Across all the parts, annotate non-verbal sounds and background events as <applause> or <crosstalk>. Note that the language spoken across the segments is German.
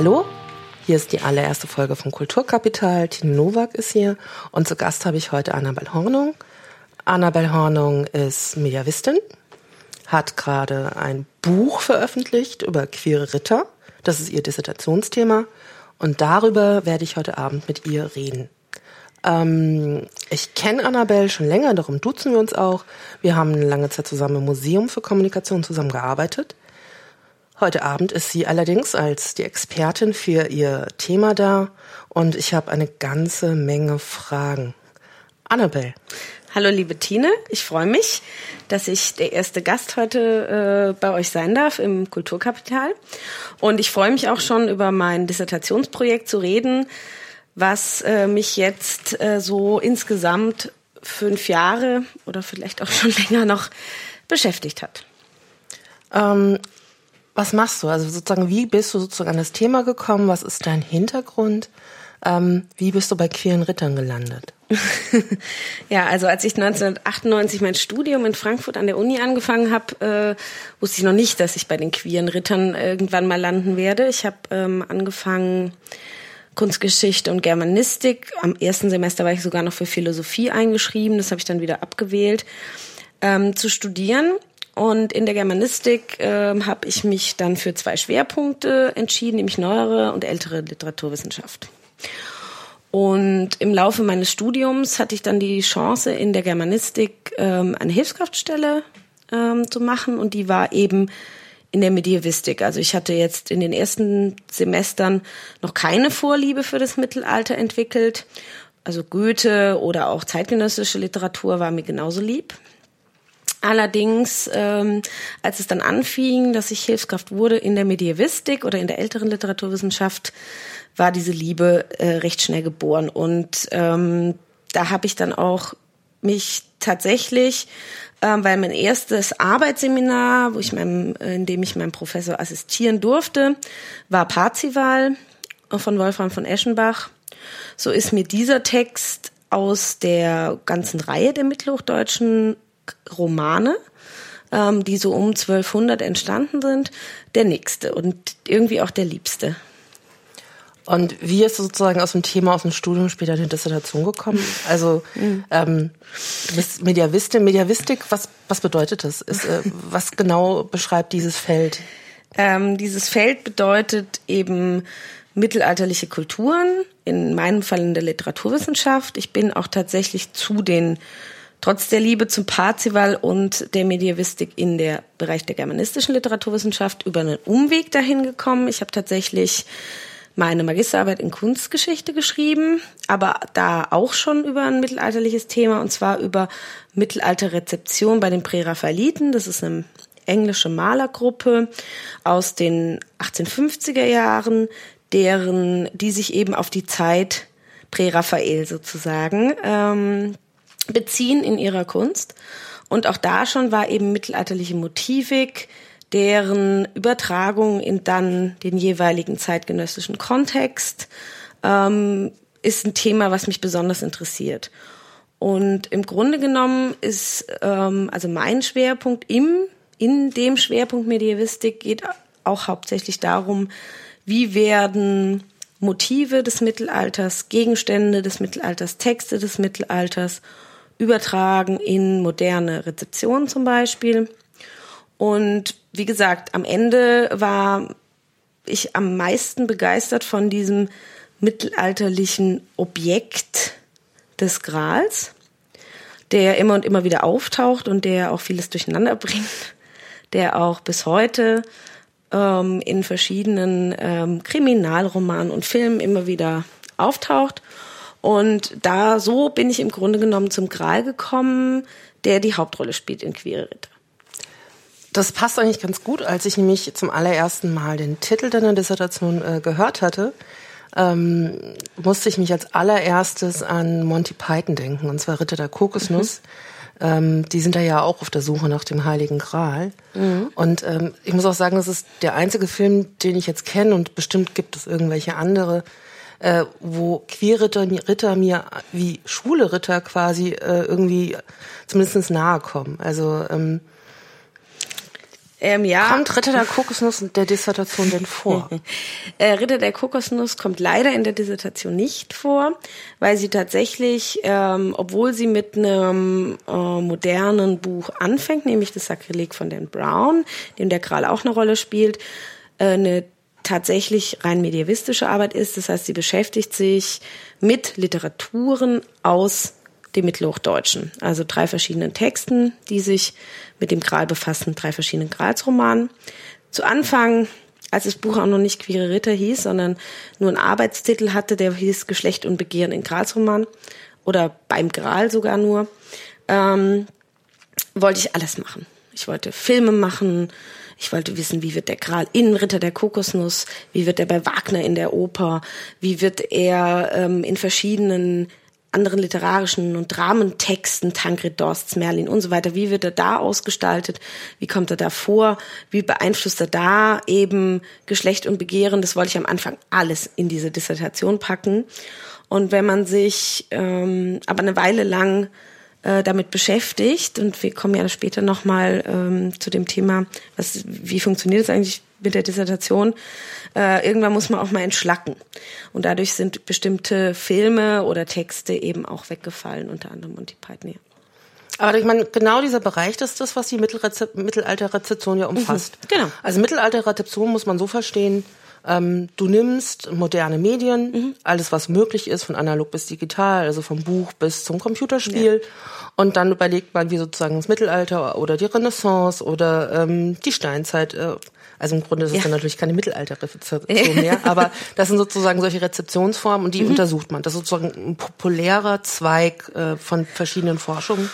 Hallo, hier ist die allererste Folge von Kulturkapital. Tine Nowak ist hier und zu Gast habe ich heute Annabel Hornung. Annabel Hornung ist Mediavistin, hat gerade ein Buch veröffentlicht über queere Ritter. Das ist ihr Dissertationsthema und darüber werde ich heute Abend mit ihr reden. Ähm, ich kenne Annabelle schon länger, darum duzen wir uns auch. Wir haben lange Zeit zusammen im Museum für Kommunikation zusammengearbeitet. Heute Abend ist sie allerdings als die Expertin für ihr Thema da und ich habe eine ganze Menge Fragen. Annabelle. Hallo liebe Tine, ich freue mich, dass ich der erste Gast heute äh, bei euch sein darf im Kulturkapital. Und ich freue mich auch schon über mein Dissertationsprojekt zu reden, was äh, mich jetzt äh, so insgesamt fünf Jahre oder vielleicht auch schon <laughs> länger noch beschäftigt hat. Ähm, was machst du? Also sozusagen, wie bist du sozusagen an das Thema gekommen? Was ist dein Hintergrund? Ähm, wie bist du bei queeren Rittern gelandet? <laughs> ja, also als ich 1998 mein Studium in Frankfurt an der Uni angefangen habe, äh, wusste ich noch nicht, dass ich bei den queeren Rittern irgendwann mal landen werde. Ich habe ähm, angefangen Kunstgeschichte und Germanistik. Am ersten Semester war ich sogar noch für Philosophie eingeschrieben. Das habe ich dann wieder abgewählt ähm, zu studieren und in der Germanistik äh, habe ich mich dann für zwei Schwerpunkte entschieden, nämlich neuere und ältere Literaturwissenschaft. Und im Laufe meines Studiums hatte ich dann die Chance, in der Germanistik ähm, eine Hilfskraftstelle ähm, zu machen und die war eben in der Medievistik. Also ich hatte jetzt in den ersten Semestern noch keine Vorliebe für das Mittelalter entwickelt. Also Goethe oder auch zeitgenössische Literatur war mir genauso lieb. Allerdings, ähm, als es dann anfing, dass ich Hilfskraft wurde in der Medievistik oder in der älteren Literaturwissenschaft, war diese Liebe äh, recht schnell geboren. Und ähm, da habe ich dann auch mich tatsächlich, ähm, weil mein erstes Arbeitsseminar, wo ich meinem, in dem ich meinem Professor assistieren durfte, war Parzival von Wolfram von Eschenbach. So ist mir dieser Text aus der ganzen Reihe der mittelhochdeutschen Romane, ähm, die so um 1200 entstanden sind, der nächste und irgendwie auch der liebste. Und wie ist sozusagen aus dem Thema, aus dem Studium später in die Dissertation gekommen? Also mhm. ähm, du bist Mediavistin. Mediavistik, was, was bedeutet das? Ist, äh, was genau beschreibt dieses Feld? Ähm, dieses Feld bedeutet eben mittelalterliche Kulturen, in meinem Fall in der Literaturwissenschaft. Ich bin auch tatsächlich zu den Trotz der Liebe zum Parzival und der Medievistik in der Bereich der germanistischen Literaturwissenschaft über einen Umweg dahin gekommen. Ich habe tatsächlich meine Magisterarbeit in Kunstgeschichte geschrieben, aber da auch schon über ein mittelalterliches Thema und zwar über Mittelalterrezeption bei den Präraphaeliten. Das ist eine englische Malergruppe aus den 1850er Jahren, deren, die sich eben auf die Zeit Präraphael sozusagen ähm, beziehen in ihrer Kunst. Und auch da schon war eben mittelalterliche Motivik, deren Übertragung in dann den jeweiligen zeitgenössischen Kontext ähm, ist ein Thema, was mich besonders interessiert. Und im Grunde genommen ist ähm, also mein Schwerpunkt im in dem Schwerpunkt Medievistik geht auch hauptsächlich darum, wie werden Motive des Mittelalters, Gegenstände des Mittelalters, Texte des Mittelalters übertragen in moderne Rezeptionen zum Beispiel. Und wie gesagt, am Ende war ich am meisten begeistert von diesem mittelalterlichen Objekt des Grals, der immer und immer wieder auftaucht und der auch vieles durcheinander bringt, <laughs> der auch bis heute ähm, in verschiedenen ähm, Kriminalromanen und Filmen immer wieder auftaucht und da so bin ich im Grunde genommen zum Gral gekommen, der die Hauptrolle spielt in Queere Ritter. Das passt eigentlich ganz gut, als ich nämlich zum allerersten Mal den Titel deiner Dissertation äh, gehört hatte, ähm, musste ich mich als allererstes an Monty Python denken, und zwar Ritter der Kokosnuss. Mhm. Ähm, die sind da ja auch auf der Suche nach dem Heiligen Gral. Mhm. Und ähm, ich muss auch sagen, das ist der einzige Film, den ich jetzt kenne, und bestimmt gibt es irgendwelche andere, äh, wo queere Ritter mir wie schwule Ritter quasi äh, irgendwie zumindest nahe kommen. Also ähm, Ähm, ja. Kommt Ritter der Kokosnuss in der Dissertation denn vor? <laughs> äh, Ritter der Kokosnuss kommt leider in der Dissertation nicht vor, weil sie tatsächlich, ähm, obwohl sie mit einem äh, modernen Buch anfängt, nämlich das Sakrileg von Dan Brown, dem der Kral auch eine Rolle spielt, äh, eine tatsächlich rein medievistische Arbeit ist. Das heißt, sie beschäftigt sich mit Literaturen aus dem Mittelhochdeutschen. Also drei verschiedenen Texten, die sich mit dem Gral befassen, drei verschiedenen Gralsromanen. Zu Anfang, als das Buch auch noch nicht Queere Ritter hieß, sondern nur einen Arbeitstitel hatte, der hieß Geschlecht und Begehren in Gralsroman oder beim Gral sogar nur, ähm, wollte ich alles machen. Ich wollte Filme machen, ich wollte wissen, wie wird der Gral in Ritter der Kokosnuss, wie wird er bei Wagner in der Oper, wie wird er ähm, in verschiedenen anderen literarischen und Dramentexten, Tancred Dorsts, Merlin und so weiter, wie wird er da ausgestaltet, wie kommt er da vor, wie beeinflusst er da eben Geschlecht und Begehren, das wollte ich am Anfang alles in diese Dissertation packen. Und wenn man sich ähm, aber eine Weile lang äh, damit beschäftigt, und wir kommen ja später nochmal ähm, zu dem Thema, was, wie funktioniert es eigentlich mit der Dissertation, äh, irgendwann muss man auch mal entschlacken. Und dadurch sind bestimmte Filme oder Texte eben auch weggefallen, unter anderem Monty Python. Aber ich meine, genau dieser Bereich, das ist das, was die Mittelalterrezeption ja umfasst. Mhm, genau. Also Mittelalterrezeption muss man so verstehen, ähm, du nimmst moderne Medien, mhm. alles was möglich ist, von analog bis digital, also vom Buch bis zum Computerspiel. Ja. Und dann überlegt man, wie sozusagen das Mittelalter oder die Renaissance oder ähm, die Steinzeit äh, also im Grunde ist es ja. dann natürlich keine Mittelalterrezeption <laughs> mehr, aber das sind sozusagen solche Rezeptionsformen und die mhm. untersucht man. Das ist sozusagen ein populärer Zweig äh, von verschiedenen Forschungen.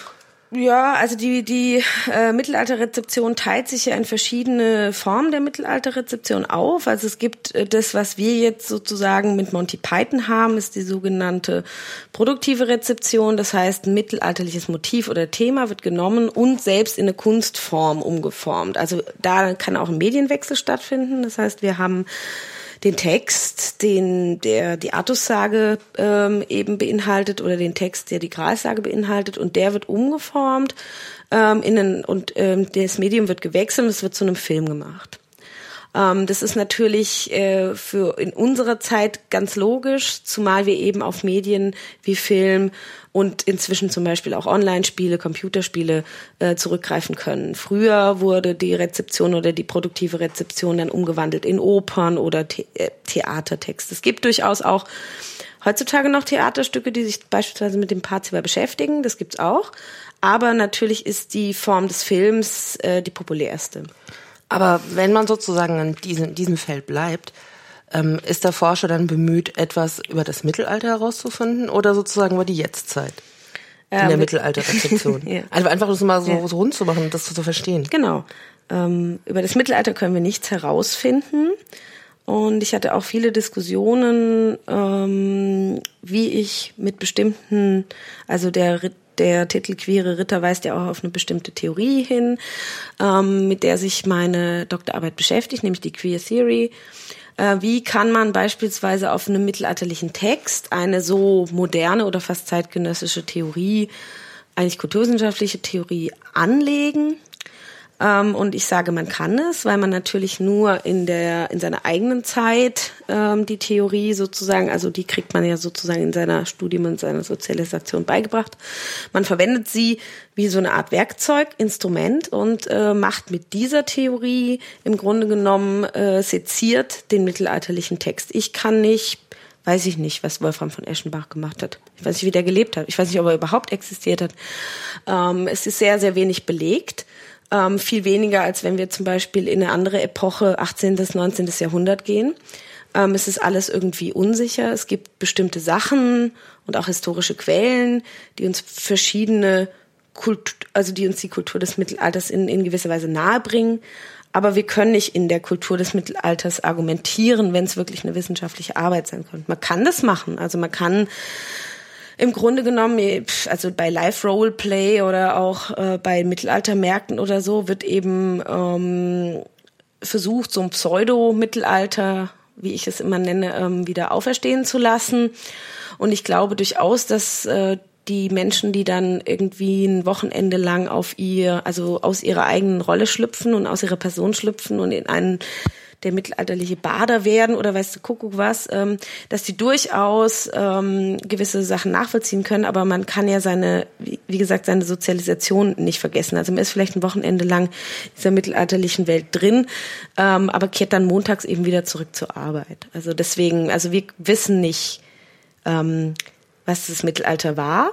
Ja, also die, die äh, Mittelalterrezeption teilt sich ja in verschiedene Formen der Mittelalterrezeption auf. Also es gibt äh, das, was wir jetzt sozusagen mit Monty Python haben, ist die sogenannte produktive Rezeption. Das heißt, ein mittelalterliches Motiv oder Thema wird genommen und selbst in eine Kunstform umgeformt. Also da kann auch ein Medienwechsel stattfinden. Das heißt, wir haben den Text, den der die Artussage ähm, eben beinhaltet oder den Text, der die Gralsage beinhaltet und der wird umgeformt ähm, in einen, und ähm, das Medium wird gewechselt und es wird zu einem Film gemacht. Ähm, das ist natürlich äh, für in unserer Zeit ganz logisch, zumal wir eben auf Medien wie Film und inzwischen zum Beispiel auch Online-Spiele, Computerspiele äh, zurückgreifen können. Früher wurde die Rezeption oder die produktive Rezeption dann umgewandelt in Opern oder The äh, Theatertext. Es gibt durchaus auch heutzutage noch Theaterstücke, die sich beispielsweise mit dem Parzival beschäftigen. Das gibt's auch. Aber natürlich ist die Form des Films äh, die populärste. Aber wenn man sozusagen in diesem, diesem Feld bleibt, ähm, ist der Forscher dann bemüht, etwas über das Mittelalter herauszufinden oder sozusagen über die Jetztzeit? In ähm, der Mittelalterrezeption. <laughs> ja. Also einfach das mal so, ja. so rund zu machen und das zu verstehen. Genau. Ähm, über das Mittelalter können wir nichts herausfinden. Und ich hatte auch viele Diskussionen, ähm, wie ich mit bestimmten, also der der Titel Queere Ritter weist ja auch auf eine bestimmte Theorie hin, ähm, mit der sich meine Doktorarbeit beschäftigt, nämlich die Queer Theory. Äh, wie kann man beispielsweise auf einem mittelalterlichen Text eine so moderne oder fast zeitgenössische Theorie, eigentlich kulturwissenschaftliche Theorie anlegen? Ähm, und ich sage, man kann es, weil man natürlich nur in der in seiner eigenen Zeit ähm, die Theorie sozusagen, also die kriegt man ja sozusagen in seiner Studium und seiner Sozialisation beigebracht. Man verwendet sie wie so eine Art Werkzeug, Instrument und äh, macht mit dieser Theorie im Grunde genommen äh, seziert den mittelalterlichen Text. Ich kann nicht weiß ich nicht, was Wolfram von Eschenbach gemacht hat. Ich weiß nicht, wie der gelebt hat. Ich weiß nicht, ob er überhaupt existiert hat. Ähm, es ist sehr, sehr wenig belegt ähm, viel weniger, als wenn wir zum Beispiel in eine andere Epoche, 18. bis 19. Jahrhundert gehen. Ähm, es ist alles irgendwie unsicher. Es gibt bestimmte Sachen und auch historische Quellen, die uns verschiedene Kultur, also die uns die Kultur des Mittelalters in, in gewisser Weise nahebringen. Aber wir können nicht in der Kultur des Mittelalters argumentieren, wenn es wirklich eine wissenschaftliche Arbeit sein könnte. Man kann das machen. Also man kann im Grunde genommen, also bei Live-Roleplay oder auch äh, bei Mittelaltermärkten oder so, wird eben ähm, versucht, so ein Pseudo-Mittelalter, wie ich es immer nenne, ähm, wieder auferstehen zu lassen. Und ich glaube durchaus, dass äh, die Menschen, die dann irgendwie ein Wochenende lang auf ihr, also aus ihrer eigenen Rolle schlüpfen und aus ihrer Person schlüpfen und in einen der mittelalterliche Bader werden oder weißt du, Kuckuck was, ähm, dass die durchaus ähm, gewisse Sachen nachvollziehen können, aber man kann ja seine, wie, wie gesagt, seine Sozialisation nicht vergessen. Also man ist vielleicht ein Wochenende lang in dieser mittelalterlichen Welt drin, ähm, aber kehrt dann montags eben wieder zurück zur Arbeit. Also deswegen, also wir wissen nicht, ähm, was das Mittelalter war.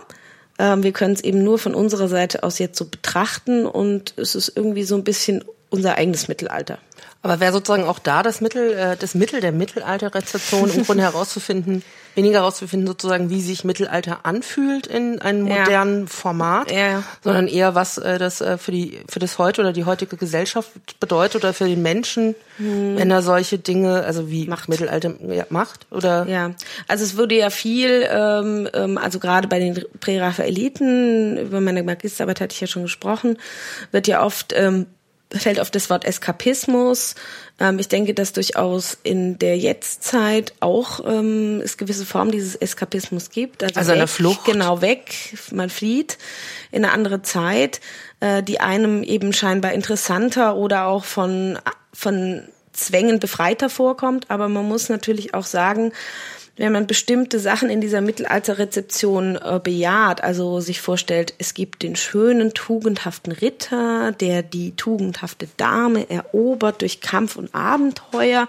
Ähm, wir können es eben nur von unserer Seite aus jetzt so betrachten und es ist irgendwie so ein bisschen unser eigenes Mittelalter. Aber wäre sozusagen auch da das Mittel, äh, das Mittel der Mittelalterrezeption im Grunde herauszufinden, <laughs> weniger herauszufinden sozusagen, wie sich Mittelalter anfühlt in einem modernen ja. Format, ja. sondern eher was äh, das äh, für die für das heute oder die heutige Gesellschaft bedeutet oder für den Menschen, hm. wenn er solche Dinge, also wie macht. Mittelalter ja, macht oder ja, also es wurde ja viel, ähm, ähm also gerade bei den Präraphaeliten über meine Magisterarbeit hatte ich ja schon gesprochen, wird ja oft ähm, fällt auf das Wort Eskapismus. Ähm, ich denke, dass durchaus in der Jetztzeit auch ähm, es gewisse Formen dieses Eskapismus gibt. Also, also weg, eine Flucht. Genau, weg. Man flieht in eine andere Zeit, äh, die einem eben scheinbar interessanter oder auch von, von Zwängen befreiter vorkommt. Aber man muss natürlich auch sagen, wenn man bestimmte Sachen in dieser Mittelalterrezeption äh, bejaht, also sich vorstellt, es gibt den schönen, tugendhaften Ritter, der die tugendhafte Dame erobert durch Kampf und Abenteuer,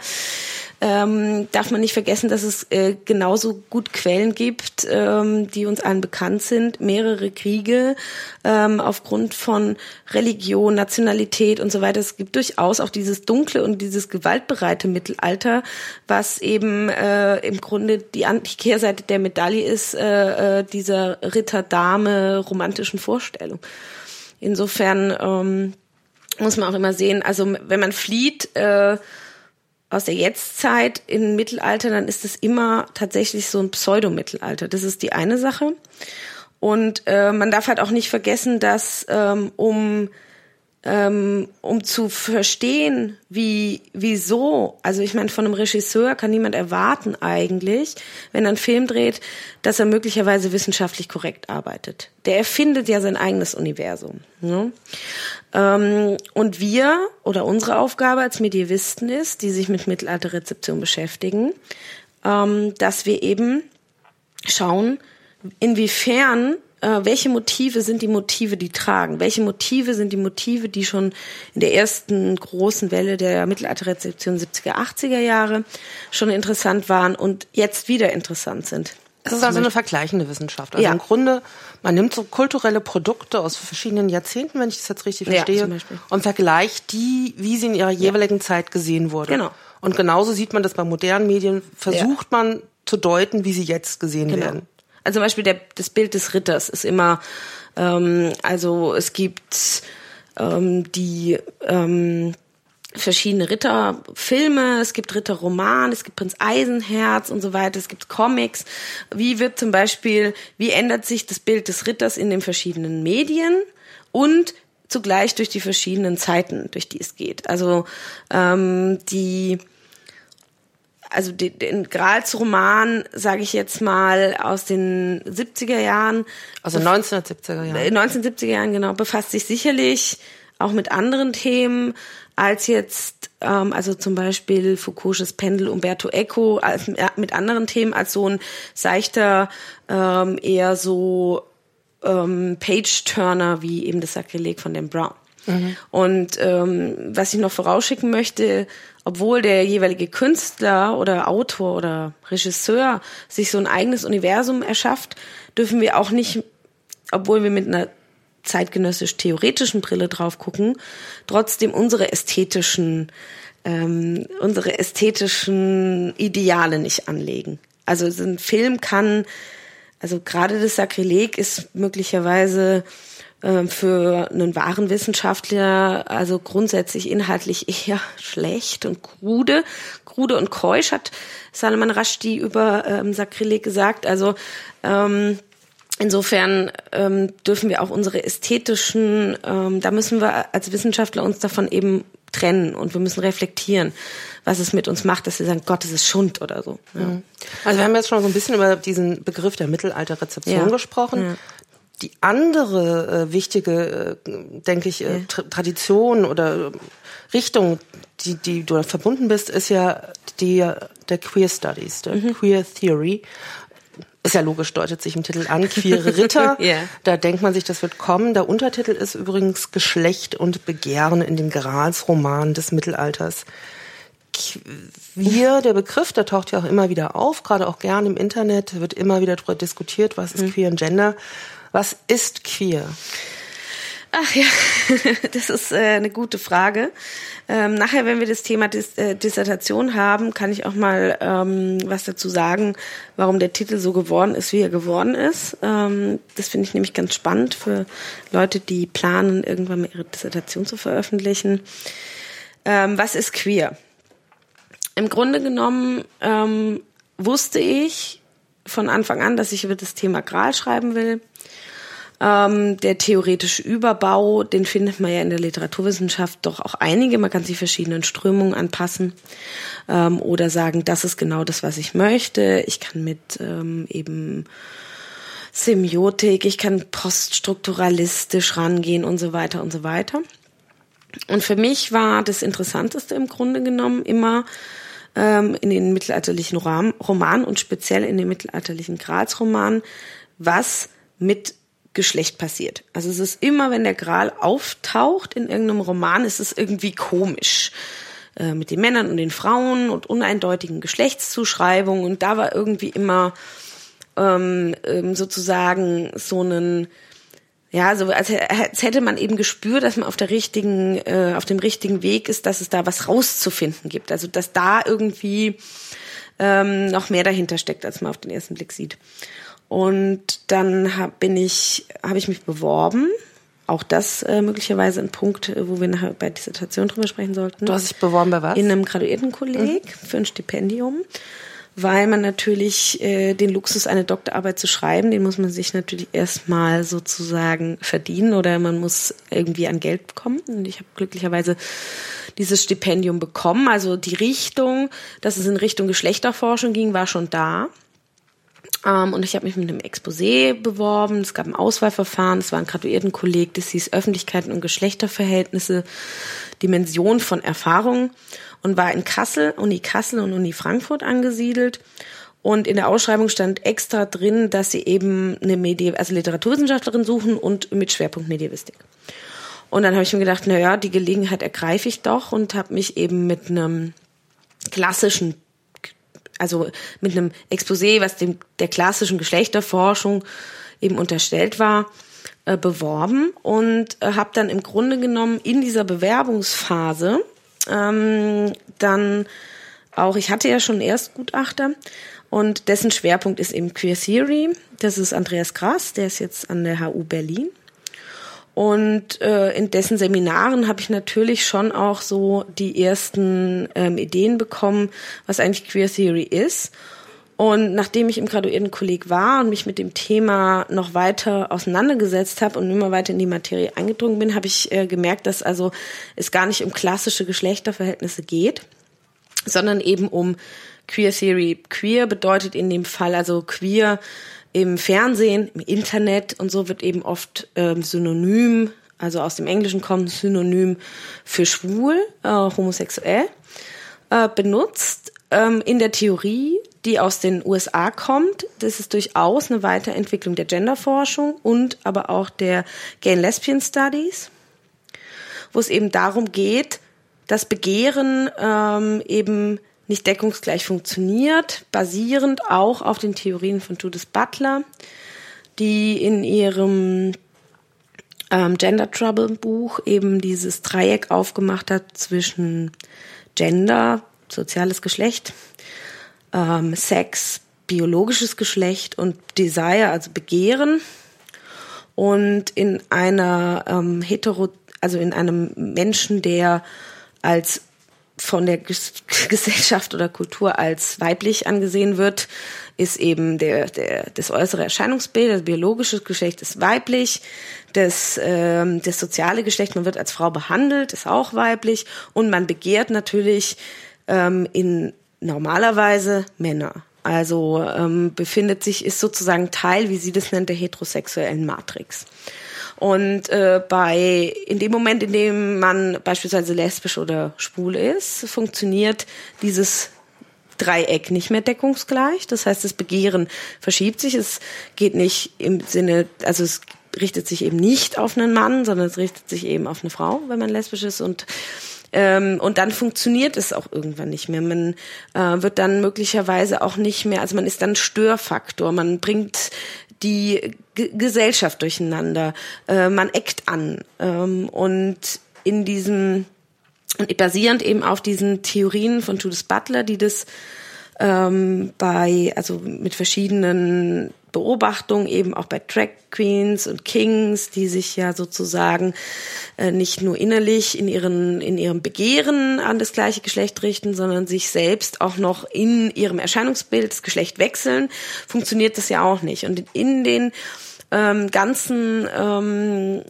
ähm, darf man nicht vergessen, dass es äh, genauso gut Quellen gibt, ähm, die uns allen bekannt sind, mehrere Kriege ähm, aufgrund von Religion, Nationalität und so weiter. Es gibt durchaus auch dieses dunkle und dieses gewaltbereite Mittelalter, was eben äh, im Grunde die, die Kehrseite der Medaille ist, äh, äh, dieser Ritter-Dame romantischen Vorstellung. Insofern ähm, muss man auch immer sehen, also wenn man flieht, äh, aus der Jetztzeit im Mittelalter, dann ist es immer tatsächlich so ein Pseudomittelalter. Das ist die eine Sache. Und äh, man darf halt auch nicht vergessen, dass ähm, um ähm, um zu verstehen, wie, wieso, also ich meine, von einem Regisseur kann niemand erwarten eigentlich, wenn er einen Film dreht, dass er möglicherweise wissenschaftlich korrekt arbeitet. Der erfindet ja sein eigenes Universum. Ne? Ähm, und wir oder unsere Aufgabe als Medievisten ist, die sich mit Mittelalterrezeption beschäftigen, ähm, dass wir eben schauen, inwiefern äh, welche Motive sind die Motive, die tragen? Welche Motive sind die Motive, die schon in der ersten großen Welle der Mittelalterrezeption 70er, 80er Jahre schon interessant waren und jetzt wieder interessant sind? Es ist also eine vergleichende Wissenschaft. Also ja. im Grunde, man nimmt so kulturelle Produkte aus verschiedenen Jahrzehnten, wenn ich das jetzt richtig verstehe, ja, und vergleicht die, wie sie in ihrer jeweiligen ja. Zeit gesehen wurden. Genau. Und genauso sieht man das bei modernen Medien, versucht man zu deuten, wie sie jetzt gesehen genau. werden. Also zum Beispiel der, das Bild des Ritters ist immer, ähm, also es gibt ähm, die ähm, verschiedene Ritterfilme, es gibt Ritterroman, es gibt Prinz Eisenherz und so weiter, es gibt Comics. Wie wird zum Beispiel, wie ändert sich das Bild des Ritters in den verschiedenen Medien und zugleich durch die verschiedenen Zeiten, durch die es geht. Also ähm, die also den, den Grals Roman, sage ich jetzt mal, aus den 70er Jahren. Also 1970er Jahren. 1970er Jahren, genau, befasst sich sicherlich auch mit anderen Themen als jetzt, ähm, also zum Beispiel Foucault's Pendel, Umberto Eco, als, äh, mit anderen Themen als so ein seichter, ähm, eher so ähm, Page-Turner wie eben das Sakrileg von Dan Brown. Mhm. Und ähm, was ich noch vorausschicken möchte, obwohl der jeweilige Künstler oder Autor oder Regisseur sich so ein eigenes Universum erschafft, dürfen wir auch nicht, obwohl wir mit einer zeitgenössisch theoretischen Brille drauf gucken, trotzdem unsere ästhetischen ähm, unsere ästhetischen Ideale nicht anlegen. Also so ein Film kann, also gerade das Sakrileg ist möglicherweise für einen wahren Wissenschaftler also grundsätzlich inhaltlich <laughs> eher schlecht und krude. Krude und keusch hat Salman Rushdie über ähm, Sakrileg gesagt. Also ähm, insofern ähm, dürfen wir auch unsere ästhetischen, ähm, da müssen wir als Wissenschaftler uns davon eben trennen und wir müssen reflektieren, was es mit uns macht, dass wir sagen, Gott, es ist Schund oder so. Ja. Mhm. Also wir haben jetzt schon so ein bisschen über diesen Begriff der Mittelalterrezeption ja. gesprochen. Ja. Die andere äh, wichtige, äh, denke ich, äh, Tra Tradition oder äh, Richtung, die, die du verbunden bist, ist ja die der Queer Studies, der mhm. Queer Theory. Ist ja logisch, deutet sich im Titel an, queere Ritter. <laughs> yeah. Da denkt man sich, das wird kommen. Der Untertitel ist übrigens Geschlecht und Begehren in den Gralsromanen des Mittelalters. Queer, der Begriff, der taucht ja auch immer wieder auf, gerade auch gern im Internet, wird immer wieder darüber diskutiert, was ist mhm. queer und Gender. Was ist queer? Ach ja, <laughs> das ist äh, eine gute Frage. Ähm, nachher, wenn wir das Thema äh, Dissertation haben, kann ich auch mal ähm, was dazu sagen, warum der Titel so geworden ist, wie er geworden ist. Ähm, das finde ich nämlich ganz spannend für Leute, die planen, irgendwann mal ihre Dissertation zu veröffentlichen. Was ist queer? Im Grunde genommen wusste ich von Anfang an, dass ich über das Thema Gral schreiben will ähm, der theoretische Überbau, den findet man ja in der Literaturwissenschaft doch auch einige. Man kann sich verschiedenen Strömungen anpassen ähm, oder sagen, das ist genau das, was ich möchte. Ich kann mit ähm, eben Semiotik, ich kann poststrukturalistisch rangehen und so weiter und so weiter. Und für mich war das Interessanteste im Grunde genommen immer ähm, in den mittelalterlichen Romanen und speziell in den mittelalterlichen Gralsromanen, was mit Geschlecht passiert. Also es ist immer, wenn der Gral auftaucht in irgendeinem Roman, ist es irgendwie komisch. Äh, mit den Männern und den Frauen und uneindeutigen Geschlechtszuschreibungen. Und da war irgendwie immer ähm, ähm, sozusagen so einen, ja, so als, als hätte man eben gespürt, dass man auf der richtigen, äh, auf dem richtigen Weg ist, dass es da was rauszufinden gibt. Also dass da irgendwie ähm, noch mehr dahinter steckt, als man auf den ersten Blick sieht. Und dann hab, bin ich, habe ich mich beworben. Auch das äh, möglicherweise ein Punkt, äh, wo wir nachher bei Dissertation drüber sprechen sollten. Du hast dich beworben bei was? In einem Graduiertenkolleg mhm. für ein Stipendium weil man natürlich äh, den Luxus, eine Doktorarbeit zu schreiben, den muss man sich natürlich erstmal sozusagen verdienen oder man muss irgendwie an Geld bekommen. Und ich habe glücklicherweise dieses Stipendium bekommen. Also die Richtung, dass es in Richtung Geschlechterforschung ging, war schon da. Ähm, und ich habe mich mit einem Exposé beworben. Es gab ein Auswahlverfahren. Es war ein Graduiertenkolleg. Das hieß Öffentlichkeiten und Geschlechterverhältnisse, Dimension von Erfahrung und war in Kassel, Uni Kassel und Uni Frankfurt angesiedelt. Und in der Ausschreibung stand extra drin, dass sie eben eine Medi also Literaturwissenschaftlerin suchen und mit Schwerpunkt Medievistik. Und dann habe ich mir gedacht, na ja, die Gelegenheit ergreife ich doch und habe mich eben mit einem klassischen also mit einem Exposé, was dem der klassischen Geschlechterforschung eben unterstellt war, äh, beworben und äh, habe dann im Grunde genommen in dieser Bewerbungsphase ähm, dann auch, ich hatte ja schon einen Erstgutachter und dessen Schwerpunkt ist eben Queer Theory. Das ist Andreas Grass, der ist jetzt an der HU Berlin. Und äh, in dessen Seminaren habe ich natürlich schon auch so die ersten ähm, Ideen bekommen, was eigentlich Queer Theory ist. Und nachdem ich im Graduiertenkolleg war und mich mit dem Thema noch weiter auseinandergesetzt habe und immer weiter in die Materie eingedrungen bin, habe ich äh, gemerkt, dass also es gar nicht um klassische Geschlechterverhältnisse geht, sondern eben um Queer Theory. Queer bedeutet in dem Fall also queer im Fernsehen, im Internet und so wird eben oft ähm, synonym, also aus dem Englischen kommt Synonym für schwul, äh, homosexuell, äh, benutzt. Ähm, in der Theorie, die aus den USA kommt, das ist durchaus eine Weiterentwicklung der Genderforschung und aber auch der Gay and Lesbian Studies, wo es eben darum geht, das Begehren ähm, eben nicht deckungsgleich funktioniert, basierend auch auf den Theorien von Judith Butler, die in ihrem ähm, Gender Trouble Buch eben dieses Dreieck aufgemacht hat zwischen Gender, soziales Geschlecht, ähm, Sex, biologisches Geschlecht und Desire, also Begehren. Und in einer ähm, hetero, also in einem Menschen, der als von der <laughs> Gesellschaft oder Kultur als weiblich angesehen wird, ist eben der, der, das äußere Erscheinungsbild, das biologische Geschlecht ist weiblich, das, ähm, das soziale Geschlecht, man wird als Frau behandelt, ist auch weiblich und man begehrt natürlich ähm, in normalerweise Männer. Also ähm, befindet sich, ist sozusagen Teil, wie sie das nennt, der heterosexuellen Matrix. Und äh, bei in dem Moment, in dem man beispielsweise lesbisch oder schwul ist, funktioniert dieses Dreieck nicht mehr deckungsgleich. Das heißt, das Begehren verschiebt sich. Es geht nicht im Sinne, also es richtet sich eben nicht auf einen Mann, sondern es richtet sich eben auf eine Frau, wenn man lesbisch ist und ähm, und dann funktioniert es auch irgendwann nicht mehr. Man äh, wird dann möglicherweise auch nicht mehr, also man ist dann Störfaktor. Man bringt die G Gesellschaft durcheinander. Äh, man eckt an. Ähm, und in diesem, und basierend eben auf diesen Theorien von Judith Butler, die das ähm, bei, also mit verschiedenen Beobachtung eben auch bei Track Queens und Kings, die sich ja sozusagen äh, nicht nur innerlich in ihren in ihrem Begehren an das gleiche Geschlecht richten, sondern sich selbst auch noch in ihrem Erscheinungsbild das Geschlecht wechseln, funktioniert das ja auch nicht. Und in den ähm, ganzen ähm,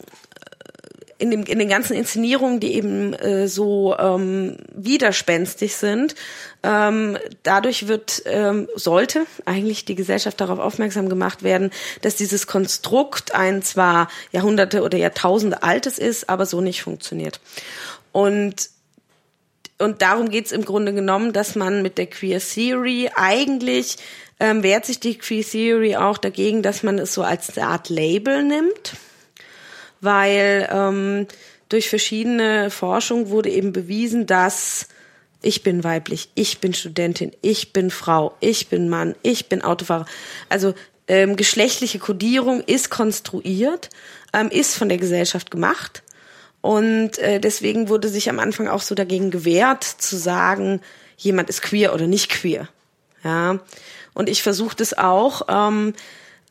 in, dem, in den ganzen Inszenierungen, die eben äh, so ähm, widerspenstig sind, ähm, dadurch wird, ähm, sollte eigentlich die Gesellschaft darauf aufmerksam gemacht werden, dass dieses Konstrukt ein zwar Jahrhunderte oder Jahrtausende altes ist, aber so nicht funktioniert. Und und darum geht's im Grunde genommen, dass man mit der Queer Theory eigentlich ähm, wehrt sich die Queer Theory auch dagegen, dass man es so als eine Art Label nimmt weil ähm, durch verschiedene Forschung wurde eben bewiesen, dass ich bin weiblich, ich bin Studentin, ich bin Frau, ich bin Mann, ich bin Autofahrer. Also ähm, geschlechtliche Kodierung ist konstruiert, ähm, ist von der Gesellschaft gemacht. Und äh, deswegen wurde sich am Anfang auch so dagegen gewehrt, zu sagen, jemand ist queer oder nicht queer. Ja. Und ich versuche das auch. Ähm,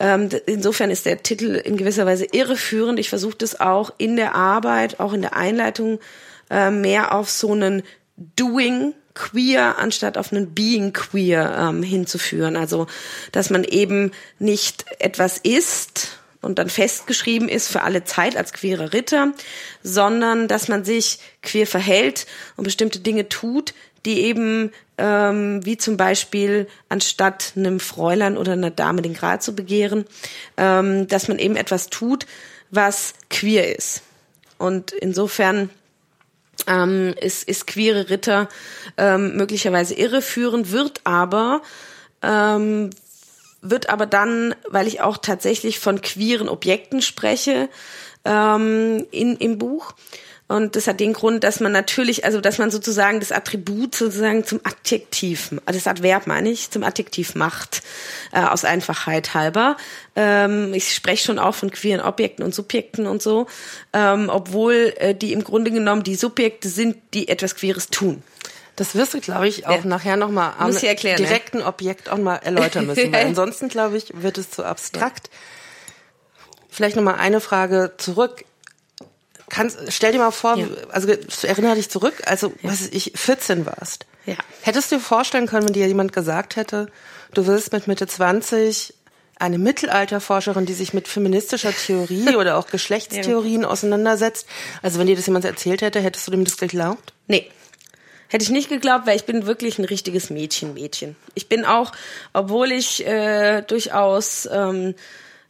ähm, insofern ist der Titel in gewisser Weise irreführend. Ich versuche das auch in der Arbeit, auch in der Einleitung äh, mehr auf so einen Doing queer anstatt auf einen Being queer ähm, hinzuführen. Also, dass man eben nicht etwas ist und dann festgeschrieben ist für alle Zeit als queerer Ritter, sondern dass man sich queer verhält und bestimmte Dinge tut, die eben ähm, wie zum Beispiel anstatt einem Fräulein oder einer Dame den Gral zu begehren, ähm, dass man eben etwas tut, was queer ist. Und insofern ähm, ist, ist queere Ritter ähm, möglicherweise irreführend, wird aber ähm, wird aber dann, weil ich auch tatsächlich von queeren Objekten spreche ähm, in, im Buch, und das hat den Grund, dass man natürlich, also dass man sozusagen das Attribut sozusagen zum Adjektiv, also das Adverb meine ich, zum Adjektiv macht, äh, aus Einfachheit halber. Ähm, ich spreche schon auch von queeren Objekten und Subjekten und so, ähm, obwohl äh, die im Grunde genommen die Subjekte sind, die etwas Queeres tun. Das wirst du, glaube ich, auch ja. nachher nochmal am direkten ne? Objekt auch mal erläutern müssen. <laughs> weil ansonsten, glaube ich, wird es zu abstrakt. Ja. Vielleicht nochmal eine Frage zurück kannst, stell dir mal vor, ja. also erinnere dich zurück, also ja. was ich 14 warst. Ja. Hättest du dir vorstellen können, wenn dir jemand gesagt hätte, du wirst mit Mitte 20 eine Mittelalterforscherin, die sich mit feministischer Theorie <laughs> oder auch Geschlechtstheorien ja. auseinandersetzt. Also wenn dir das jemand erzählt hätte, hättest du dem das geglaubt? Nee. Hätte ich nicht geglaubt, weil ich bin wirklich ein richtiges Mädchen, Mädchen. Ich bin auch, obwohl ich äh, durchaus ähm,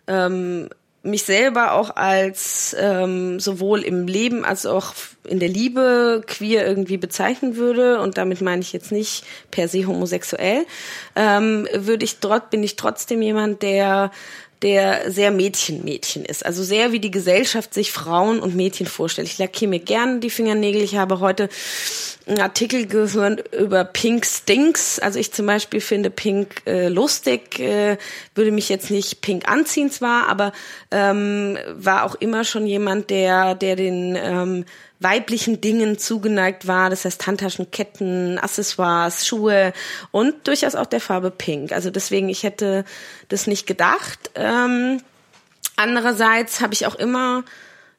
ähm, mich selber auch als ähm, sowohl im Leben als auch in der Liebe queer irgendwie bezeichnen würde und damit meine ich jetzt nicht per se homosexuell, ähm, würde ich dort bin ich trotzdem jemand, der der sehr Mädchen-Mädchen ist. Also sehr wie die Gesellschaft sich Frauen und Mädchen vorstellt. Ich lackiere mir gerne die Fingernägel. Ich habe heute einen Artikel gehört über Pink Stinks. Also ich zum Beispiel finde Pink äh, lustig, äh, würde mich jetzt nicht pink anziehen zwar, aber ähm, war auch immer schon jemand, der, der den ähm, weiblichen Dingen zugeneigt war. Das heißt Handtaschen, Ketten, Accessoires, Schuhe und durchaus auch der Farbe Pink. Also deswegen, ich hätte das nicht gedacht. Ähm, andererseits habe ich auch immer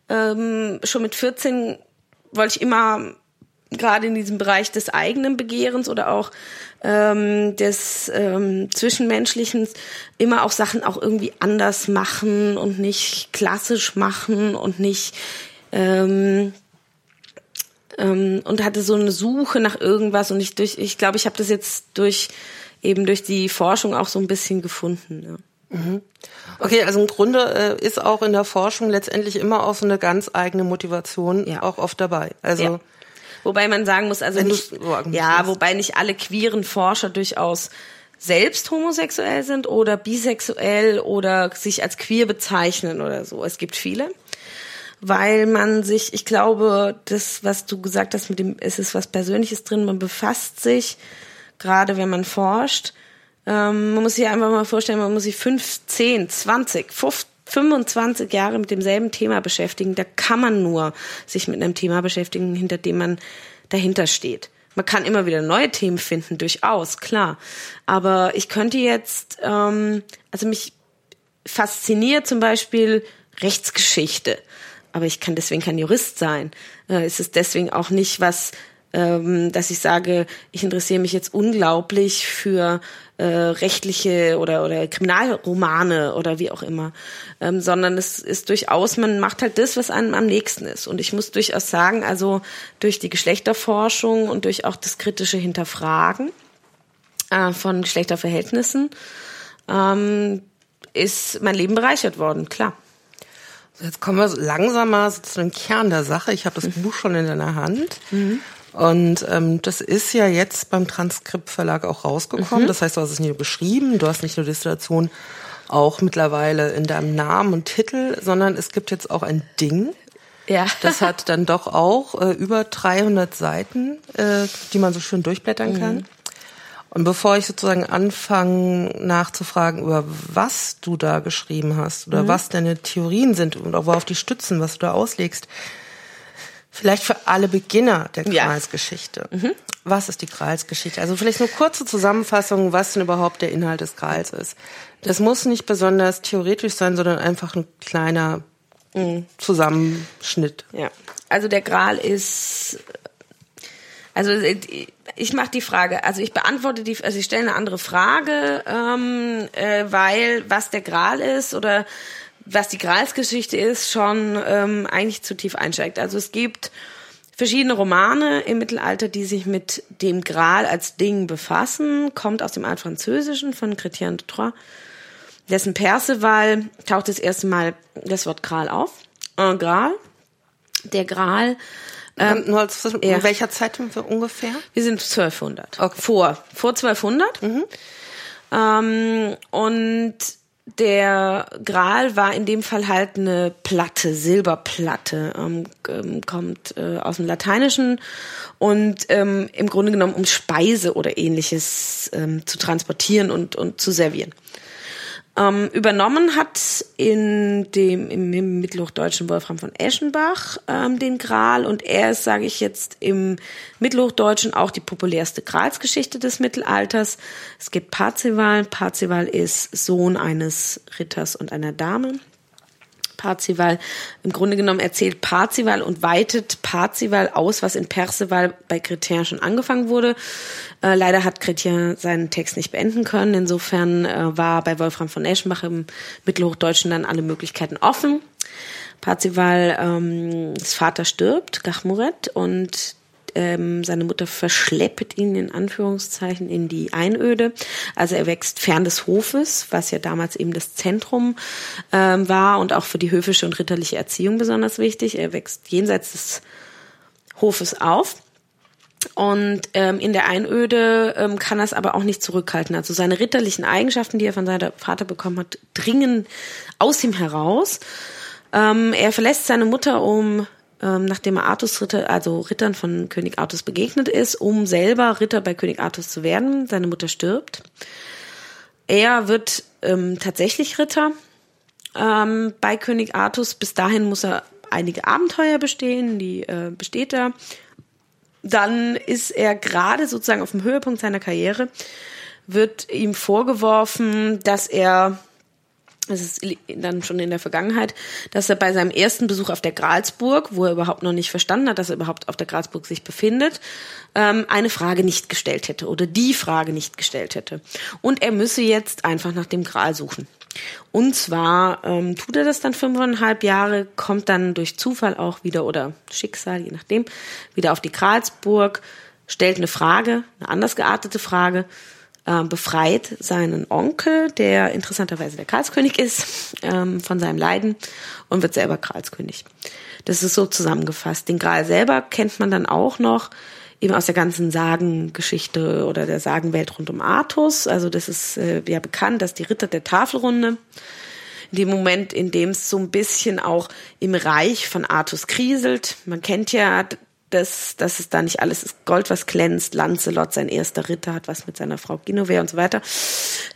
ähm, schon mit 14 wollte ich immer gerade in diesem Bereich des eigenen Begehrens oder auch ähm, des ähm, Zwischenmenschlichen immer auch Sachen auch irgendwie anders machen und nicht klassisch machen und nicht ähm, ähm, und hatte so eine Suche nach irgendwas und ich durch ich glaube ich habe das jetzt durch eben durch die Forschung auch so ein bisschen gefunden ja. Mhm. Okay, also im Grunde äh, ist auch in der Forschung letztendlich immer auch so eine ganz eigene Motivation ja. auch oft dabei. Also ja. Wobei man sagen muss, also nicht, ja, wobei nicht alle queeren Forscher durchaus selbst homosexuell sind oder bisexuell oder sich als queer bezeichnen oder so. Es gibt viele, weil man sich, ich glaube, das, was du gesagt hast, mit dem, es ist was Persönliches drin, man befasst sich, gerade wenn man forscht, ähm, man muss sich einfach mal vorstellen, man muss sich fünf, zehn, zwanzig, 50, 25 Jahre mit demselben Thema beschäftigen, da kann man nur sich mit einem Thema beschäftigen, hinter dem man dahinter steht. Man kann immer wieder neue Themen finden, durchaus, klar. Aber ich könnte jetzt, ähm, also mich fasziniert zum Beispiel Rechtsgeschichte. Aber ich kann deswegen kein Jurist sein. Äh, es ist deswegen auch nicht was, dass ich sage, ich interessiere mich jetzt unglaublich für äh, rechtliche oder oder Kriminalromane oder wie auch immer, ähm, sondern es ist durchaus, man macht halt das, was einem am nächsten ist. Und ich muss durchaus sagen, also durch die Geschlechterforschung und durch auch das kritische Hinterfragen äh, von Geschlechterverhältnissen ähm, ist mein Leben bereichert worden, klar. Jetzt kommen wir langsam mal zu dem Kern der Sache. Ich habe das mhm. Buch schon in deiner Hand. Mhm. Und ähm, das ist ja jetzt beim Transkript Verlag auch rausgekommen. Mhm. Das heißt, du hast es nicht nur geschrieben, du hast nicht nur Distillation auch mittlerweile in deinem Namen und Titel, sondern es gibt jetzt auch ein Ding. Ja. Das hat <laughs> dann doch auch äh, über 300 Seiten, äh, die man so schön durchblättern kann. Mhm. Und bevor ich sozusagen anfange nachzufragen, über was du da geschrieben hast oder mhm. was deine Theorien sind und auch worauf die stützen, was du da auslegst, Vielleicht für alle Beginner der Gralsgeschichte. Ja. Mhm. Was ist die Gralsgeschichte? Also vielleicht eine kurze Zusammenfassung, was denn überhaupt der Inhalt des Grals ist. Das muss nicht besonders theoretisch sein, sondern einfach ein kleiner mhm. Zusammenschnitt. Ja. Also der Gral ist also ich mache die Frage, also ich beantworte die, also ich stelle eine andere Frage, ähm, äh, weil was der Gral ist oder was die Gralsgeschichte ist, schon ähm, eigentlich zu tief einsteigt. Also es gibt verschiedene Romane im Mittelalter, die sich mit dem Gral als Ding befassen. Kommt aus dem Altfranzösischen von Chrétien de Troyes. Dessen Perceval taucht das erste Mal das Wort Gral auf. Ein Gral. Der Gral. Ähm, Nur als, in ja. welcher Zeit ungefähr? Wir sind 1200. Okay. Vor, vor 1200. Mhm. Ähm, und der Gral war in dem Fall halt eine Platte, Silberplatte, ähm, ähm, kommt äh, aus dem Lateinischen und ähm, im Grunde genommen um Speise oder ähnliches ähm, zu transportieren und, und zu servieren. Ähm, übernommen hat in dem im, im mittelhochdeutschen Wolfram von Eschenbach ähm, den Gral und er ist, sage ich jetzt, im mittelhochdeutschen auch die populärste Gralsgeschichte des Mittelalters. Es gibt Parzival. Parzival ist Sohn eines Ritters und einer Dame. Parzival. Im Grunde genommen erzählt Parzival und weitet Parzival aus, was in Perceval bei Chrétien schon angefangen wurde. Äh, leider hat Chrétien seinen Text nicht beenden können. Insofern äh, war bei Wolfram von Eschenbach im Mittelhochdeutschen dann alle Möglichkeiten offen. Parzival, ähm, das Vater stirbt, Gachmuret, und ähm, seine Mutter verschleppt ihn in Anführungszeichen in die Einöde. Also er wächst fern des Hofes, was ja damals eben das Zentrum ähm, war und auch für die höfische und ritterliche Erziehung besonders wichtig. Er wächst jenseits des Hofes auf. Und ähm, in der Einöde ähm, kann er es aber auch nicht zurückhalten. Also seine ritterlichen Eigenschaften, die er von seinem Vater bekommen hat, dringen aus ihm heraus. Ähm, er verlässt seine Mutter, um ähm, nachdem er Artus Ritter, also Rittern von König Artus begegnet ist, um selber Ritter bei König Artus zu werden. Seine Mutter stirbt. Er wird ähm, tatsächlich Ritter ähm, bei König Artus. Bis dahin muss er einige Abenteuer bestehen, die äh, besteht er. Dann ist er gerade sozusagen auf dem Höhepunkt seiner Karriere, wird ihm vorgeworfen, dass er das ist dann schon in der Vergangenheit, dass er bei seinem ersten Besuch auf der Gralsburg, wo er überhaupt noch nicht verstanden hat, dass er überhaupt auf der Gralsburg sich befindet, ähm, eine Frage nicht gestellt hätte oder die Frage nicht gestellt hätte. Und er müsse jetzt einfach nach dem Gral suchen. Und zwar ähm, tut er das dann fünfeinhalb Jahre, kommt dann durch Zufall auch wieder oder Schicksal, je nachdem, wieder auf die Gralsburg, stellt eine Frage, eine anders geartete Frage äh, befreit seinen Onkel, der interessanterweise der Karlskönig ist, ähm, von seinem Leiden und wird selber Karlskönig. Das ist so zusammengefasst. Den Gral selber kennt man dann auch noch eben aus der ganzen Sagengeschichte oder der Sagenwelt rund um Artus. Also das ist äh, ja bekannt, dass die Ritter der Tafelrunde in dem Moment, in dem es so ein bisschen auch im Reich von Artus kriselt. Man kennt ja dass, dass es da nicht alles ist Gold, was glänzt, Lancelot, sein erster Ritter, hat was mit seiner Frau Guinevere und so weiter,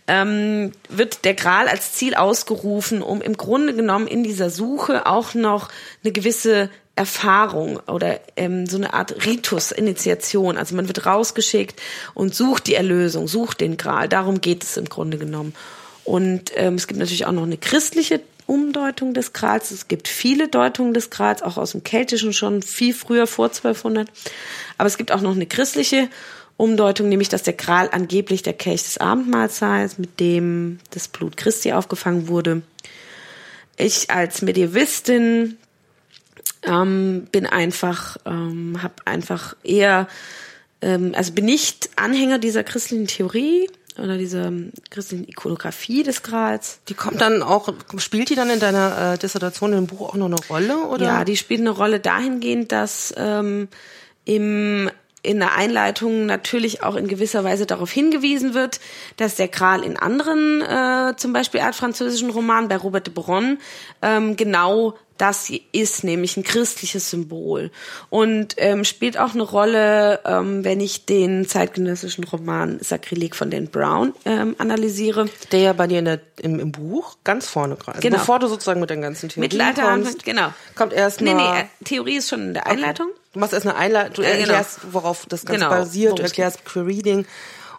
ähm, wird der Gral als Ziel ausgerufen, um im Grunde genommen in dieser Suche auch noch eine gewisse Erfahrung oder ähm, so eine Art Ritus-Initiation. Also man wird rausgeschickt und sucht die Erlösung, sucht den Gral. Darum geht es im Grunde genommen. Und ähm, es gibt natürlich auch noch eine christliche Umdeutung des Grals. Es gibt viele Deutungen des Grals, auch aus dem Keltischen schon viel früher, vor 1200. Aber es gibt auch noch eine christliche Umdeutung, nämlich dass der Gral angeblich der Kelch des Abendmahls sei, mit dem das Blut Christi aufgefangen wurde. Ich als Medievistin ähm, bin einfach, ähm, habe einfach eher, ähm, also bin nicht Anhänger dieser christlichen Theorie, oder diese christlichen Ikonografie des Grals. Die kommt dann auch, spielt die dann in deiner äh, Dissertation im Buch auch noch eine Rolle? Oder? Ja, die spielt eine Rolle dahingehend, dass ähm, im in der Einleitung natürlich auch in gewisser Weise darauf hingewiesen wird, dass der Kral in anderen, äh, zum Beispiel altfranzösischen Romanen bei Robert de Bron, ähm, genau das ist nämlich ein christliches Symbol und ähm, spielt auch eine Rolle, ähm, wenn ich den zeitgenössischen Roman Sakrileg von Dan Brown ähm, analysiere. Der ja bei dir in der, im, im Buch ganz vorne gerade, also genau. bevor du sozusagen mit den ganzen Theorien Mittelalter kommst, genau. kommt erst mal... Nee, nee, Theorie ist schon in der Einleitung. Okay. Du machst erst eine Einleitung, du genau. erklärst, worauf das Ganze Genau, basiert, du erklärst Queer Reading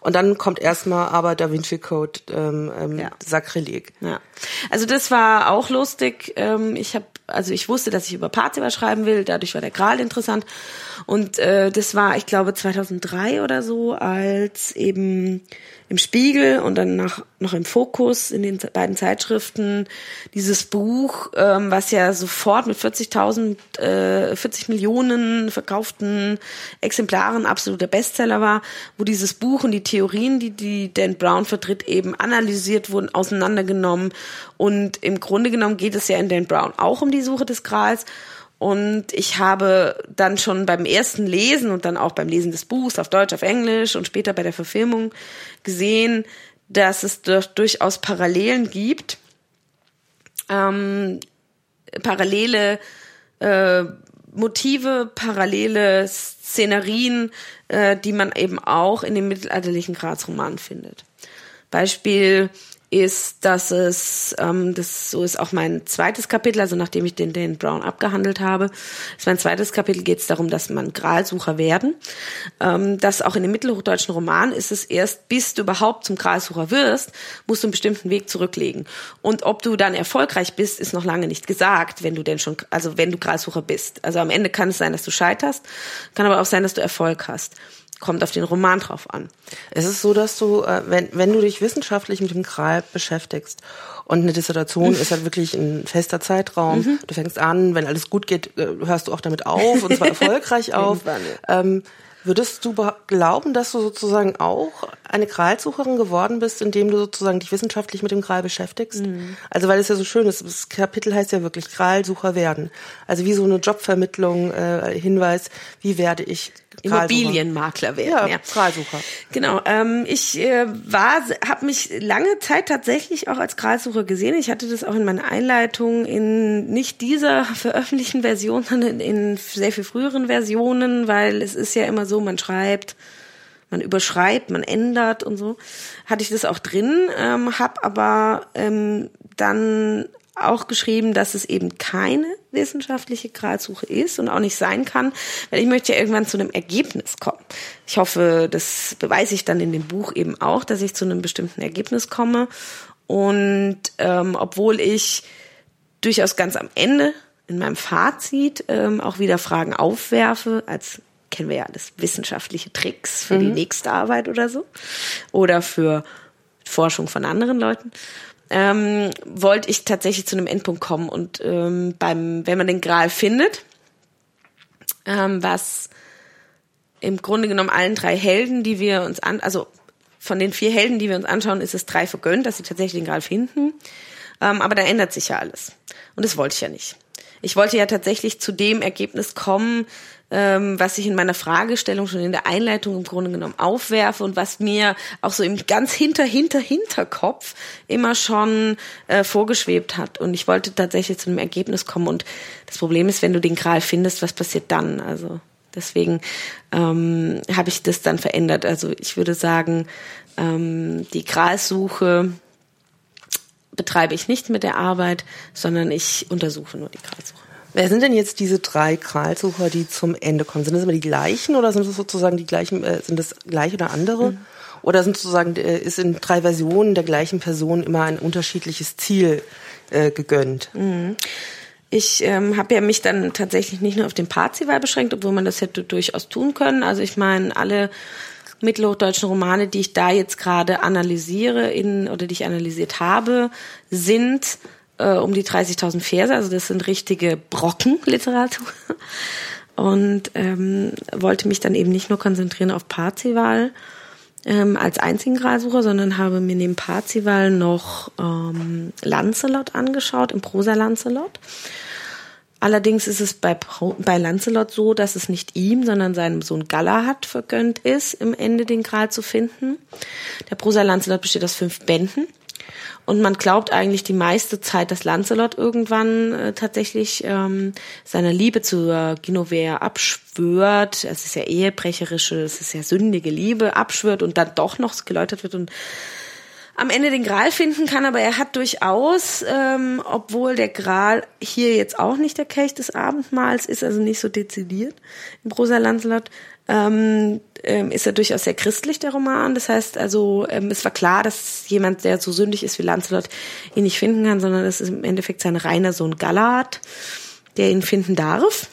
und dann kommt erstmal aber Da Vinci Code ähm, ähm, Ja. Sakrileg. Ja. Also das war auch lustig. Ähm, ich habe, also ich wusste, dass ich über Parzival schreiben will. Dadurch war der Gral interessant. Und äh, das war, ich glaube, 2003 oder so, als eben im Spiegel und dann nach, noch im Fokus in den beiden Zeitschriften dieses Buch, ähm, was ja sofort mit 40.000, äh, 40 Millionen verkauften Exemplaren absoluter Bestseller war, wo dieses Buch und die Theorien, die die Dan Brown vertritt, eben analysiert wurden, auseinandergenommen. Und im Grunde genommen geht es ja in Dan Brown auch um die Suche des Grals. Und ich habe dann schon beim ersten Lesen und dann auch beim Lesen des Buchs auf Deutsch, auf Englisch und später bei der Verfilmung gesehen, dass es durch, durchaus Parallelen gibt. Ähm, parallele äh, Motive, parallele Szenarien, äh, die man eben auch in den mittelalterlichen Grazromanen findet. Beispiel ist, dass es, ähm, das so ist auch mein zweites Kapitel, also nachdem ich den Dan Brown abgehandelt habe, ist mein zweites Kapitel geht es darum, dass man Gralsucher werden. Ähm, dass auch in dem mittelhochdeutschen Roman ist es erst, bis du überhaupt zum Gralsucher wirst, musst du einen bestimmten Weg zurücklegen. Und ob du dann erfolgreich bist, ist noch lange nicht gesagt, wenn du denn schon, also wenn du Gralsucher bist. Also am Ende kann es sein, dass du scheiterst, kann aber auch sein, dass du Erfolg hast kommt auf den Roman drauf an. Es ist so, dass du, äh, wenn, wenn du dich wissenschaftlich mit dem Gral beschäftigst und eine Dissertation ist halt wirklich ein fester Zeitraum, Mhm. du fängst an, wenn alles gut geht, äh, hörst du auch damit auf und zwar <laughs> erfolgreich auf. Ähm, würdest du glauben, dass du sozusagen auch eine Gralsucherin geworden bist, indem du sozusagen dich wissenschaftlich mit dem Gral beschäftigst? Mhm. Also weil es ja so schön ist, das Kapitel heißt ja wirklich Gralsucher werden. Also wie so eine Jobvermittlung, äh, Hinweis, wie werde ich? Immobilienmakler werden. Ja, Ja. Gralsucher. Genau. Ähm, ich äh, war, habe mich lange Zeit tatsächlich auch als Gralsucher gesehen. Ich hatte das auch in meiner Einleitung in nicht dieser veröffentlichten Version, sondern in sehr viel früheren Versionen, weil es ist ja immer so, man schreibt, man überschreibt, man ändert und so. Hatte ich das auch drin, ähm, habe aber ähm, dann auch geschrieben, dass es eben keine wissenschaftliche Gralsuche ist und auch nicht sein kann, weil ich möchte ja irgendwann zu einem Ergebnis kommen. Ich hoffe, das beweise ich dann in dem Buch eben auch, dass ich zu einem bestimmten Ergebnis komme. Und ähm, obwohl ich durchaus ganz am Ende in meinem Fazit ähm, auch wieder Fragen aufwerfe, als kennen wir ja alles wissenschaftliche Tricks für mhm. die nächste Arbeit oder so oder für Forschung von anderen Leuten. Ähm, wollte ich tatsächlich zu einem Endpunkt kommen und ähm, beim, wenn man den Gral findet, ähm, was im Grunde genommen allen drei Helden, die wir uns an, also von den vier Helden, die wir uns anschauen, ist es drei vergönnt, dass sie tatsächlich den Gral finden. Ähm, aber da ändert sich ja alles. Und das wollte ich ja nicht. Ich wollte ja tatsächlich zu dem Ergebnis kommen, ähm, was ich in meiner Fragestellung schon in der Einleitung im Grunde genommen aufwerfe und was mir auch so im ganz hinter, hinter, Hinterkopf immer schon äh, vorgeschwebt hat. Und ich wollte tatsächlich zu einem Ergebnis kommen. Und das Problem ist, wenn du den Gral findest, was passiert dann? Also deswegen ähm, habe ich das dann verändert. Also ich würde sagen, ähm, die Gralsuche betreibe ich nicht mit der Arbeit, sondern ich untersuche nur die Gralsuche. Wer sind denn jetzt diese drei Kralsucher, die zum Ende kommen? Sind das immer die gleichen oder sind das sozusagen die gleichen, äh, sind das gleiche oder andere? Mhm. Oder sind sozusagen, äh, ist in drei Versionen der gleichen Person immer ein unterschiedliches Ziel äh, gegönnt? Mhm. Ich ähm, habe ja mich dann tatsächlich nicht nur auf den Parzival beschränkt, obwohl man das hätte durchaus tun können. Also ich meine, alle mittelhochdeutschen Romane, die ich da jetzt gerade analysiere in oder die ich analysiert habe, sind äh, um die 30.000 Verse, also das sind richtige Brockenliteratur. <laughs> Und ähm, wollte mich dann eben nicht nur konzentrieren auf Parzival ähm, als einzigen Gralsucher, sondern habe mir neben Parzival noch ähm, Lancelot angeschaut, im Prosa Lancelot. Allerdings ist es bei, bei Lancelot so, dass es nicht ihm, sondern seinem Sohn Galahad vergönnt ist, im Ende den Gral zu finden. Der Prosa Lancelot besteht aus fünf Bänden. Und man glaubt eigentlich die meiste Zeit, dass Lancelot irgendwann äh, tatsächlich ähm, seiner Liebe zu äh, abschwört. Es ist ja ehebrecherische, es ist ja sündige Liebe, abschwört und dann doch noch geläutert wird und am Ende den Gral finden kann, aber er hat durchaus, ähm, obwohl der Gral hier jetzt auch nicht der Kelch des Abendmahls ist, also nicht so dezidiert im Prosa Lancelot, ähm, ähm, ist er durchaus sehr christlich, der Roman. Das heißt also, ähm, es war klar, dass jemand, der so sündig ist wie Lancelot, ihn nicht finden kann, sondern es ist im Endeffekt sein reiner Sohn Galahad, der ihn finden darf.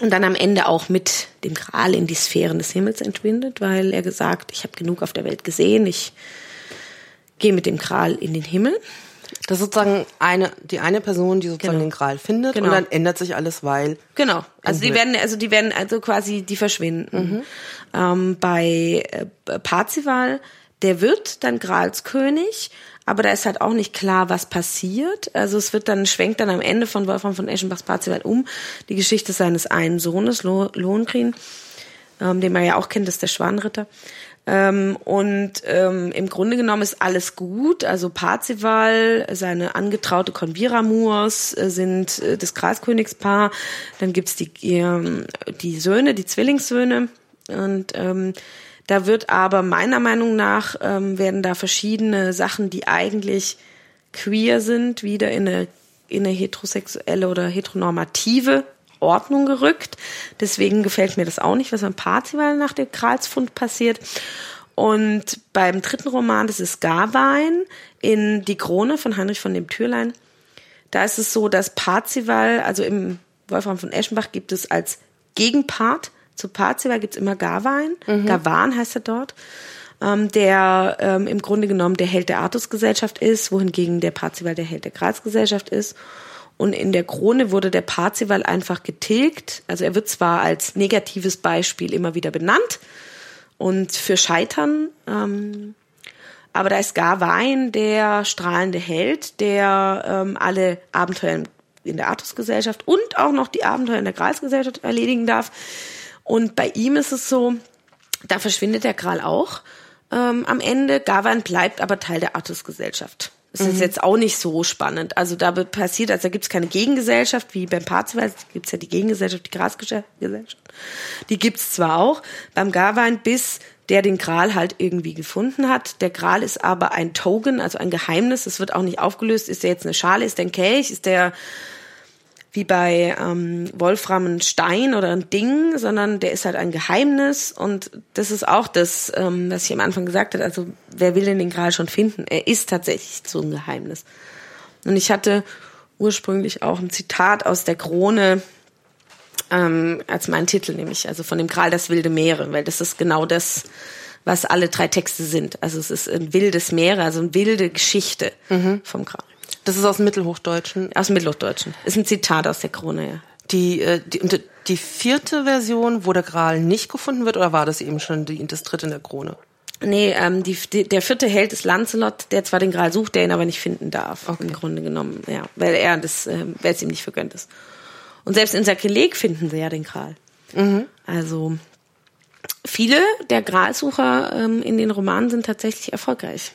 Und dann am Ende auch mit dem Gral in die Sphären des Himmels entschwindet, weil er gesagt, ich habe genug auf der Welt gesehen, ich gehe mit dem Gral in den Himmel. Das ist sozusagen eine, die eine Person, die sozusagen genau. den Gral findet genau. und dann ändert sich alles, weil. Genau. Also die werden, also die werden also quasi, die verschwinden. Mhm. Ähm, bei äh, Parzival, der wird dann Gralskönig, aber da ist halt auch nicht klar, was passiert. Also es wird dann, schwenkt dann am Ende von Wolfram von Eschenbachs Parzival um, die Geschichte seines einen Sohnes, Lohengrin, ähm, den man ja auch kennt, das ist der Schwanritter. Ähm, und ähm, im Grunde genommen ist alles gut. Also Parzival, seine angetraute Convira Moors äh, sind äh, das Graskönigspaar. Dann gibt's die, ähm, die Söhne, die Zwillingssöhne. Und ähm, da wird aber meiner Meinung nach ähm, werden da verschiedene Sachen, die eigentlich queer sind, wieder in eine, in eine heterosexuelle oder heteronormative Ordnung gerückt. Deswegen gefällt mir das auch nicht, was beim Parzival nach dem Kralsfund passiert. Und beim dritten Roman, das ist Garwein in Die Krone von Heinrich von dem Türlein, da ist es so, dass Parzival, also im Wolfram von Eschenbach gibt es als Gegenpart zu Parzival gibt es immer Garwein. Mhm. Gawan heißt er dort. Ähm, der ähm, im Grunde genommen der Held der Artusgesellschaft ist, wohingegen der Parzival der Held der Gralsgesellschaft ist. Und in der Krone wurde der Parzival einfach getilgt. Also er wird zwar als negatives Beispiel immer wieder benannt und für Scheitern, ähm, aber da ist Garwein der strahlende Held, der ähm, alle Abenteuer in der Artusgesellschaft und auch noch die Abenteuer in der Gralsgesellschaft erledigen darf. Und bei ihm ist es so, da verschwindet der Gral auch ähm, am Ende. Garwein bleibt aber Teil der Artusgesellschaft. Das mhm. ist jetzt auch nicht so spannend. Also da passiert, also da gibt es keine Gegengesellschaft, wie beim Parzival gibt es ja die Gegengesellschaft, die Grasgesellschaft. Die gibt's zwar auch beim Garwein, bis der den Gral halt irgendwie gefunden hat. Der Gral ist aber ein Token, also ein Geheimnis. Es wird auch nicht aufgelöst. Ist der jetzt eine Schale, ist der ein Kelch, ist der wie bei ähm, Wolfram ein Stein oder ein Ding, sondern der ist halt ein Geheimnis und das ist auch das, ähm, was ich am Anfang gesagt habe. Also wer will denn den Gral schon finden? Er ist tatsächlich so ein Geheimnis. Und ich hatte ursprünglich auch ein Zitat aus der Krone ähm, als mein Titel, nämlich also von dem Gral das wilde Meere, weil das ist genau das, was alle drei Texte sind. Also es ist ein wildes Meere, also eine wilde Geschichte mhm. vom Gral. Das ist aus dem Mittelhochdeutschen. Aus dem Mittelhochdeutschen. Ist ein Zitat aus der Krone, ja. Die, äh, die, die vierte Version, wo der Gral nicht gefunden wird, oder war das eben schon die, das dritte in der Krone? Nee, ähm, die, die, der vierte Held ist Lancelot, der zwar den Gral sucht, der ihn aber nicht finden darf. Okay. Im Grunde genommen, ja, weil er das, äh, weil es ihm nicht vergönnt ist. Und selbst in Sakrileg finden sie ja den Gral. Mhm. Also viele der Gralsucher ähm, in den Romanen sind tatsächlich erfolgreich.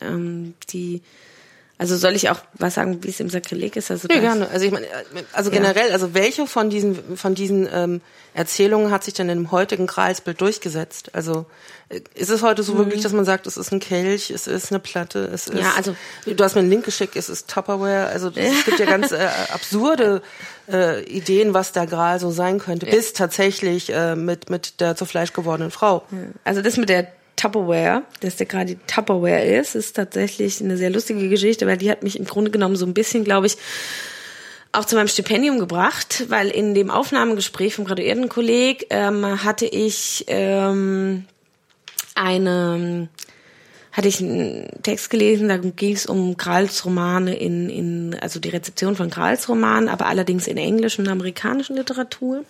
Ähm, die also soll ich auch was sagen, wie es im Sakrileg ist? Also ja, gerne. Also ich meine, also generell, also welche von diesen von diesen ähm, Erzählungen hat sich denn im heutigen Gralsbild durchgesetzt? Also äh, ist es heute so mhm. wirklich, dass man sagt, es ist ein Kelch, es ist eine Platte, es ist. Ja, also du hast mir einen Link geschickt, es ist Tupperware. Also es gibt ja ganz äh, absurde <laughs> äh, Ideen, was der Gral so sein könnte, ja. bis tatsächlich äh, mit mit der zu Fleisch gewordenen Frau. Also das mit der Tupperware, dass der gerade Tupperware ist, ist tatsächlich eine sehr lustige Geschichte, weil die hat mich im Grunde genommen so ein bisschen, glaube ich, auch zu meinem Stipendium gebracht, weil in dem Aufnahmegespräch vom Graduiertenkolleg ähm, hatte ich ähm, eine hatte ich einen Text gelesen, da ging es um Kralls Romane in, in, also die Rezeption von Kralls Romanen, aber allerdings in englischen und amerikanischen Literatur.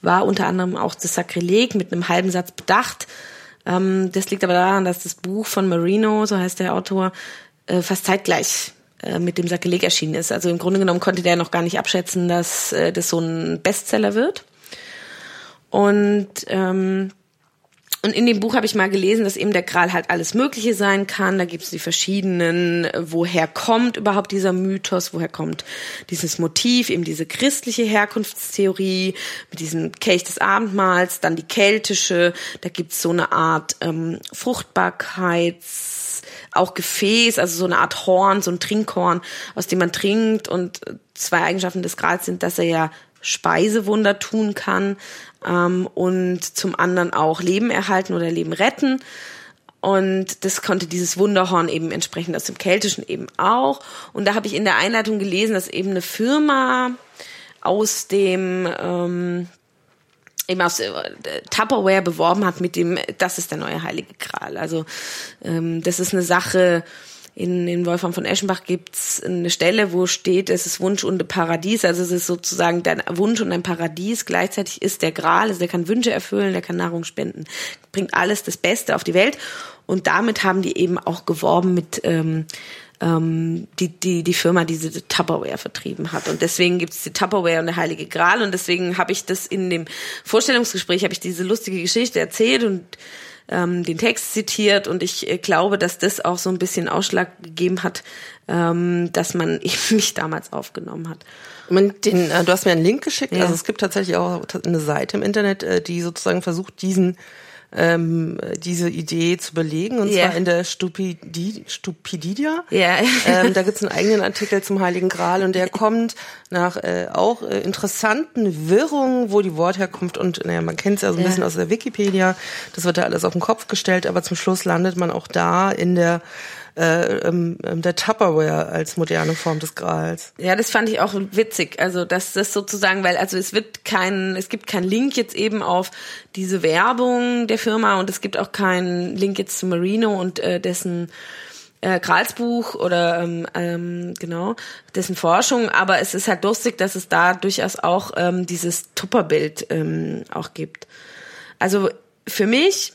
War unter anderem auch das Sakrileg mit einem halben Satz bedacht, ähm, das liegt aber daran, dass das Buch von Marino, so heißt der Autor, äh, fast zeitgleich äh, mit dem Sakrileg erschienen ist. Also im Grunde genommen konnte der noch gar nicht abschätzen, dass äh, das so ein Bestseller wird. Und ähm, und in dem Buch habe ich mal gelesen, dass eben der Gral halt alles Mögliche sein kann. Da gibt es die verschiedenen, woher kommt überhaupt dieser Mythos, woher kommt dieses Motiv, eben diese christliche Herkunftstheorie mit diesem Kelch des Abendmahls, dann die keltische, da gibt es so eine Art ähm, Fruchtbarkeits, auch Gefäß, also so eine Art Horn, so ein Trinkhorn, aus dem man trinkt. Und zwei Eigenschaften des Grals sind, dass er ja Speisewunder tun kann ähm, und zum anderen auch Leben erhalten oder Leben retten. Und das konnte dieses Wunderhorn eben entsprechend aus dem Keltischen eben auch. Und da habe ich in der Einleitung gelesen, dass eben eine Firma aus dem ähm, eben aus äh, Tupperware beworben hat mit dem, das ist der neue Heilige Gral. Also ähm, das ist eine Sache, in, in Wolfram von Eschenbach gibt's eine Stelle, wo steht, es ist Wunsch und Paradies. Also es ist sozusagen dein Wunsch und ein Paradies. Gleichzeitig ist der Gral, also der kann Wünsche erfüllen, der kann Nahrung spenden, bringt alles das Beste auf die Welt. Und damit haben die eben auch geworben mit ähm, ähm, die, die, die Firma, die diese Tupperware vertrieben hat. Und deswegen gibt's die Tupperware und der Heilige Gral. Und deswegen habe ich das in dem Vorstellungsgespräch, habe ich diese lustige Geschichte erzählt und ähm, den Text zitiert und ich äh, glaube, dass das auch so ein bisschen Ausschlag gegeben hat, ähm, dass man <laughs> eben mich damals aufgenommen hat. Den, äh, du hast mir einen Link geschickt. Ja. Also es gibt tatsächlich auch eine Seite im Internet, äh, die sozusagen versucht, diesen ähm, diese Idee zu belegen, und yeah. zwar in der Stupidi Stupididia. Yeah. ähm, da gibt's einen eigenen Artikel zum Heiligen Gral und der kommt nach äh, auch äh, interessanten Wirrungen, wo die Wortherkunft und naja, man kennt es ja so ein yeah. bisschen aus der Wikipedia, das wird da alles auf den Kopf gestellt, aber zum Schluss landet man auch da in der äh, ähm, ähm, der Tupperware als moderne Form des Grals. Ja, das fand ich auch witzig. Also dass das sozusagen, weil also es wird kein, es gibt keinen Link jetzt eben auf diese Werbung der Firma und es gibt auch keinen Link jetzt zu Marino und äh, dessen äh, Gralsbuch oder ähm, ähm, genau dessen Forschung, aber es ist halt lustig, dass es da durchaus auch ähm, dieses Tupperbild ähm, auch gibt. Also für mich,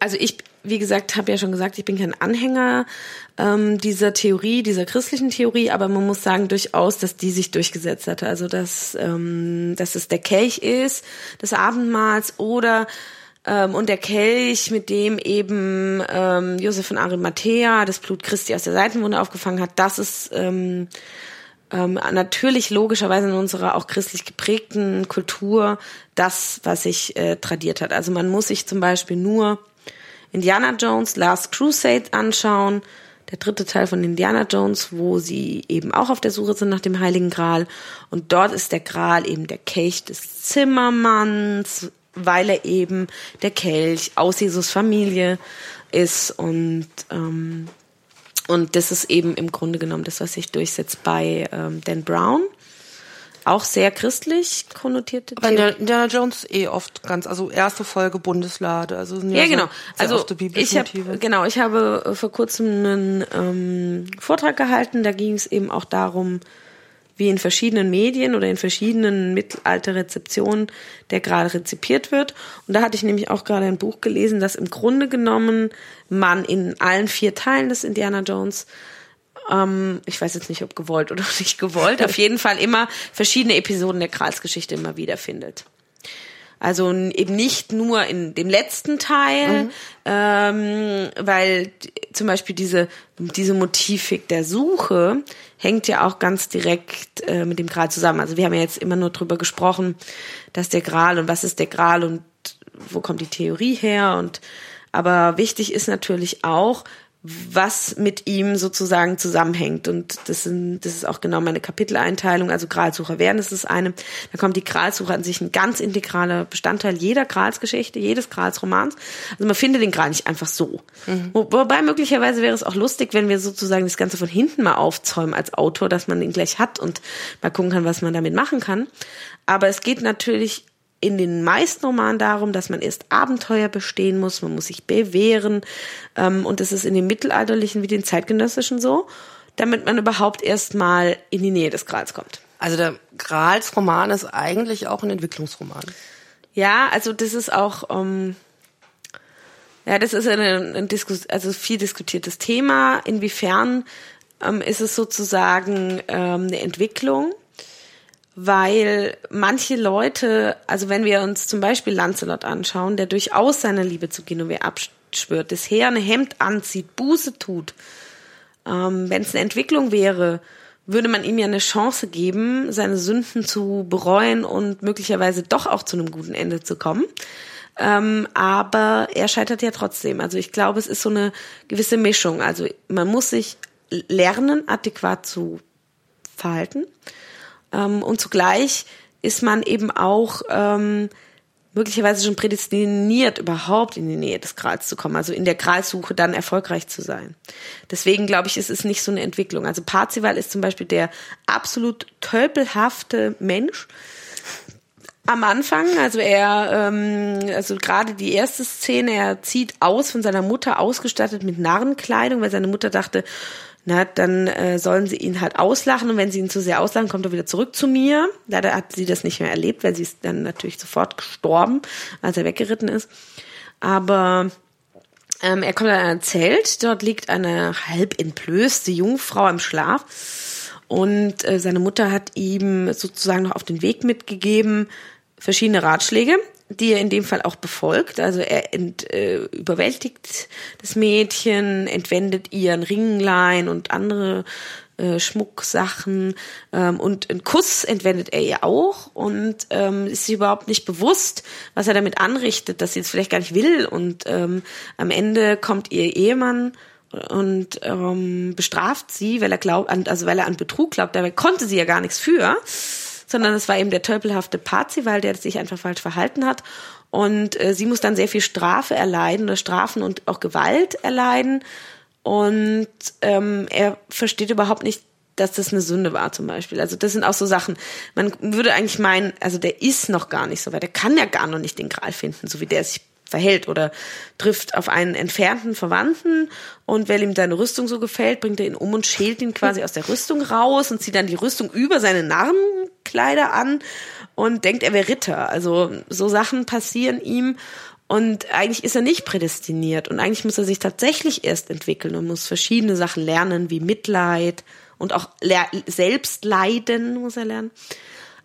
also ich wie gesagt, habe ja schon gesagt, ich bin kein Anhänger ähm, dieser Theorie, dieser christlichen Theorie, aber man muss sagen durchaus, dass die sich durchgesetzt hatte. Also dass, ähm, dass es der Kelch ist des Abendmahls oder ähm, und der Kelch, mit dem eben ähm, Josef von Arimathea das Blut Christi aus der Seitenwunde aufgefangen hat, das ist ähm, ähm, natürlich logischerweise in unserer auch christlich geprägten Kultur das, was sich äh, tradiert hat. Also man muss sich zum Beispiel nur Indiana Jones Last Crusade anschauen. der dritte Teil von Indiana Jones, wo sie eben auch auf der Suche sind nach dem Heiligen Gral. Und dort ist der Gral eben der Kelch des Zimmermanns, weil er eben der Kelch aus Jesus Familie ist und ähm, und das ist eben im Grunde genommen das, was sich durchsetzt bei ähm, Dan Brown auch sehr christlich konnotierte Aber Theorie. Indiana Jones eh oft ganz, also erste Folge Bundeslade, also ja, genau. also ich habe genau, ich habe äh, vor kurzem einen ähm, Vortrag gehalten, da ging es eben auch darum, wie in verschiedenen Medien oder in verschiedenen Mittelalterrezeptionen der gerade rezipiert wird. Und da hatte ich nämlich auch gerade ein Buch gelesen, dass im Grunde genommen man in allen vier Teilen des Indiana Jones ähm, ich weiß jetzt nicht, ob gewollt oder <laughs> nicht gewollt, auf jeden Fall immer verschiedene Episoden der Gralsgeschichte immer wieder findet. Also eben nicht nur in dem letzten Teil, mhm. ähm, weil zum Beispiel diese, diese Motivik der Suche hängt ja auch ganz direkt äh, mit dem Gral zusammen. Also wir haben ja jetzt immer nur drüber gesprochen, dass der Gral und was ist der Gral und wo kommt die Theorie her und aber wichtig ist natürlich auch, was mit ihm sozusagen zusammenhängt. Und das, sind, das ist auch genau meine Kapiteleinteilung. Also Gralsucher werden, das ist eine. Da kommt die Gralsuche an sich ein ganz integraler Bestandteil jeder Gralsgeschichte, jedes Gralsromans. Also man findet den Gral nicht einfach so. Mhm. Wobei möglicherweise wäre es auch lustig, wenn wir sozusagen das Ganze von hinten mal aufzäumen als Autor, dass man ihn gleich hat und mal gucken kann, was man damit machen kann. Aber es geht natürlich in den meisten Romanen darum, dass man erst Abenteuer bestehen muss, man muss sich bewähren. Ähm, und das ist in den mittelalterlichen wie den zeitgenössischen so, damit man überhaupt erst mal in die Nähe des Grals kommt. Also der Gralsroman ist eigentlich auch ein Entwicklungsroman. Ja, also das ist auch, ähm, ja, das ist ein, ein Diskus also viel diskutiertes Thema. Inwiefern ähm, ist es sozusagen ähm, eine Entwicklung? Weil manche Leute, also wenn wir uns zum Beispiel Lancelot anschauen, der durchaus seine Liebe zu Genovese abschwört, das Heer ein Hemd anzieht, Buße tut, ähm, wenn es eine Entwicklung wäre, würde man ihm ja eine Chance geben, seine Sünden zu bereuen und möglicherweise doch auch zu einem guten Ende zu kommen. Ähm, aber er scheitert ja trotzdem. Also ich glaube, es ist so eine gewisse Mischung. Also man muss sich lernen, adäquat zu verhalten. Ähm, und zugleich ist man eben auch ähm, möglicherweise schon prädestiniert, überhaupt in die Nähe des Grals zu kommen, also in der Gralsuche dann erfolgreich zu sein. Deswegen glaube ich, es ist nicht so eine Entwicklung. Also Parzival ist zum Beispiel der absolut tölpelhafte Mensch, am Anfang, also er, ähm, also gerade die erste Szene, er zieht aus von seiner Mutter ausgestattet mit Narrenkleidung, weil seine Mutter dachte, na, dann äh, sollen sie ihn halt auslachen und wenn sie ihn zu sehr auslachen, kommt er wieder zurück zu mir. Leider hat sie das nicht mehr erlebt, weil sie ist dann natürlich sofort gestorben, als er weggeritten ist. Aber ähm, er kommt in ein Zelt, dort liegt eine halb entblößte Jungfrau im Schlaf und äh, seine Mutter hat ihm sozusagen noch auf den Weg mitgegeben, verschiedene Ratschläge die er in dem Fall auch befolgt. Also er ent, äh, überwältigt das Mädchen, entwendet ihr ein Ringlein und andere äh, Schmucksachen ähm, und einen Kuss entwendet er ihr auch. Und ähm, ist sie überhaupt nicht bewusst, was er damit anrichtet, dass sie es vielleicht gar nicht will. Und ähm, am Ende kommt ihr Ehemann und ähm, bestraft sie, weil er glaubt, also weil er an Betrug glaubt, dabei konnte sie ja gar nichts für sondern es war eben der tölpelhafte Parzival, der sich einfach falsch verhalten hat. Und äh, sie muss dann sehr viel Strafe erleiden oder Strafen und auch Gewalt erleiden. Und ähm, er versteht überhaupt nicht, dass das eine Sünde war zum Beispiel. Also das sind auch so Sachen. Man würde eigentlich meinen, also der ist noch gar nicht so weit. Der kann ja gar noch nicht den Gral finden, so wie der sich verhält oder trifft auf einen entfernten Verwandten und weil ihm seine Rüstung so gefällt, bringt er ihn um und schält ihn quasi aus der Rüstung raus und zieht dann die Rüstung über seine Narrenkleider an und denkt, er wäre Ritter. Also so Sachen passieren ihm und eigentlich ist er nicht prädestiniert und eigentlich muss er sich tatsächlich erst entwickeln und muss verschiedene Sachen lernen, wie Mitleid und auch Selbstleiden muss er lernen.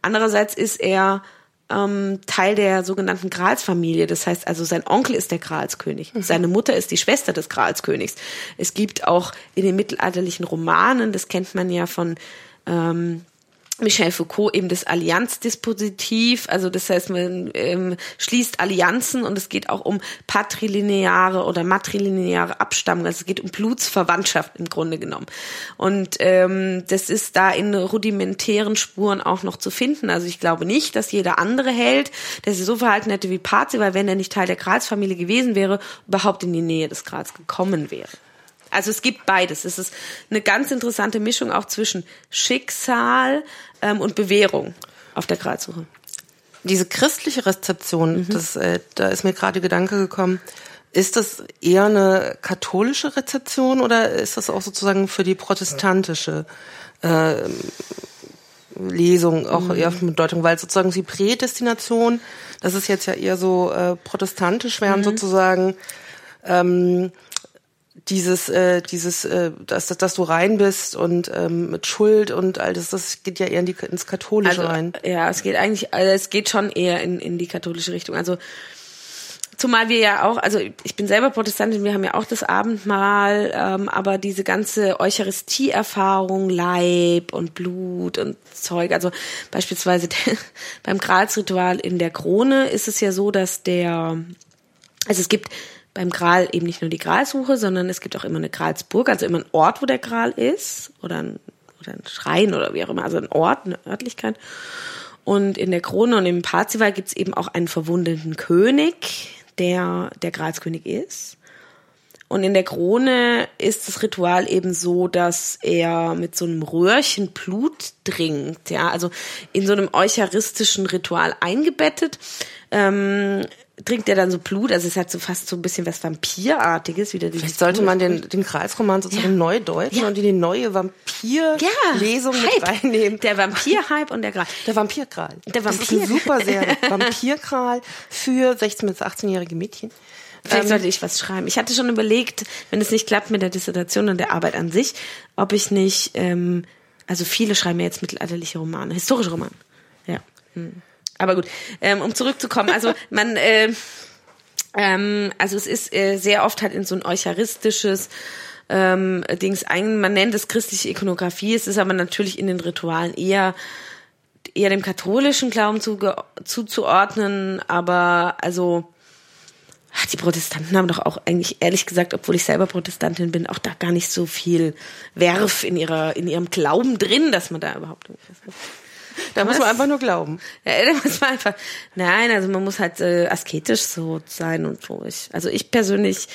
Andererseits ist er ähm, Teil der sogenannten Gralsfamilie. Das heißt also, sein Onkel ist der Gralskönig. Mhm. Seine Mutter ist die Schwester des Gralskönigs. Es gibt auch in den mittelalterlichen Romanen, das kennt man ja von ähm, Michel Foucault eben das Allianzdispositiv, also das heißt, man ähm, schließt Allianzen und es geht auch um patrilineare oder matrilineare Abstammung, also es geht um Blutsverwandtschaft im Grunde genommen. Und ähm, das ist da in rudimentären Spuren auch noch zu finden. Also ich glaube nicht, dass jeder andere Held, der sich so verhalten hätte wie Parzi, weil wenn er nicht Teil der Gralsfamilie gewesen wäre, überhaupt in die Nähe des Grals gekommen wäre. Also es gibt beides. Es ist eine ganz interessante Mischung auch zwischen Schicksal ähm, und Bewährung auf der Gradsuche. Diese christliche Rezeption, mhm. das, äh, da ist mir gerade Gedanke gekommen, ist das eher eine katholische Rezeption oder ist das auch sozusagen für die protestantische äh, Lesung auch mhm. eher von Bedeutung, weil sozusagen die Prädestination, das ist jetzt ja eher so äh, protestantisch, während mhm. sozusagen ähm, dieses, äh, dieses, äh, dass, dass du rein bist und ähm, mit Schuld und all das, das geht ja eher in die, ins Katholische also, rein. Ja, es geht eigentlich, also es geht schon eher in, in die katholische Richtung. Also Zumal wir ja auch, also ich bin selber Protestantin, wir haben ja auch das Abendmahl, ähm, aber diese ganze Eucharistie-Erfahrung, Leib und Blut und Zeug, also beispielsweise der, <laughs> beim Gralsritual in der Krone ist es ja so, dass der, also es gibt beim Gral eben nicht nur die Gralsuche, sondern es gibt auch immer eine Gralsburg, also immer ein Ort, wo der Gral ist oder ein, oder ein Schrein oder wie auch immer, also ein Ort, eine Örtlichkeit. Und in der Krone und im Parzival gibt es eben auch einen verwundeten König, der der Gralskönig ist. Und in der Krone ist das Ritual eben so, dass er mit so einem Röhrchen Blut trinkt, ja, also in so einem eucharistischen Ritual eingebettet. Ähm, trinkt er dann so Blut, also es hat so fast so ein bisschen was Vampirartiges wieder. Vielleicht sollte man den, den Kreisroman sozusagen ja. neu deuten ja. und in die neue Vampir-Lesung ja. mit reinnehmen. Der Vampir-Hype und der Gral. Der Vampir-Gral. Der Vampir. Das ist eine super Serie. <laughs> Vampir-Gral für 16- bis 18-jährige Mädchen. Vielleicht ähm, sollte ich was schreiben. Ich hatte schon überlegt, wenn es nicht klappt mit der Dissertation und der Arbeit an sich, ob ich nicht, ähm, also viele schreiben ja jetzt mittelalterliche Romane, historische Romane. Ja. Hm. Aber gut, ähm, um zurückzukommen, also <laughs> man, äh, ähm, also es ist äh, sehr oft halt in so ein eucharistisches ähm, Dings ein, man nennt es christliche Ikonografie, es ist aber natürlich in den Ritualen eher eher dem katholischen Glauben zu, zuzuordnen, aber also die Protestanten haben doch auch eigentlich ehrlich gesagt, obwohl ich selber Protestantin bin, auch da gar nicht so viel Werf in ihrer in ihrem Glauben drin, dass man da überhaupt da muss man einfach nur glauben. Ja, da muss man einfach. Nein, also man muss halt äh, asketisch so sein und so. Ich, also ich persönlich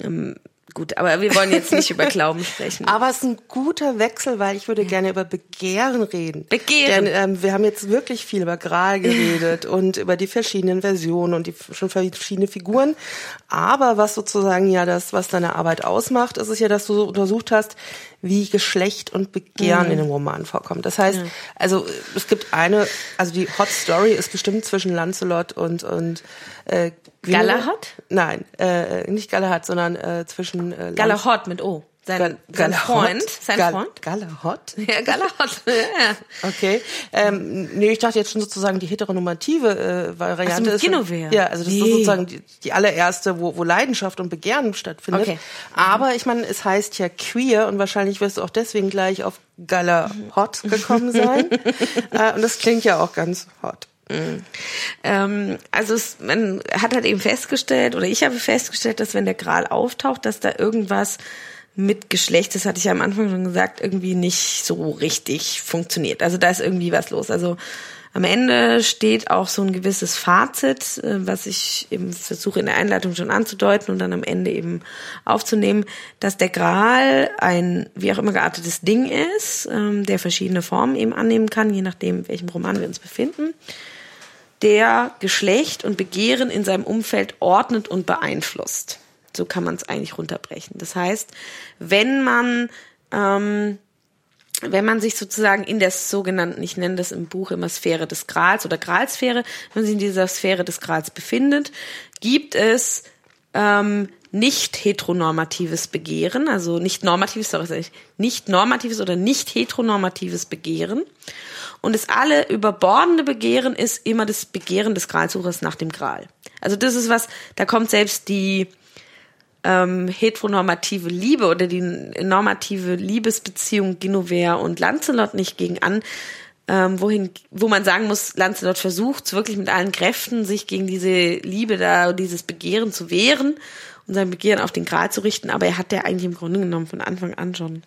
ähm, Gut, aber wir wollen jetzt nicht über <laughs> Glauben sprechen. Aber es ist ein guter Wechsel, weil ich würde ja. gerne über Begehren reden. Begehren. Denn ähm, wir haben jetzt wirklich viel über Gral <laughs> geredet und über die verschiedenen Versionen und die schon verschiedene Figuren. Aber was sozusagen ja das, was deine Arbeit ausmacht, ist es ja, dass du untersucht hast, wie Geschlecht und Begehren mhm. in dem Roman vorkommt. Das heißt, ja. also es gibt eine, also die Hot Story ist bestimmt zwischen Lancelot und und äh, Galahad? Nein, äh, nicht Galahad, sondern äh, zwischen äh, Galahad mit O. Sein, sein Freund. Sein Gal Freund. Galahad? <laughs> Ja, Galahad. <laughs> ja. Okay. Ähm, nee, ich dachte jetzt schon sozusagen die heteronormative äh, Variante ist. Genovea. Ja, also das nee. ist sozusagen die, die allererste, wo, wo Leidenschaft und Begehren stattfindet. Okay. Aber ich meine, es heißt ja queer und wahrscheinlich wirst du auch deswegen gleich auf Galahad gekommen sein. <laughs> äh, und das klingt ja auch ganz hot. Ähm, also es, man hat halt eben festgestellt, oder ich habe festgestellt, dass wenn der Gral auftaucht, dass da irgendwas mit Geschlecht, das hatte ich ja am Anfang schon gesagt, irgendwie nicht so richtig funktioniert. Also da ist irgendwie was los. Also am Ende steht auch so ein gewisses Fazit, äh, was ich eben versuche in der Einleitung schon anzudeuten und dann am Ende eben aufzunehmen, dass der Gral ein wie auch immer geartetes Ding ist, ähm, der verschiedene Formen eben annehmen kann, je nachdem, in welchem Roman wir uns befinden der Geschlecht und Begehren in seinem Umfeld ordnet und beeinflusst. So kann man es eigentlich runterbrechen. Das heißt, wenn man ähm, wenn man sich sozusagen in der sogenannten, ich nenne das im Buch immer Sphäre des Grals oder Gralsphäre, wenn man sich in dieser Sphäre des Grals befindet, gibt es ähm, nicht heteronormatives Begehren, also nicht normatives, sorry, nicht normatives oder nicht heteronormatives Begehren. Und das alle überbordende Begehren ist immer das Begehren des Gralsuchers nach dem Gral. Also das ist was, da kommt selbst die ähm, heteronormative Liebe oder die normative Liebesbeziehung Genovea und Lancelot nicht gegen an, ähm, wohin, wo man sagen muss, Lancelot versucht wirklich mit allen Kräften, sich gegen diese Liebe da, dieses Begehren zu wehren und sein Begehren auf den Gral zu richten, aber er hat ja eigentlich im Grunde genommen von Anfang an schon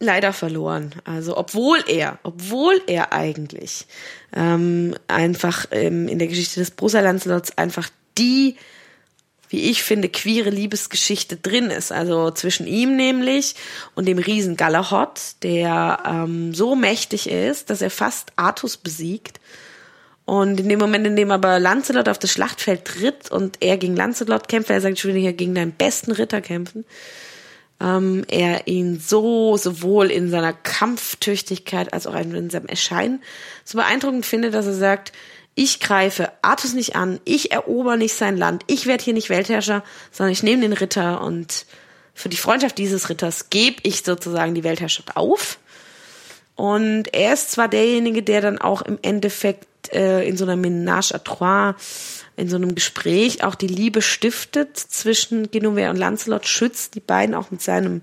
leider verloren. Also obwohl er, obwohl er eigentlich ähm, einfach ähm, in der Geschichte des Brusa Lancelots einfach die wie ich finde, queere Liebesgeschichte drin ist. Also zwischen ihm nämlich und dem Riesen Galahad, der ähm, so mächtig ist, dass er fast Artus besiegt. Und in dem Moment, in dem aber Lancelot auf das Schlachtfeld tritt und er gegen Lancelot kämpft, er sagt, ich will hier gegen deinen besten Ritter kämpfen, ähm, er ihn so sowohl in seiner Kampftüchtigkeit als auch in seinem Erscheinen so beeindruckend findet, dass er sagt, ich greife Artus nicht an, ich erober nicht sein Land, ich werde hier nicht Weltherrscher, sondern ich nehme den Ritter und für die Freundschaft dieses Ritters gebe ich sozusagen die Weltherrschaft auf. Und er ist zwar derjenige, der dann auch im Endeffekt äh, in so einer Ménage à trois, in so einem Gespräch auch die Liebe stiftet zwischen Genovea und Lancelot, schützt die beiden auch mit seinem,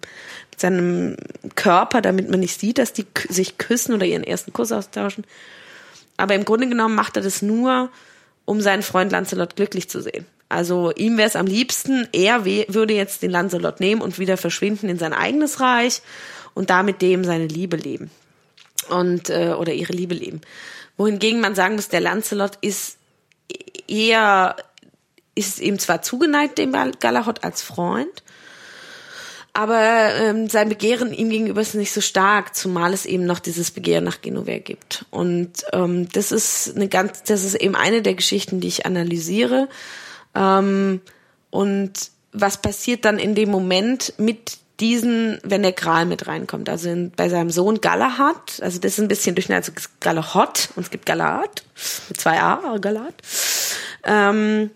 mit seinem Körper, damit man nicht sieht, dass die sich küssen oder ihren ersten Kuss austauschen. Aber im Grunde genommen macht er das nur, um seinen Freund Lancelot glücklich zu sehen. Also ihm wäre es am liebsten, er würde jetzt den Lancelot nehmen und wieder verschwinden in sein eigenes Reich und damit dem seine Liebe leben. Und, äh, oder ihre Liebe leben. Wohingegen man sagen muss, der Lancelot ist eher, ist ihm zwar zugeneigt, dem Galahad als Freund, aber ähm, sein Begehren ihm gegenüber ist nicht so stark, zumal es eben noch dieses Begehren nach Genovea gibt. Und ähm, das ist eine ganz, das ist eben eine der Geschichten, die ich analysiere. Ähm, und was passiert dann in dem Moment mit diesen, wenn der Gral mit reinkommt, also in, bei seinem Sohn Galahad, also das ist ein bisschen durcheinander, also Galahad und es gibt Galahad mit zwei A, Galahad. Ähm,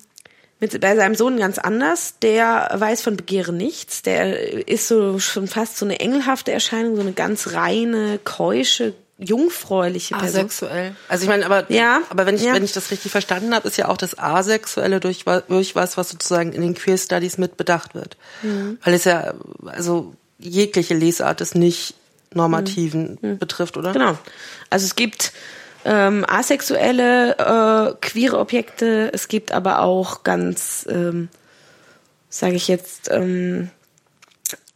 mit, bei seinem Sohn ganz anders. Der weiß von Begehren nichts. Der ist so schon fast so eine engelhafte Erscheinung, so eine ganz reine, keusche, jungfräuliche Person. Asexuell. Also ich meine, aber ja, aber wenn ich ja. wenn ich das richtig verstanden habe, ist ja auch das Asexuelle durch, durch was, was sozusagen in den Queer Studies mit bedacht wird, mhm. weil es ja also jegliche Lesart des nicht normativen mhm. betrifft, oder? Genau. Also es gibt ähm, asexuelle äh, queere Objekte. Es gibt aber auch ganz, ähm, sage ich jetzt, ähm,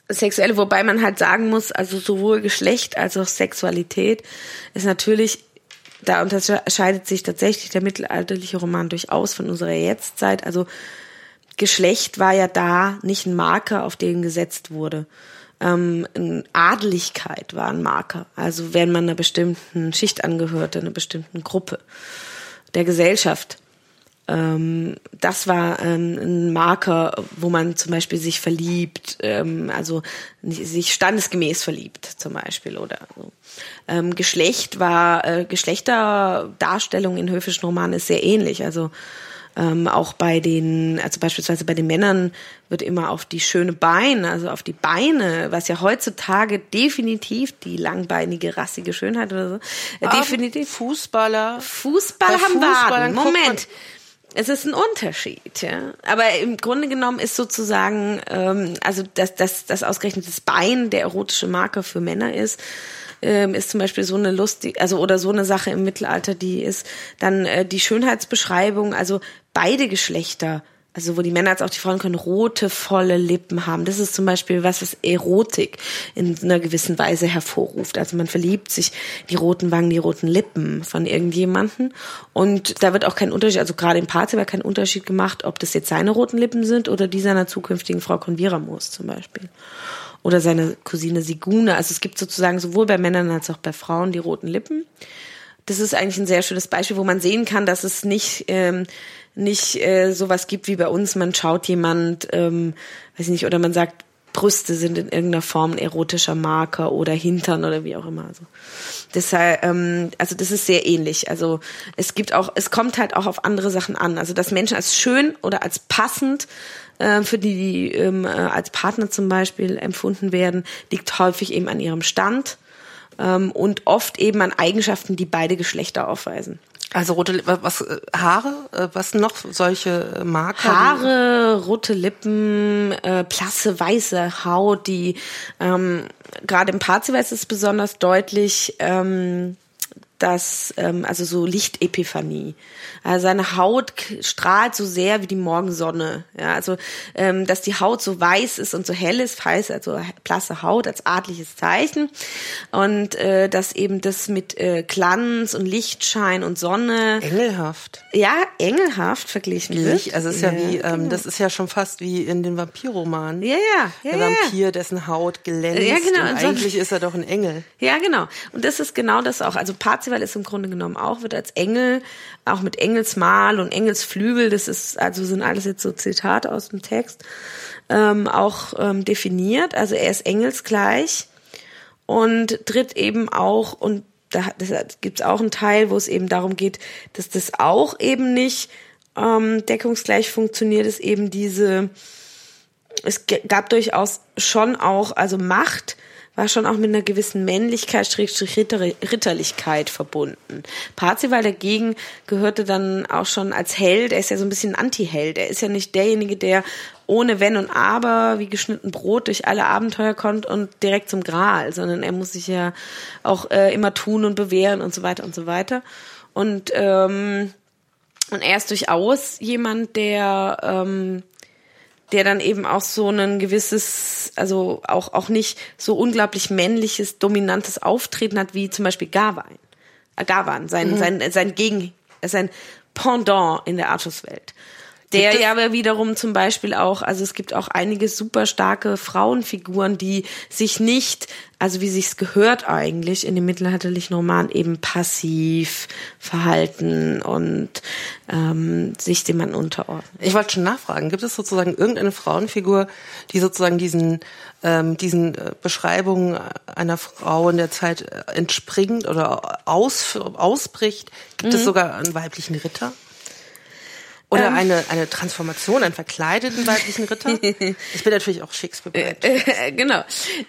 sexuelle, wobei man halt sagen muss, also sowohl Geschlecht als auch Sexualität ist natürlich, da unterscheidet sich tatsächlich der mittelalterliche Roman durchaus von unserer Jetztzeit. Also Geschlecht war ja da nicht ein Marker, auf den gesetzt wurde ähm, Adeligkeit war ein Marker. Also wenn man einer bestimmten Schicht angehörte, einer bestimmten Gruppe der Gesellschaft. Ähm, das war ähm, ein Marker, wo man zum Beispiel sich verliebt, ähm, also sich standesgemäß verliebt zum Beispiel oder so. Ähm, Geschlecht war, äh, Geschlechterdarstellung in höfischen Romanen ist sehr ähnlich. Also ähm, auch bei den, also beispielsweise bei den Männern wird immer auf die schöne Beine, also auf die Beine, was ja heutzutage definitiv die langbeinige, rassige Schönheit oder so, äh, definitiv. Fußballer. Fußballer haben Waden. Moment. Es ist ein Unterschied, ja. Aber im Grunde genommen ist sozusagen, ähm, also dass das, das ausgerechnet das Bein der erotische Marker für Männer ist, ähm, ist zum Beispiel so eine lustig, also oder so eine Sache im Mittelalter, die ist dann äh, die Schönheitsbeschreibung, also beide Geschlechter also wo die Männer als auch die Frauen können rote, volle Lippen haben. Das ist zum Beispiel was, was Erotik in einer gewissen Weise hervorruft. Also man verliebt sich die roten Wangen, die roten Lippen von irgendjemanden. Und da wird auch kein Unterschied, also gerade im Parzival kein Unterschied gemacht, ob das jetzt seine roten Lippen sind oder die seiner zukünftigen Frau Conviramos zum Beispiel oder seine Cousine Sigune. Also es gibt sozusagen sowohl bei Männern als auch bei Frauen die roten Lippen. Das ist eigentlich ein sehr schönes Beispiel, wo man sehen kann, dass es nicht ähm, nicht äh, sowas gibt wie bei uns. Man schaut jemand, ähm, weiß ich nicht, oder man sagt, Brüste sind in irgendeiner Form ein erotischer Marker oder Hintern oder wie auch immer. Also deshalb, ähm, also das ist sehr ähnlich. Also es gibt auch, es kommt halt auch auf andere Sachen an. Also dass Menschen als schön oder als passend äh, für die, die ähm, äh, als Partner zum Beispiel empfunden werden, liegt häufig eben an ihrem Stand ähm, und oft eben an Eigenschaften, die beide Geschlechter aufweisen. Also rote was äh, Haare, äh, was noch solche Marker? Haare, rote Lippen, äh, blasse weiße Haut, die ähm, gerade im Parzival ist es besonders deutlich. Ähm, dass, ähm, also so Lichtepiphanie. Also seine Haut strahlt so sehr wie die Morgensonne. Ja, also ähm, dass die Haut so weiß ist und so hell ist, heißt also blasse Haut als adliches Zeichen. Und äh, dass eben das mit äh, Glanz und Lichtschein und Sonne. Engelhaft. Ja, engelhaft verglichen wird. Also es ist ja, ja wie, ähm, genau. das ist ja schon fast wie in den Vampirromanen. Ja, ja. ja Der ja, Vampir, dessen Haut glänzt. Ja, genau. Und eigentlich ist er doch ein Engel. Ja, genau. Und das ist genau das auch. Also Parzival Parzival ist im Grunde genommen auch, wird als Engel, auch mit Engelsmal und Engelsflügel, das ist, also sind alles jetzt so Zitate aus dem Text, ähm, auch ähm, definiert. Also er ist engelsgleich und tritt eben auch, und da gibt es auch einen Teil, wo es eben darum geht, dass das auch eben nicht ähm, deckungsgleich funktioniert, ist eben diese, es gab durchaus schon auch, also Macht, war schon auch mit einer gewissen Männlichkeit, Schrägstrich Ritterlichkeit verbunden. Parzival dagegen gehörte dann auch schon als Held, er ist ja so ein bisschen Anti-Held. Er ist ja nicht derjenige, der ohne Wenn und Aber wie geschnitten Brot durch alle Abenteuer kommt und direkt zum Gral, sondern er muss sich ja auch äh, immer tun und bewähren und so weiter und so weiter. Und, ähm, und er ist durchaus jemand, der ähm, der dann eben auch so ein gewisses, also auch, auch nicht so unglaublich männliches, dominantes Auftreten hat, wie zum Beispiel Gawain. Äh, Gawain, sein, mhm. sein, sein Gegen, sein Pendant in der Artuswelt. Der ja aber wiederum zum Beispiel auch, also es gibt auch einige super starke Frauenfiguren, die sich nicht, also wie sich's gehört eigentlich in dem mittelalterlichen Roman eben passiv verhalten und ähm, sich dem man unterordnen. Ich wollte schon nachfragen, gibt es sozusagen irgendeine Frauenfigur, die sozusagen diesen ähm, diesen äh, Beschreibungen einer Frau in der Zeit entspringt oder aus, ausbricht? Gibt mhm. es sogar einen weiblichen Ritter? Oder ähm. eine, eine Transformation, einen verkleideten weiblichen Ritter. <laughs> Ich bin natürlich auch Shakespeare. Äh, <laughs> genau.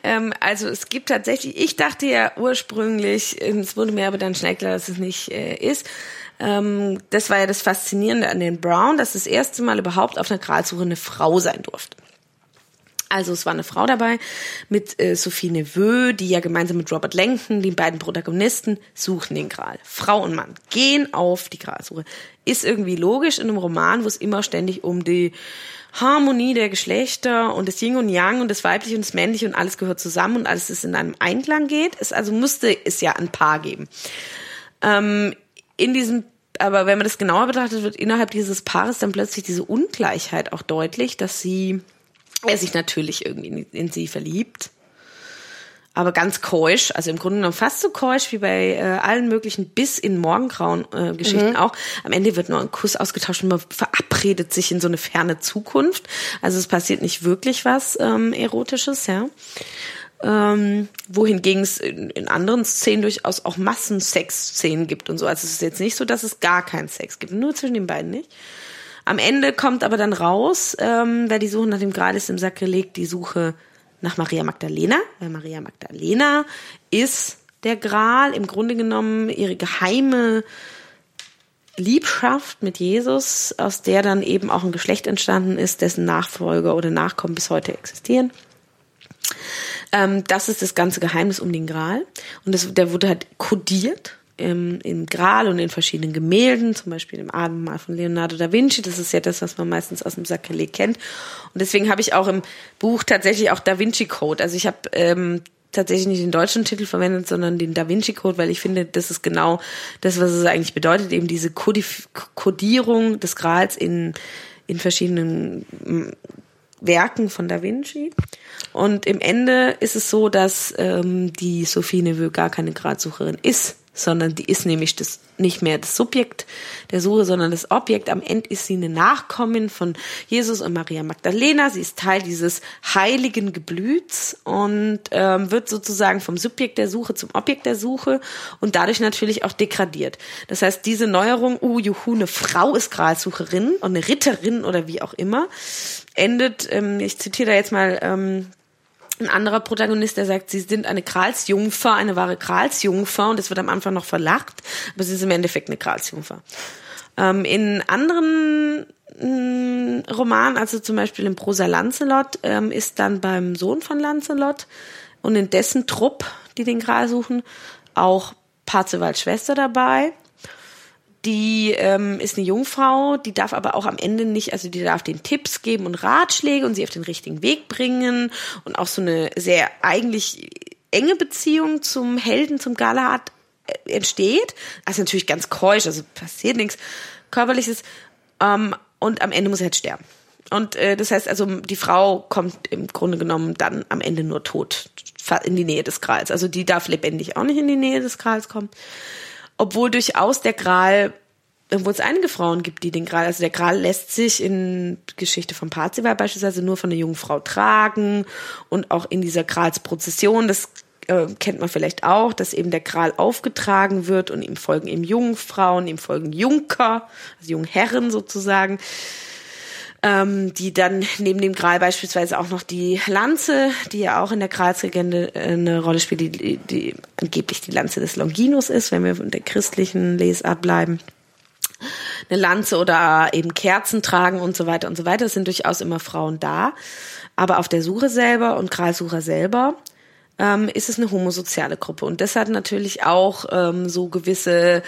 Ähm, also es gibt tatsächlich, ich dachte ja ursprünglich, es wurde mir aber dann schnell klar, dass es nicht äh, ist. Ähm, das war ja das Faszinierende an den Brown, dass das erste Mal überhaupt auf einer Gralsuche eine Frau sein durfte. Also es war eine Frau dabei mit äh, Sophie Neveu, die ja gemeinsam mit Robert Langton, die beiden Protagonisten, suchen den Gral. Frau und Mann gehen auf die Gralsuche. Ist irgendwie logisch in einem Roman, wo es immer ständig um die Harmonie der Geschlechter und das Yin und Yang und das Weibliche und das Männliche und alles gehört zusammen und alles ist in einem Einklang geht. Es also musste es ja ein Paar geben. Ähm, in diesem aber wenn man das genauer betrachtet, wird innerhalb dieses Paares dann plötzlich diese Ungleichheit auch deutlich, dass sie er sich natürlich irgendwie in, in sie verliebt. Aber ganz keusch, also im Grunde genommen fast so keusch wie bei äh, allen möglichen bis in Morgengrauen äh, Geschichten mhm. auch. Am Ende wird nur ein Kuss ausgetauscht und man verabredet sich in so eine ferne Zukunft. Also es passiert nicht wirklich was ähm, Erotisches, ja. Ähm, wohingegen es in, in anderen Szenen durchaus auch Massensex-Szenen gibt und so. Also es ist jetzt nicht so, dass es gar keinen Sex gibt, nur zwischen den beiden nicht. Am Ende kommt aber dann raus, ähm, wer die Suche nach dem Gral ist im Sack gelegt, die Suche nach Maria Magdalena. Weil Maria Magdalena ist der Gral, im Grunde genommen ihre geheime Liebschaft mit Jesus, aus der dann eben auch ein Geschlecht entstanden ist, dessen Nachfolger oder Nachkommen bis heute existieren. Ähm, das ist das ganze Geheimnis um den Gral. Und das, der wurde halt kodiert im, im Gral und in verschiedenen Gemälden, zum Beispiel im Abendmahl von Leonardo da Vinci. Das ist ja das, was man meistens aus dem Sakrileg kennt. Und deswegen habe ich auch im Buch tatsächlich auch Da Vinci Code. Also ich habe ähm, tatsächlich nicht den deutschen Titel verwendet, sondern den Da Vinci Code, weil ich finde, das ist genau das, was es eigentlich bedeutet, eben diese Kodif Kodierung des Grals in, in verschiedenen mm, Werken von Da Vinci. Und im Ende ist es so, dass ähm, die Sophie Neveu gar keine Gradsucherin ist, sondern die ist nämlich das nicht mehr das Subjekt der Suche, sondern das Objekt. Am Ende ist sie eine Nachkommin von Jesus und Maria Magdalena. Sie ist Teil dieses heiligen Geblüts und ähm, wird sozusagen vom Subjekt der Suche zum Objekt der Suche und dadurch natürlich auch degradiert. Das heißt, diese Neuerung, uh, juhu, eine Frau ist Gralsucherin und eine Ritterin oder wie auch immer, endet, ähm, ich zitiere da jetzt mal ähm, ein anderer Protagonist, der sagt, sie sind eine Kralsjungfer, eine wahre Kralsjungfer und es wird am Anfang noch verlacht, aber sie ist im Endeffekt eine Kralsjungfer. Ähm, in anderen mh, mm, Romanen, also zum Beispiel in Prosa Lancelot, ähm, ist dann beim Sohn von Lancelot und in dessen Trupp, die den Gral suchen, auch Parzewalds Schwester dabei die ähm, ist eine Jungfrau, die darf aber auch am Ende nicht, also die darf den Tipps geben und Ratschläge und sie auf den richtigen Weg bringen und auch so eine sehr eigentlich enge Beziehung zum Helden, zum Galahad äh, entsteht. Also natürlich ganz keusch, also passiert nichts körperliches ähm, und am Ende muss er halt sterben. Und äh, das heißt also, die Frau kommt im Grunde genommen dann am Ende nur tot in die Nähe des Grals. Also die darf lebendig auch nicht in die Nähe des Grals kommen obwohl durchaus der Gral obwohl es einige Frauen gibt, die den Gral, also der Gral lässt sich in Geschichte von Parzival beispielsweise nur von einer jungen Frau tragen und auch in dieser Gralsprozession, das äh, kennt man vielleicht auch, dass eben der Gral aufgetragen wird und ihm folgen eben Jungfrauen, ihm folgen Junker, also Jungherren sozusagen, ähm, die dann neben dem Gral beispielsweise auch noch die Lanze, die ja auch in der Gralslegende äh, eine Rolle spielt, die, die, die angeblich die Lanze des Longinus ist, wenn wir in der christlichen Lesart bleiben eine Lanze oder eben Kerzen tragen und so weiter und so weiter. Es sind durchaus immer Frauen da. Aber auf der Suche selber und Gralsucher selber ähm, ist es eine homosoziale Gruppe. Und das hat natürlich auch ähm, so gewisse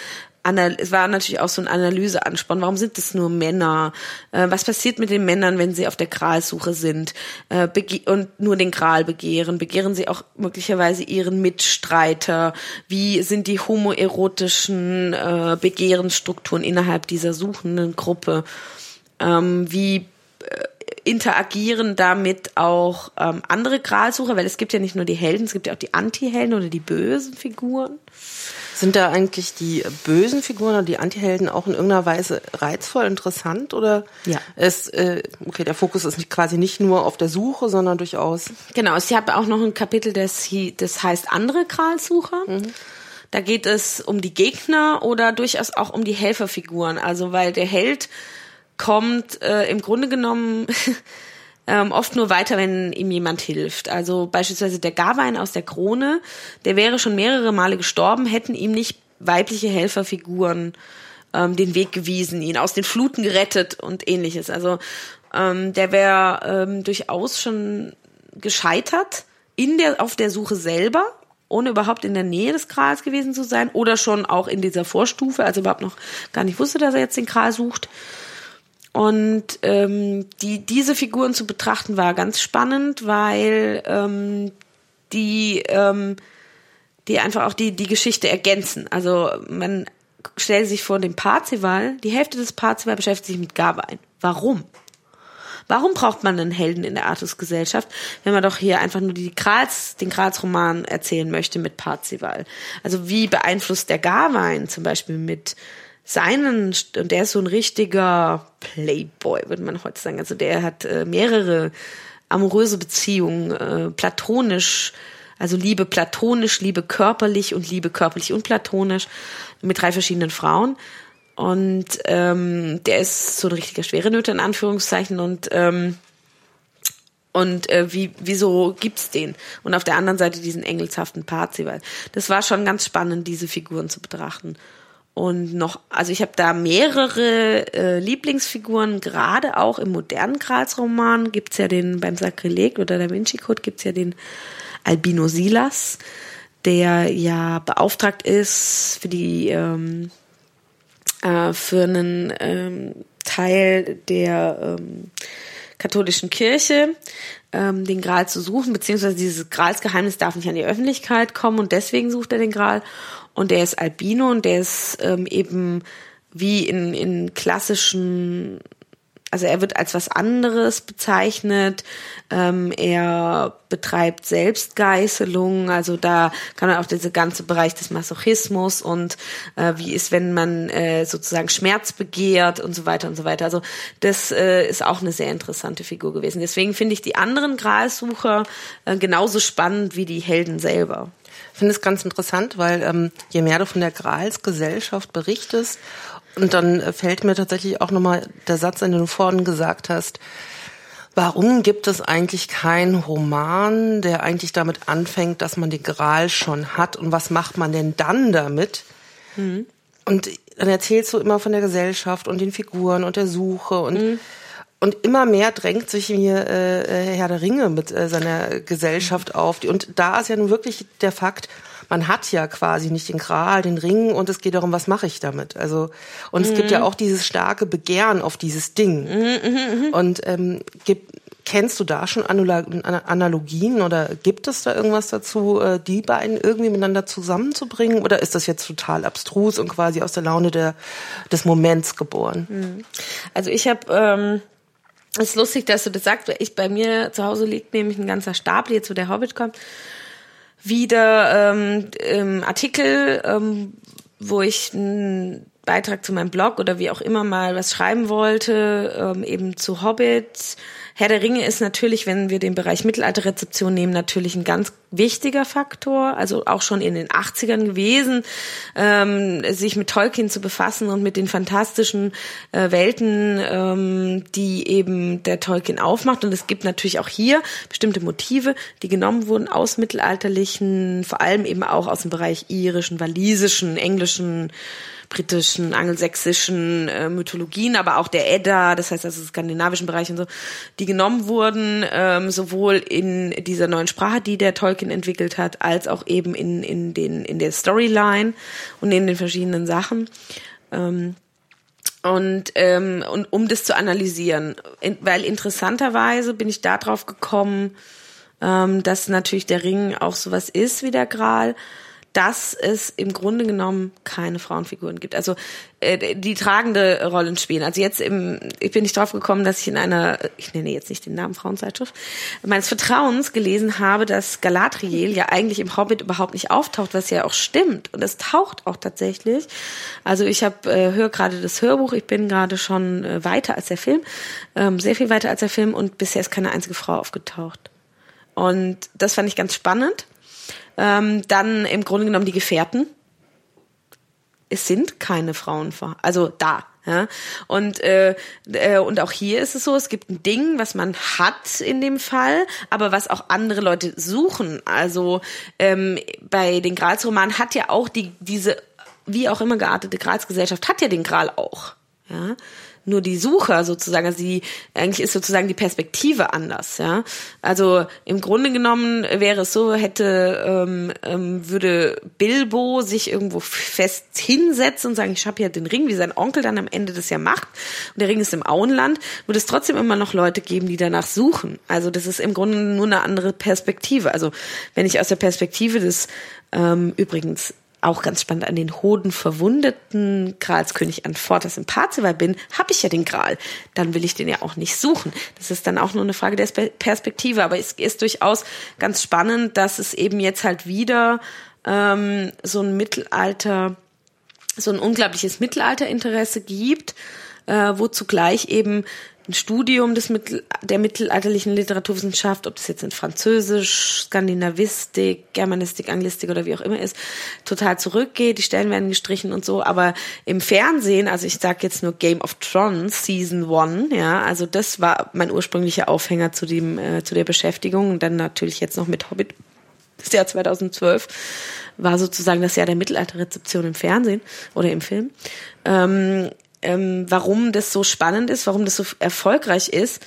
es war natürlich auch so ein Analyseansporn. Warum sind es nur Männer? Äh, was passiert mit den Männern, wenn sie auf der Gralsuche sind äh, und nur den Gral begehren? Begehren sie auch möglicherweise ihren Mitstreiter? Wie sind die homoerotischen äh, Begehrensstrukturen innerhalb dieser suchenden Gruppe? Ähm, wie interagieren damit auch ähm, andere Gralsucher, weil es gibt ja nicht nur die Helden, es gibt ja auch die Anti-Helden oder die bösen Figuren. Sind da eigentlich die bösen Figuren oder die Antihelden auch in irgendeiner Weise reizvoll, interessant oder? Ja. Ist, äh, okay, der Fokus ist quasi nicht nur auf der Suche, sondern durchaus. Genau, ich habe auch noch ein Kapitel, das, das heißt andere Kralsucher. Mhm. Da geht es um die Gegner oder durchaus auch um die Helferfiguren. Also weil der Held kommt äh, im Grunde genommen <laughs> ähm, oft nur weiter, wenn ihm jemand hilft. Also beispielsweise der Gawain aus der Krone, der wäre schon mehrere Male gestorben, hätten ihm nicht weibliche Helferfiguren ähm, den Weg gewiesen, ihn aus den Fluten gerettet und ähnliches. Also ähm, der wäre ähm, durchaus schon gescheitert in der auf der Suche selber ohne überhaupt in der Nähe des Krals gewesen zu sein oder schon auch in dieser Vorstufe, also überhaupt noch gar nicht wusste, dass er jetzt den Kral sucht. Und ähm, die, diese Figuren zu betrachten war ganz spannend, weil ähm, die, ähm, die einfach auch die, die Geschichte ergänzen. Also man stellt sich vor dem Parzival, die Hälfte des Parzival beschäftigt sich mit Gawain. Warum? Warum braucht man einen Helden in der Artusgesellschaft, wenn man doch hier einfach nur die Krals, den Krals-Roman erzählen möchte mit Parzival? Also wie beeinflusst der Gawain zum Beispiel mit seinen, und der ist so ein richtiger Playboy, würde man heute sagen. Also der hat äh, mehrere amoröse Beziehungen, äh, platonisch, also Liebe platonisch, Liebe körperlich und Liebe körperlich und platonisch mit drei verschiedenen Frauen. Und ähm, der ist so ein richtiger schwere Nöte in Anführungszeichen und ähm, und äh, wie wieso gibt's den und auf der anderen Seite diesen engelshaften Parzival. Das war schon ganz spannend diese Figuren zu betrachten und noch, also ich habe da mehrere äh, Lieblingsfiguren, gerade auch im modernen Gralsroman gibt's ja den, beim Sakrileg oder Da Vinci Code gibt's ja den Albino Silas, der ja beauftragt ist für die, ähm, äh, für einen ähm, Teil der ähm, katholischen Kirche, ähm, den Gral zu suchen, beziehungsweise dieses Gralsgeheimnis darf nicht an die Öffentlichkeit kommen und deswegen sucht er den Gral und der ist Albino und der ist ähm, eben wie in, in klassischen, also er wird als was anderes bezeichnet. Ähm, er betreibt Selbstgeißelung, also da kann man auch dieser ganze Bereich des Masochismus und äh, wie ist, wenn man äh, sozusagen Schmerz begehrt und so weiter und so weiter. Also das äh, ist auch eine sehr interessante Figur gewesen. Deswegen finde ich die anderen Gralsucher äh, genauso spannend wie die Helden selber finde es ganz interessant, weil ähm, je mehr du von der Gralsgesellschaft berichtest, und dann fällt mir tatsächlich auch nochmal der Satz, den du vorhin gesagt hast, Warum gibt es eigentlich keinen Roman, der eigentlich damit anfängt, dass man den Gral schon hat und was macht man denn dann damit? Mhm. Und dann erzählst du immer von der Gesellschaft und den Figuren und der Suche und mhm. Und immer mehr drängt sich mir äh, äh, Herr der Ringe mit äh, seiner Gesellschaft auf. Und da ist ja nun wirklich der Fakt, man hat ja quasi nicht den Gral, den Ring und es geht darum, was mache ich damit. Also und mhm. es gibt ja mhm. auch dieses starke Begehren auf dieses Ding. Mhm, mh, mh. Und ähm, gibt, kennst du da schon Analogien oder gibt es da irgendwas dazu, äh, die beiden irgendwie miteinander zusammenzubringen? Oder ist das jetzt total abstrus und quasi aus der Laune der, des Moments geboren? Mhm. Also ich habe ähm es ist lustig, dass du das sagst, weil ich bei mir zu Hause liegt nämlich ein ganzer Stapel, jetzt wo der Hobbit kommt, wieder ähm, ähm, Artikel, ähm, wo ich einen Beitrag zu meinem Blog oder wie auch immer mal was schreiben wollte, ähm, eben zu Hobbit, Herr der Ringe ist natürlich, wenn wir den Bereich Mittelalterrezeption nehmen, natürlich ein ganz wichtiger Faktor, also auch schon in den 80ern gewesen, ähm, sich mit Tolkien zu befassen und mit den fantastischen äh, Welten, ähm, die eben der Tolkien aufmacht. Und es gibt natürlich auch hier bestimmte Motive, die genommen wurden aus mittelalterlichen, vor allem eben auch aus dem Bereich irischen, walisischen, englischen britischen, angelsächsischen äh, Mythologien, aber auch der Edda, das heißt also skandinavischen Bereich und so, die genommen wurden, ähm, sowohl in dieser neuen Sprache, die der Tolkien entwickelt hat, als auch eben in, in, den, in der Storyline und in den verschiedenen Sachen. Ähm, und, ähm, und um das zu analysieren, in, weil interessanterweise bin ich da drauf gekommen, ähm, dass natürlich der Ring auch sowas ist wie der Gral, dass es im Grunde genommen keine Frauenfiguren gibt. Also äh, die tragende Rollen spielen. Also jetzt im, ich bin nicht drauf gekommen, dass ich in einer, ich nenne jetzt nicht den Namen Frauenzeitschrift, meines Vertrauens gelesen habe, dass Galadriel ja eigentlich im Hobbit überhaupt nicht auftaucht, was ja auch stimmt. Und es taucht auch tatsächlich. Also ich habe äh, höre gerade das Hörbuch, ich bin gerade schon äh, weiter als der Film, ähm, sehr viel weiter als der Film und bisher ist keine einzige Frau aufgetaucht. Und das fand ich ganz spannend. Ähm, dann im Grunde genommen die Gefährten. Es sind keine Frauen, also da. Ja? Und, äh, äh, und auch hier ist es so, es gibt ein Ding, was man hat in dem Fall, aber was auch andere Leute suchen. Also ähm, bei den Gralsromanen hat ja auch die, diese wie auch immer geartete Gralsgesellschaft hat ja den Gral auch. Ja? Nur die Sucher sozusagen, also die, eigentlich ist sozusagen die Perspektive anders, ja. Also im Grunde genommen wäre es so, hätte, ähm, ähm, würde Bilbo sich irgendwo fest hinsetzen und sagen, ich habe ja den Ring, wie sein Onkel dann am Ende das ja macht, und der Ring ist im Auenland, würde es trotzdem immer noch Leute geben, die danach suchen. Also das ist im Grunde nur eine andere Perspektive. Also wenn ich aus der Perspektive des ähm, übrigens auch ganz spannend an den Hoden verwundeten Gralskönig Anfortas im Parzival bin, habe ich ja den Gral. Dann will ich den ja auch nicht suchen. Das ist dann auch nur eine Frage der Perspektive. Aber es ist durchaus ganz spannend, dass es eben jetzt halt wieder ähm, so ein Mittelalter, so ein unglaubliches Mittelalterinteresse gibt, äh, wo zugleich eben ein Studium des Mittel, der mittelalterlichen Literaturwissenschaft, ob das jetzt in Französisch, Skandinavistik, Germanistik, Anglistik oder wie auch immer ist, total zurückgeht. Die Stellen werden gestrichen und so. Aber im Fernsehen, also ich sage jetzt nur Game of Thrones Season One, ja, also das war mein ursprünglicher Aufhänger zu dem äh, zu der Beschäftigung und dann natürlich jetzt noch mit Hobbit. Das Jahr 2012 war sozusagen das Jahr der Mittelalterrezeption im Fernsehen oder im Film. Ähm, ähm, warum das so spannend ist, warum das so erfolgreich ist.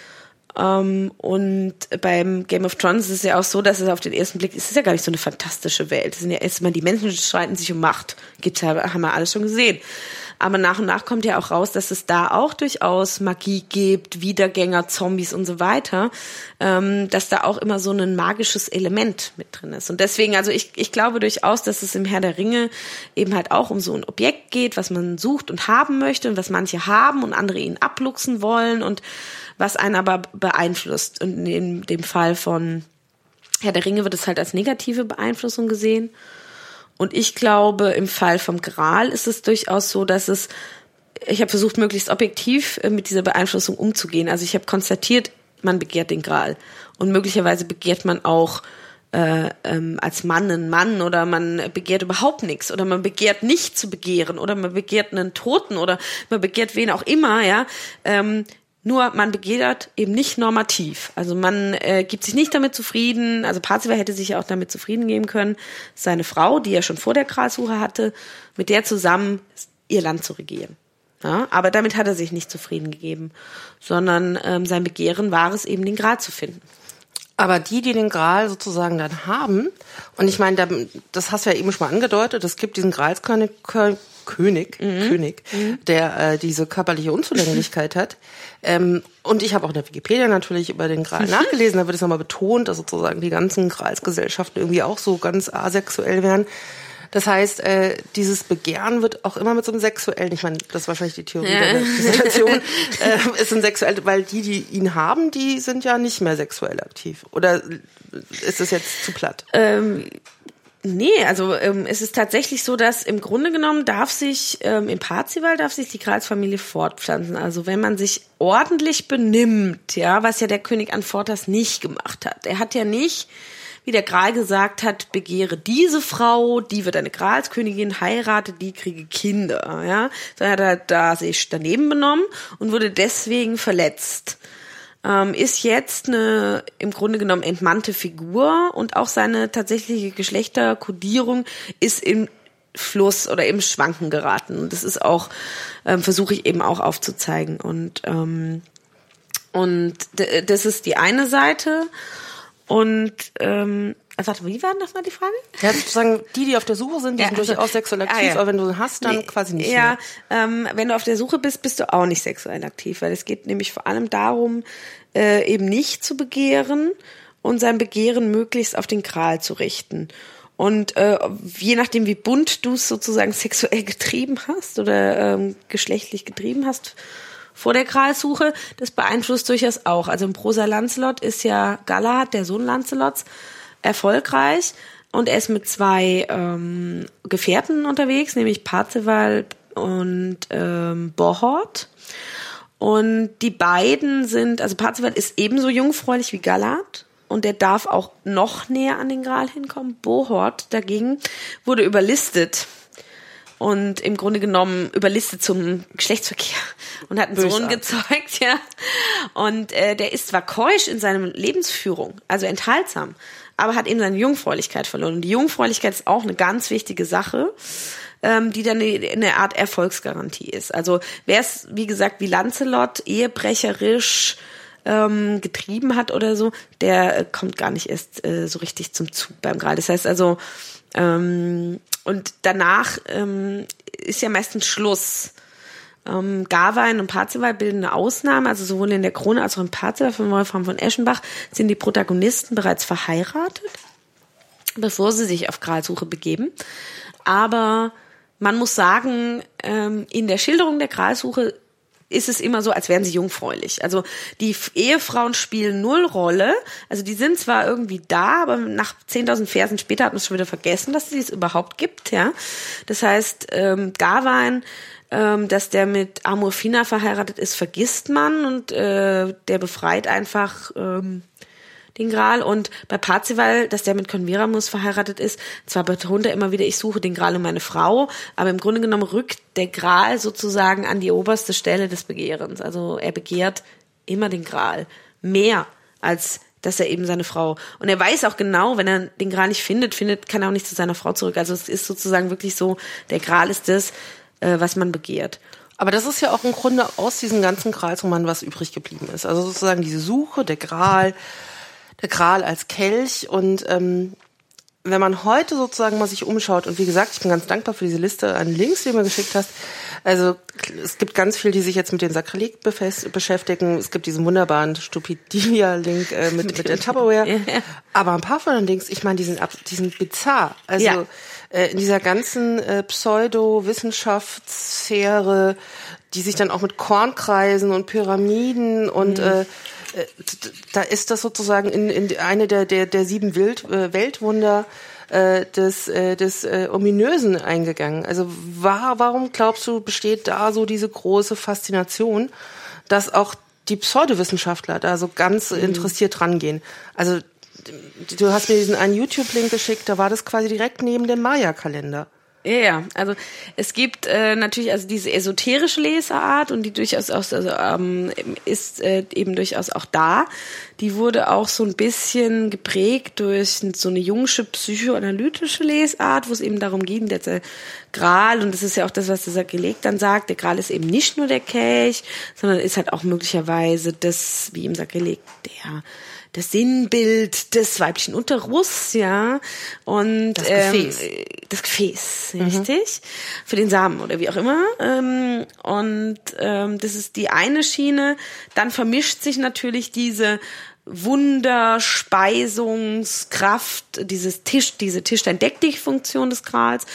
Ähm, und beim Game of Thrones ist es ja auch so, dass es auf den ersten Blick, es ist ja gar nicht so eine fantastische Welt. Es sind ja erstmal die Menschen streiten sich um Macht. Gibt's ja, haben wir alles schon gesehen. Aber nach und nach kommt ja auch raus, dass es da auch durchaus Magie gibt, Wiedergänger, Zombies und so weiter, ähm, dass da auch immer so ein magisches Element mit drin ist. Und deswegen, also ich, ich glaube durchaus, dass es im Herr der Ringe eben halt auch um so ein Objekt geht, was man sucht und haben möchte und was manche haben und andere ihn abluchsen wollen und was einen aber beeinflusst. Und in dem Fall von Herr der Ringe wird es halt als negative Beeinflussung gesehen. Und ich glaube, im Fall vom Gral ist es durchaus so, dass es, ich habe versucht, möglichst objektiv äh, mit dieser Beeinflussung umzugehen. Also ich habe konstatiert, man begehrt den Gral. Und möglicherweise begehrt man auch äh, ähm, als Mann einen Mann oder man begehrt überhaupt nichts oder man begehrt nicht zu begehren oder man begehrt einen Toten oder man begehrt wen auch immer, ja. Ähm, Nur man begehrt eben nicht normativ. Also man äh, gibt sich nicht damit zufrieden. Also Parzival hätte sich ja auch damit zufrieden geben können, seine Frau, die er schon vor der Gralsuche hatte, mit der zusammen ihr Land zu regieren. Ja, aber damit hat er sich nicht zufrieden gegeben, sondern ähm, sein Begehren war es eben, den Gral zu finden. Aber die, die den Gral sozusagen dann haben, und ich meine, das hast du ja eben schon mal angedeutet, es gibt diesen Gralskönig, König, mhm. König, mhm. der äh, diese körperliche Unzulänglichkeit hat. Ähm, und ich habe auch in der Wikipedia natürlich über den Gral <laughs> nachgelesen, da wird es nochmal betont, dass sozusagen die ganzen Gralsgesellschaften irgendwie auch so ganz asexuell wären. Das heißt, äh, dieses Begehren wird auch immer mit so einem sexuellen, ich meine, das ist wahrscheinlich die Theorie ja. der Situation, <laughs> äh, ist ein sexuell, weil die, die ihn haben, die sind ja nicht mehr sexuell aktiv. Oder ist es jetzt zu platt? Ähm, Nee, also ähm, es ist tatsächlich so, dass im Grunde genommen darf sich ähm, im Parzival darf sich die Gralsfamilie fortpflanzen. Also wenn man sich ordentlich benimmt, ja, was ja der König Anfortas nicht gemacht hat. Er hat ja nicht, wie der Gral gesagt hat, begehre diese Frau, die wird eine Gralskönigin, heiratet, die kriege Kinder, ja. Da hat er da sich daneben benommen und wurde deswegen verletzt ähm, ist jetzt eine im Grunde genommen entmannte Figur und auch seine tatsächliche Geschlechterkodierung ist im Fluss oder im Schwanken geraten. Und das ist auch, ähm, versuche ich eben auch aufzuzeigen. Und, ähm, und das ist die eine Seite. Und ähm, warte, wie war denn das mal die Frage? Ja, sozusagen die, die auf der Suche sind, die ja, sind also, durchaus sexuell aktiv, ah, ja. aber wenn du hast, dann nee, quasi nicht ja, mehr. Ähm, wenn du auf der Suche bist, bist du auch nicht sexuell aktiv, weil es geht nämlich vor allem darum, äh, eben nicht zu begehren und sein Begehren möglichst auf den Kral zu richten. Und äh, je nachdem, wie bunt du es sozusagen sexuell <laughs> getrieben hast oder ähm, geschlechtlich getrieben hast, vor der Kralsuche, das beeinflusst durchaus auch. Also im Prosa Lancelot ist ja Galahad, der Sohn Lancelots, erfolgreich und er ist mit zwei ähm, Gefährten unterwegs, nämlich Parzival und ähm, Bohort. Und die beiden sind, also Parzival ist ebenso jungfräulich wie Galad und der darf auch noch näher an den Gral hinkommen. Bohort dagegen wurde überlistet und im Grunde genommen überlistet zum Geschlechtsverkehr und hat einen Bösartig. Sohn gezeugt, <laughs> ja. Und äh, der ist zwar keusch in seiner Lebensführung, also enthaltsam, aber hat eben seine Jungfräulichkeit verloren. Und die Jungfräulichkeit ist auch eine ganz wichtige Sache, ähm, die dann eine, eine Art Erfolgsgarantie ist. Also wer es, wie gesagt, wie Lancelot ehebrecherisch ähm, getrieben hat oder so, der äh, kommt gar nicht erst äh, so richtig zum Zug beim Gral. Das heißt also, ähm, und danach ähm, ist ja meistens Schluss. Ähm, Gawain und Parzival bilden eine Ausnahme, also sowohl in der Krone als auch im Parzival von Wolfram von Eschenbach sind die Protagonisten bereits verheiratet, bevor sie sich auf Gralsuche begeben. Aber man muss sagen, ähm, in der Schilderung der Gralsuche ist es immer so, als wären sie jungfräulich. Also die Ehefrauen spielen null Rolle. Also die sind zwar irgendwie da, aber nach 10.000 Versen später hat man schon wieder vergessen, dass sie es überhaupt gibt. Ja, Das heißt, ähm, Gawain ähm, dass der mit Amorfina verheiratet ist, vergisst man und äh, der befreit einfach ähm, den Gral. Und bei Parzival, dass der mit Converamus verheiratet ist, zwar betont er immer wieder, ich suche den Gral um meine Frau, aber im Grunde genommen rückt der Gral sozusagen an die oberste Stelle des Begehrens. Also er begehrt immer den Gral. Mehr als dass er eben seine Frau und er weiß auch genau, wenn er den Gral nicht findet, findet kann er auch nicht zu seiner Frau zurück. Also es ist sozusagen wirklich so, der Gral ist das, äh, was man begehrt. Aber das ist ja auch im Grunde aus diesen ganzen Gralsromanen was übrig geblieben ist. Also sozusagen diese Suche, der Gral, der Gral als Kelch und ähm, wenn man heute sozusagen mal sich umschaut, und wie gesagt, ich bin ganz dankbar für diese Liste an Links, die du mir geschickt hast. Also es gibt ganz viel, die sich jetzt mit den Sakrileg beschäftigen. Es gibt diesen wunderbaren Stupidia-Link äh, mit, mit der Tupperware. <laughs> Aber ein paar von den Links, ich meine, die sind, die sind bizarr. Also ja. äh, in dieser ganzen äh, Pseudo-Wissenschaftssphäre, die sich dann auch mit Kornkreisen und Pyramiden und mhm. äh, da ist das sozusagen in, in eine der, der, der sieben Wild, äh, Weltwunder äh, des, äh, des äh, Ominösen eingegangen. Also war, warum glaubst du, besteht da so diese große Faszination, dass auch die Pseudowissenschaftler da so ganz mhm. interessiert rangehen? Also du hast mir diesen einen YouTube-Link geschickt, da war das quasi direkt neben dem Maya-Kalender. Ja, ja. Also es gibt äh, natürlich also diese esoterische Lesart und die durchaus auch also, ähm, ist äh, eben durchaus auch da. Die wurde auch so ein bisschen geprägt durch so eine jungsche psychoanalytische Lesart, wo es eben darum ging, der Gral, und das ist ja auch das, was der Sakrileg dann sagt, der Gral ist eben nicht nur der Kelch, sondern ist halt auch möglicherweise das, wie im Sakrileg, der das Sinnbild des weiblichen Unterruss, ja, und das Gefäß, ähm, das Gefäß, richtig, mhm. für den Samen oder wie auch immer. Ähm, und ähm, das ist die eine Schiene. Dann vermischt sich natürlich diese Wunderspeisungskraft, dieses Tisch, diese Tischdein-Deck-Dich-Funktion des Grals,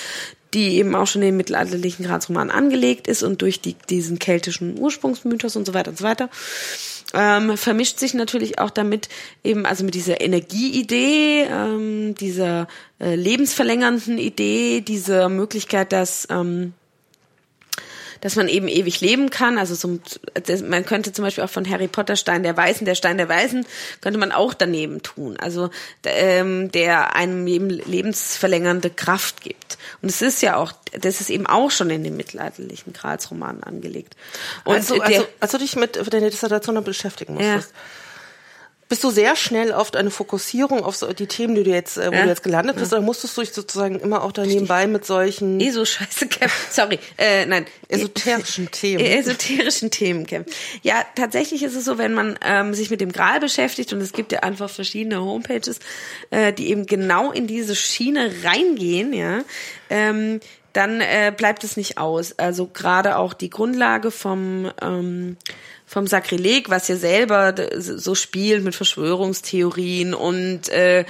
die eben auch schon in den mittelalterlichen Gralsroman angelegt ist und durch die, diesen keltischen Ursprungsmythos und so weiter und so weiter ähm, vermischt sich natürlich auch damit eben, also mit dieser Energieidee, ähm, dieser äh, lebensverlängernden Idee, dieser Möglichkeit, dass ähm, dass man eben ewig leben kann. Also so, man könnte zum Beispiel auch von Harry Potter Stein der Weisen, der Stein der Weisen, könnte man auch daneben tun. Also ähm, der einem eben lebensverlängernde Kraft gibt. Und es ist ja auch, das ist eben auch schon in den mittelalterlichen Gralsromanen angelegt. Und also, also, als du dich mit deiner Dissertation beschäftigen musstest, ja bist du sehr schnell auf eine Fokussierung auf so die Themen, die du jetzt, äh, wo ja. du jetzt gelandet bist, ja. oder musstest du dich sozusagen immer auch da nebenbei mit solchen eh so scheiße kämpfen. Sorry, äh, nein, esoterischen <laughs> Themen. Esoterischen Themen kämpfen. Ja, tatsächlich ist es so, wenn man ähm, sich mit dem Gral beschäftigt und es gibt ja einfach verschiedene Homepages, äh, die eben genau in diese Schiene reingehen, ja. Ähm, dann äh, bleibt es nicht aus. Also gerade auch die Grundlage vom ähm, vom Sakrileg, was ja selber so spielt mit Verschwörungstheorien und äh,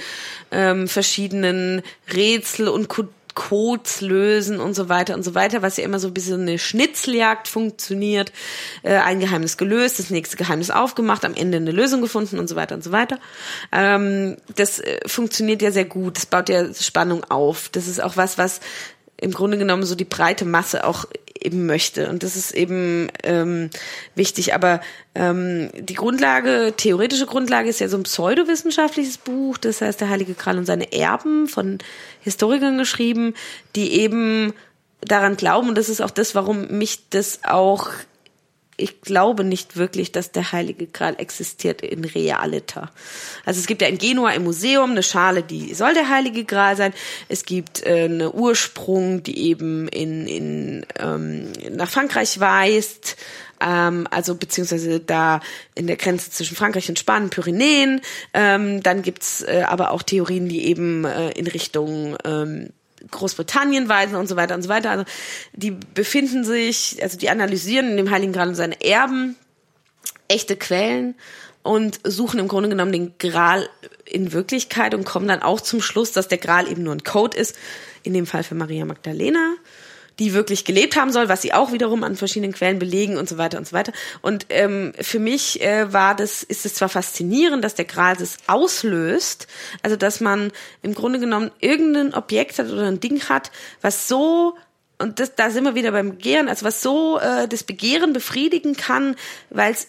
ähm, verschiedenen Rätsel und Codes lösen und so weiter und so weiter, was ja immer so ein bisschen eine Schnitzeljagd funktioniert. Äh, ein Geheimnis gelöst, das nächste Geheimnis aufgemacht, am Ende eine Lösung gefunden und so weiter und so weiter. Ähm, das äh, funktioniert ja sehr gut, das baut ja Spannung auf. Das ist auch was, was im Grunde genommen so die breite Masse auch eben möchte. Und das ist eben ähm, wichtig. Aber ähm, die Grundlage, theoretische Grundlage ist ja so ein pseudowissenschaftliches Buch, das heißt Der Heilige Kral und seine Erben von Historikern geschrieben, die eben daran glauben, und das ist auch das, warum mich das auch ich glaube nicht wirklich, dass der Heilige Gral existiert in Realita. Also es gibt ja in Genua im Museum eine Schale, die soll der Heilige Gral sein. Es gibt äh, eine Ursprung, die eben in, in ähm, nach Frankreich weist. Ähm, also beziehungsweise da in der Grenze zwischen Frankreich und Spanien, Pyrenäen. Ähm, dann gibt's äh, aber auch Theorien, die eben äh, in Richtung ähm, Großbritannien weisen und so weiter und so weiter. Also die befinden sich, also die analysieren in dem Heiligen Gral und seine Erben echte Quellen und suchen im Grunde genommen den Gral in Wirklichkeit und kommen dann auch zum Schluss, dass der Gral eben nur ein Code ist, in dem Fall für Maria Magdalena die wirklich gelebt haben soll, was sie auch wiederum an verschiedenen Quellen belegen und so weiter und so weiter. Und ähm, für mich äh, war das, ist es zwar faszinierend, dass der Gral das auslöst, also dass man im Grunde genommen irgendein Objekt hat oder ein Ding hat, was so und das, da sind wir wieder beim Begehren, also was so äh, das Begehren befriedigen kann, weil es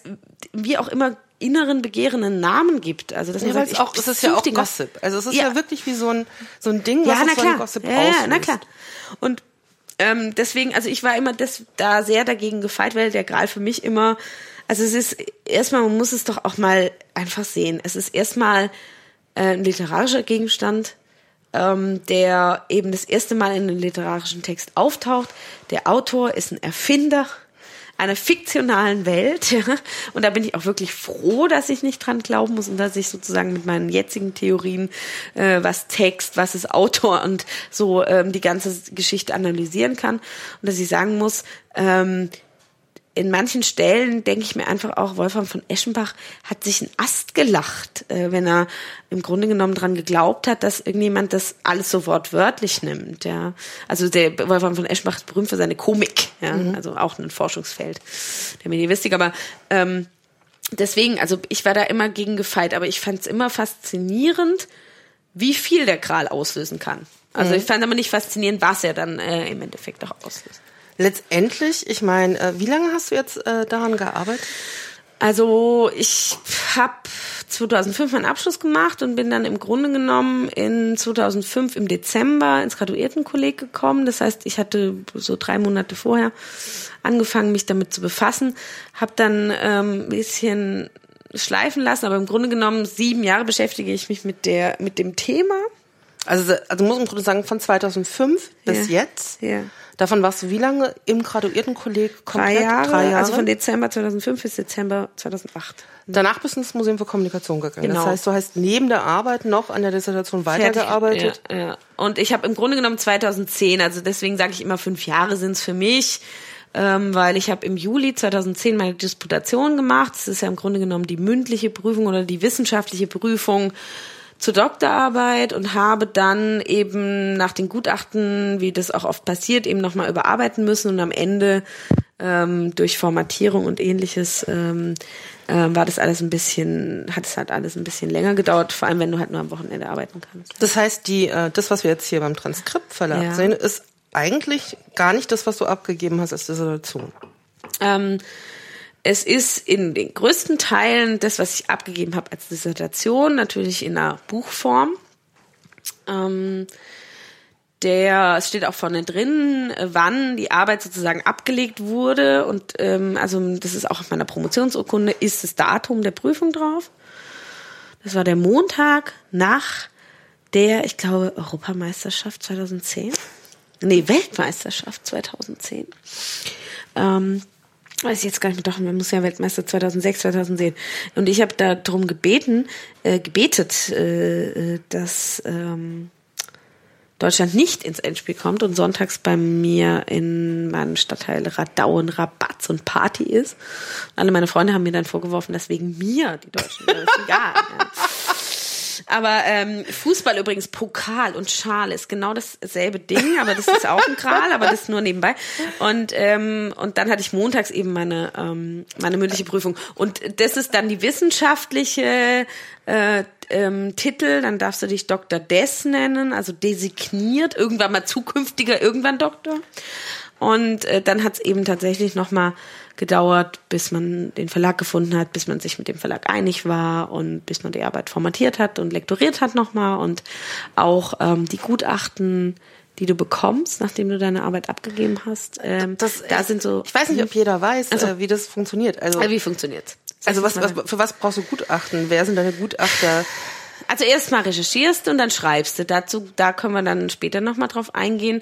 wie auch immer inneren Begehren einen Namen gibt. Also das ja, sagt, ich, auch, es ist ja auch Gossip. Also es ist ja. ja, wirklich wie so ein so ein Ding, was ja, na so klar. Gossip ja, ja, na klar. Und ähm, deswegen, also ich war immer das, da sehr dagegen gefeit, weil der Gral für mich immer, also es ist erstmal, man muss es doch auch mal einfach sehen. Es ist erstmal äh, ein literarischer Gegenstand, ähm, der eben das erste Mal in einem literarischen Text auftaucht. Der Autor ist ein Erfinder einer fiktionalen Welt. <laughs> Und da bin ich auch wirklich froh, dass ich nicht dran glauben muss und dass ich sozusagen mit meinen jetzigen Theorien, äh, was Text, was ist Autor und so ähm, die ganze Geschichte analysieren kann. Und dass ich sagen muss, ähm, in manchen Stellen denke ich mir einfach auch, Wolfram von Eschenbach hat sich ein Ast gelacht, äh, wenn er im Grunde genommen dran geglaubt hat, dass irgendjemand das alles so wortwörtlich nimmt. Ja, also der Wolfram von Eschenbach ist berühmt für seine Komik, ja, mhm. also auch ein Forschungsfeld der Mediavistik. Aber ähm, deswegen, also ich war da immer gegen gefeit, aber ich fand es immer faszinierend, wie viel der Kral auslösen kann. Also mhm. ich fand aber nicht faszinierend, was er dann äh, im Endeffekt auch auslöst letztendlich, ich meine, äh, wie lange hast du jetzt äh, daran gearbeitet? Also ich habe 2005 meinen Abschluss gemacht und bin dann im Grunde genommen in 2005 im Dezember ins Graduiertenkolleg gekommen. Das heißt, ich hatte so drei Monate vorher angefangen, mich damit zu befassen, habe dann ähm, ein bisschen schleifen lassen, aber im Grunde genommen sieben Jahre beschäftige ich mich mit der mit dem Thema. Also, also muss im Grunde sagen, von 2005 bis Ja. jetzt. Ja. Davon warst du wie lange im Graduiertenkolleg? Komplett? Drei Jahre, Drei Jahre. also von Dezember 2005 bis Dezember 2008. Danach bist du ins Museum für Kommunikation gegangen. Genau. Das heißt, du hast neben der Arbeit noch an der Dissertation weitergearbeitet. Ja, ja. Und ich habe im Grunde genommen 2010, also deswegen sage ich immer fünf Jahre sind's für mich, ähm, weil ich habe im Juli 2010 meine Disputation gemacht. Das ist ja im Grunde genommen die mündliche Prüfung oder die wissenschaftliche Prüfung zur Doktorarbeit und habe dann eben nach den Gutachten, wie das auch oft passiert, eben nochmal überarbeiten müssen und am Ende ähm, durch Formatierung und ähnliches ähm, ähm, war das alles ein bisschen, hat es halt alles ein bisschen länger gedauert, vor allem wenn du halt nur am Wochenende arbeiten kannst. Das heißt, die, äh, das, was wir jetzt hier beim Transkriptverlag Ja. sehen, ist eigentlich gar nicht das, was du abgegeben hast als Dissertation. Ähm, es ist in den größten Teilen das, was ich abgegeben habe als Dissertation, natürlich in einer Buchform. Ähm, der, es steht auch vorne drin, wann die Arbeit sozusagen abgelegt wurde und ähm, also das ist auch auf meiner Promotionsurkunde, ist das Datum der Prüfung drauf. Das war der Montag nach der, ich glaube, Europameisterschaft 2010. Nee, Weltmeisterschaft 2010. Ähm, weiß ich jetzt gar nicht mehr, doch, man muss ja Weltmeister 2006, 2010. Und ich habe darum gebeten, äh, gebetet, äh, äh, dass ähm, Deutschland nicht ins Endspiel kommt und sonntags bei mir in meinem Stadtteil Radauen Rabatz und Party ist. Alle meine Freunde haben mir dann vorgeworfen, dass wegen mir die Deutschen, <laughs> das ist egal. Ja. Aber ähm, Fußball übrigens, Pokal und Schal ist genau dasselbe Ding, aber das ist auch ein Kral, aber das nur nebenbei. Und ähm, und dann hatte ich montags eben meine ähm, meine mündliche Prüfung und das ist dann die wissenschaftliche äh, ähm, Titel. Dann darfst du dich Dr. Des nennen, also designiert, irgendwann mal zukünftiger, irgendwann Doktor. Und äh, dann hat es eben tatsächlich nochmal gedauert, bis man den Verlag gefunden hat, bis man sich mit dem Verlag einig war und bis man die Arbeit formatiert hat und lektoriert hat nochmal und auch ähm, die Gutachten, die du bekommst, nachdem du deine Arbeit abgegeben hast. Ähm, Das, da sind so. Ich weiß nicht, ob jeder weiß, Also- äh, wie das funktioniert. Also, Äh, wie funktioniert's? also was, was, für was brauchst du Gutachten? Wer sind deine Gutachter? Also erstmal recherchierst du und dann schreibst du. Dazu, da können wir dann später nochmal drauf eingehen.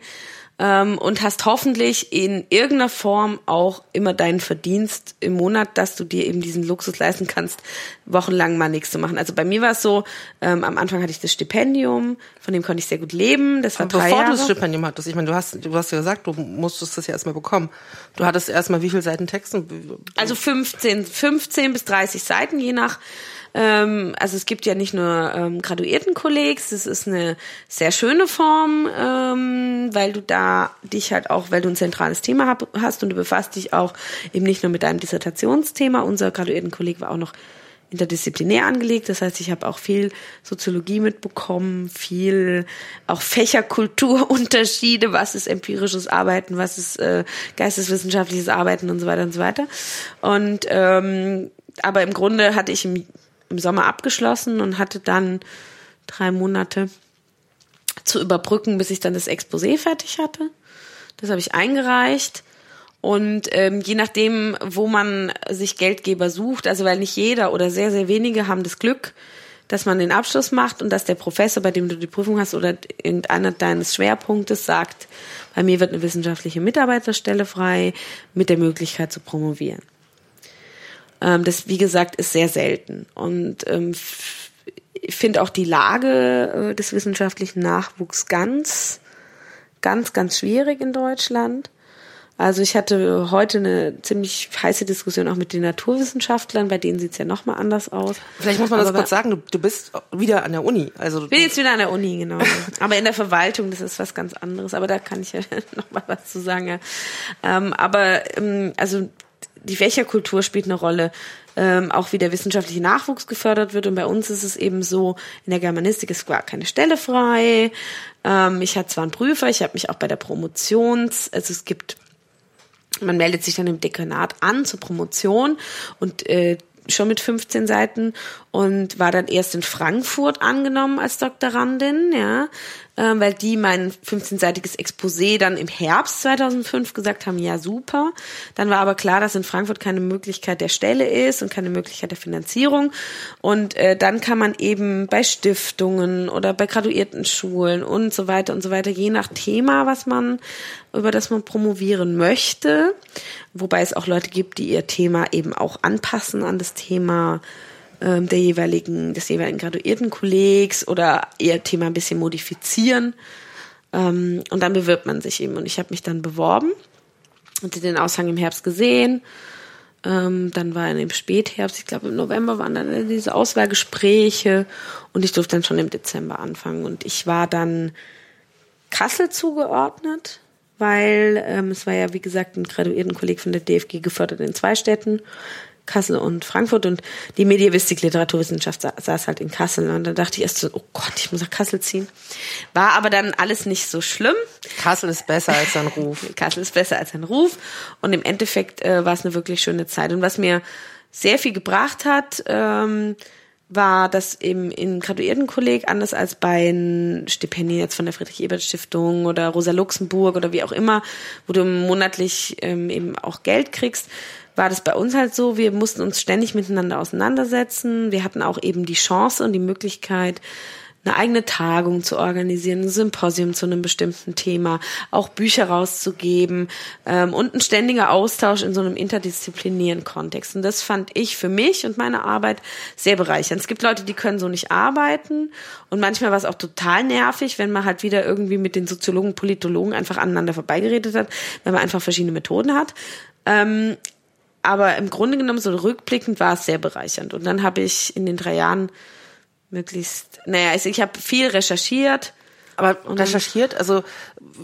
Ähm, und hast hoffentlich in irgendeiner Form auch immer deinen Verdienst im Monat, dass du dir eben diesen Luxus leisten kannst, wochenlang mal nichts zu machen. Also bei mir war es so, ähm, am Anfang hatte ich das Stipendium, von dem konnte ich sehr gut leben. Das war drei Bevor Jahre. du das Stipendium hattest, ich meine, du hast, du hast ja gesagt, du musstest das ja erstmal bekommen. Du hattest erstmal wie viele Seiten Texten? Also 15, 15 bis 30 Seiten, je nach. Ähm, also es gibt ja nicht nur ähm, Graduiertenkollegs, das ist eine sehr schöne Form, ähm, weil du da dich halt auch, weil du ein zentrales Thema hab, hast und du befasst dich auch eben nicht nur mit deinem Dissertationsthema. Unser Graduiertenkolleg war auch noch interdisziplinär angelegt. Das heißt, ich habe auch viel Soziologie mitbekommen, viel auch Fächerkulturunterschiede, was ist empirisches Arbeiten, was ist äh, geisteswissenschaftliches Arbeiten und so weiter und so weiter. Und ähm, aber im Grunde hatte ich im, im Sommer abgeschlossen und hatte dann drei Monate zu überbrücken, bis ich dann das Exposé fertig hatte. Das habe ich eingereicht. Und ähm, je nachdem, wo man sich Geldgeber sucht, also weil nicht jeder oder sehr, sehr wenige haben das Glück, dass man den Abschluss macht und dass der Professor, bei dem du die Prüfung hast oder irgendeiner deines Schwerpunktes sagt, bei mir wird eine wissenschaftliche Mitarbeiterstelle frei mit der Möglichkeit zu promovieren. Ähm, das, wie gesagt, ist sehr selten. Und ähm, finde auch die Lage äh, des wissenschaftlichen Nachwuchs ganz, ganz, ganz schwierig in Deutschland. Also ich hatte heute eine ziemlich heiße Diskussion auch mit den Naturwissenschaftlern, bei denen sieht's ja nochmal anders aus. Vielleicht muss man das Aber kurz sagen, du, du bist wieder an der Uni. Also ich bin jetzt wieder an der Uni, genau. Aber in der Verwaltung, das ist was ganz anderes. Aber da kann ich ja <laughs> noch mal was zu sagen. Ja. Ähm, aber ähm, also die Fächerkultur spielt eine Rolle. Ähm, auch wie der wissenschaftliche Nachwuchs gefördert wird. Und bei uns ist es eben so, in der Germanistik ist gar keine Stelle frei. Ähm, ich hatte zwar einen Prüfer, ich habe mich auch bei der Promotions, also es gibt Man meldet sich dann im Dekanat an zur Promotion und äh, schon mit 15 Seiten und war dann erst in Frankfurt angenommen als Doktorandin, ja, äh, weil die mein 15-seitiges Exposé dann im Herbst 2005 gesagt haben, ja super. Dann war aber klar, dass in Frankfurt keine Möglichkeit der Stelle ist und keine Möglichkeit der Finanzierung. Und äh, dann kann man eben bei Stiftungen oder bei Graduiertenschulen und so weiter und so weiter, je nach Thema, was man, über das man promovieren möchte, wobei es auch Leute gibt, die ihr Thema eben auch anpassen an das Thema ähm, der jeweiligen, des jeweiligen graduierten Kollegs oder ihr Thema ein bisschen modifizieren. Ähm, und dann bewirbt man sich eben. Und ich habe mich dann beworben und den Aushang im Herbst gesehen. Ähm, dann war in dem Spätherbst, ich glaube im November waren dann diese Auswahlgespräche und ich durfte dann schon im Dezember anfangen. Und ich war dann Kassel zugeordnet, weil ähm, es war ja, wie gesagt, ein graduierten Kolleg von der DFG gefördert in zwei Städten. Kassel und Frankfurt und die Mediavistik Literaturwissenschaft saß halt in Kassel und da dachte ich erst so, oh Gott, ich muss nach Kassel ziehen. War aber dann alles nicht so schlimm. Kassel ist besser als ein Ruf. <laughs> Kassel ist besser als ein Ruf und im Endeffekt äh, war es eine wirklich schöne Zeit und was mir sehr viel gebracht hat, ähm, war das im in Graduiertenkolleg anders als bei Stipendien jetzt von der Friedrich-Ebert-Stiftung oder Rosa Luxemburg oder wie auch immer, wo du monatlich ähm, eben auch Geld kriegst, war das bei uns halt so, wir mussten uns ständig miteinander auseinandersetzen. Wir hatten auch eben die Chance und die Möglichkeit, eine eigene Tagung zu organisieren, ein Symposium zu einem bestimmten Thema, auch Bücher rauszugeben ähm, und ein ständiger Austausch in so einem interdisziplinären Kontext. Und das fand ich für mich und meine Arbeit sehr bereichernd. Es gibt Leute, die können so nicht arbeiten und manchmal war es auch total nervig, wenn man halt wieder irgendwie mit den Soziologen, Politologen einfach aneinander vorbeigeredet hat, wenn man einfach verschiedene Methoden hat. Ähm, aber im Grunde genommen, so rückblickend war es sehr bereichernd. Und dann habe ich in den drei Jahren möglichst, naja, also ich habe viel recherchiert. Aber recherchiert, also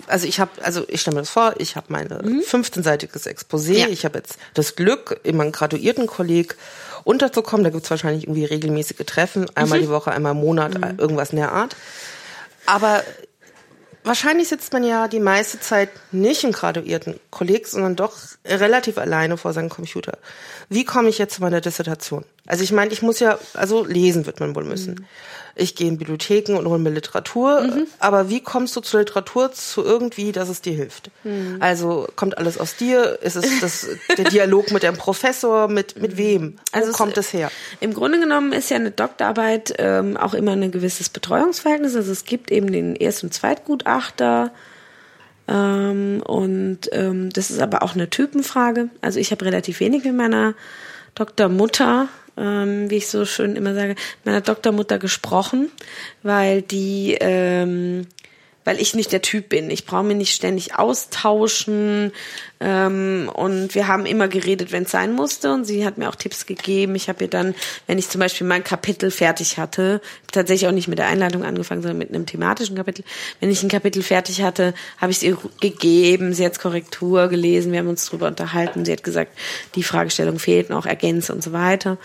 also ich habe, also ich stelle mir das vor, ich habe meine mhm. 15-seitiges Exposé, ja. ich habe jetzt das Glück, in meinem Graduiertenkolleg unterzukommen. Da gibt's wahrscheinlich irgendwie regelmäßige Treffen, einmal mhm. die Woche, einmal im Monat, mhm. irgendwas in der Art. Aber wahrscheinlich sitzt man ja die meiste Zeit nicht im graduierten Kolleg, sondern doch relativ alleine vor seinem Computer. Wie komme ich jetzt zu meiner Dissertation? Also ich meine, ich muss ja, also lesen wird man wohl müssen. Mhm. Ich gehe in Bibliotheken und hole mir Literatur, mhm. aber wie kommst du zur Literatur zu irgendwie, dass es dir hilft? Mhm. Also kommt alles aus dir? Ist es das, der <laughs> Dialog mit dem Professor? Mit, mit wem? Wo also kommt es her? Im Grunde genommen ist ja eine Doktorarbeit ähm, auch immer ein gewisses Betreuungsverhältnis. Also es gibt eben den Erst- und Zweitgutachter, ähm, und ähm, das ist aber auch eine Typenfrage. Also ich habe relativ wenig mit meiner Doktormutter, ähm, wie ich so schön immer sage, meiner Doktormutter gesprochen, weil die ähm, weil ich nicht der Typ bin. Ich brauche mich nicht ständig austauschen. Ähm, und wir haben immer geredet, wenn es sein musste. Und sie hat mir auch Tipps gegeben. Ich habe ihr dann, wenn ich zum Beispiel mein Kapitel fertig hatte, tatsächlich auch nicht mit der Einleitung angefangen, sondern mit einem thematischen Kapitel. Wenn ich ein Kapitel fertig hatte, habe ich es ihr gegeben. Sie hat Korrektur gelesen. Wir haben uns darüber unterhalten. Sie hat gesagt, die Fragestellung fehlt noch, ergänze und so weiter.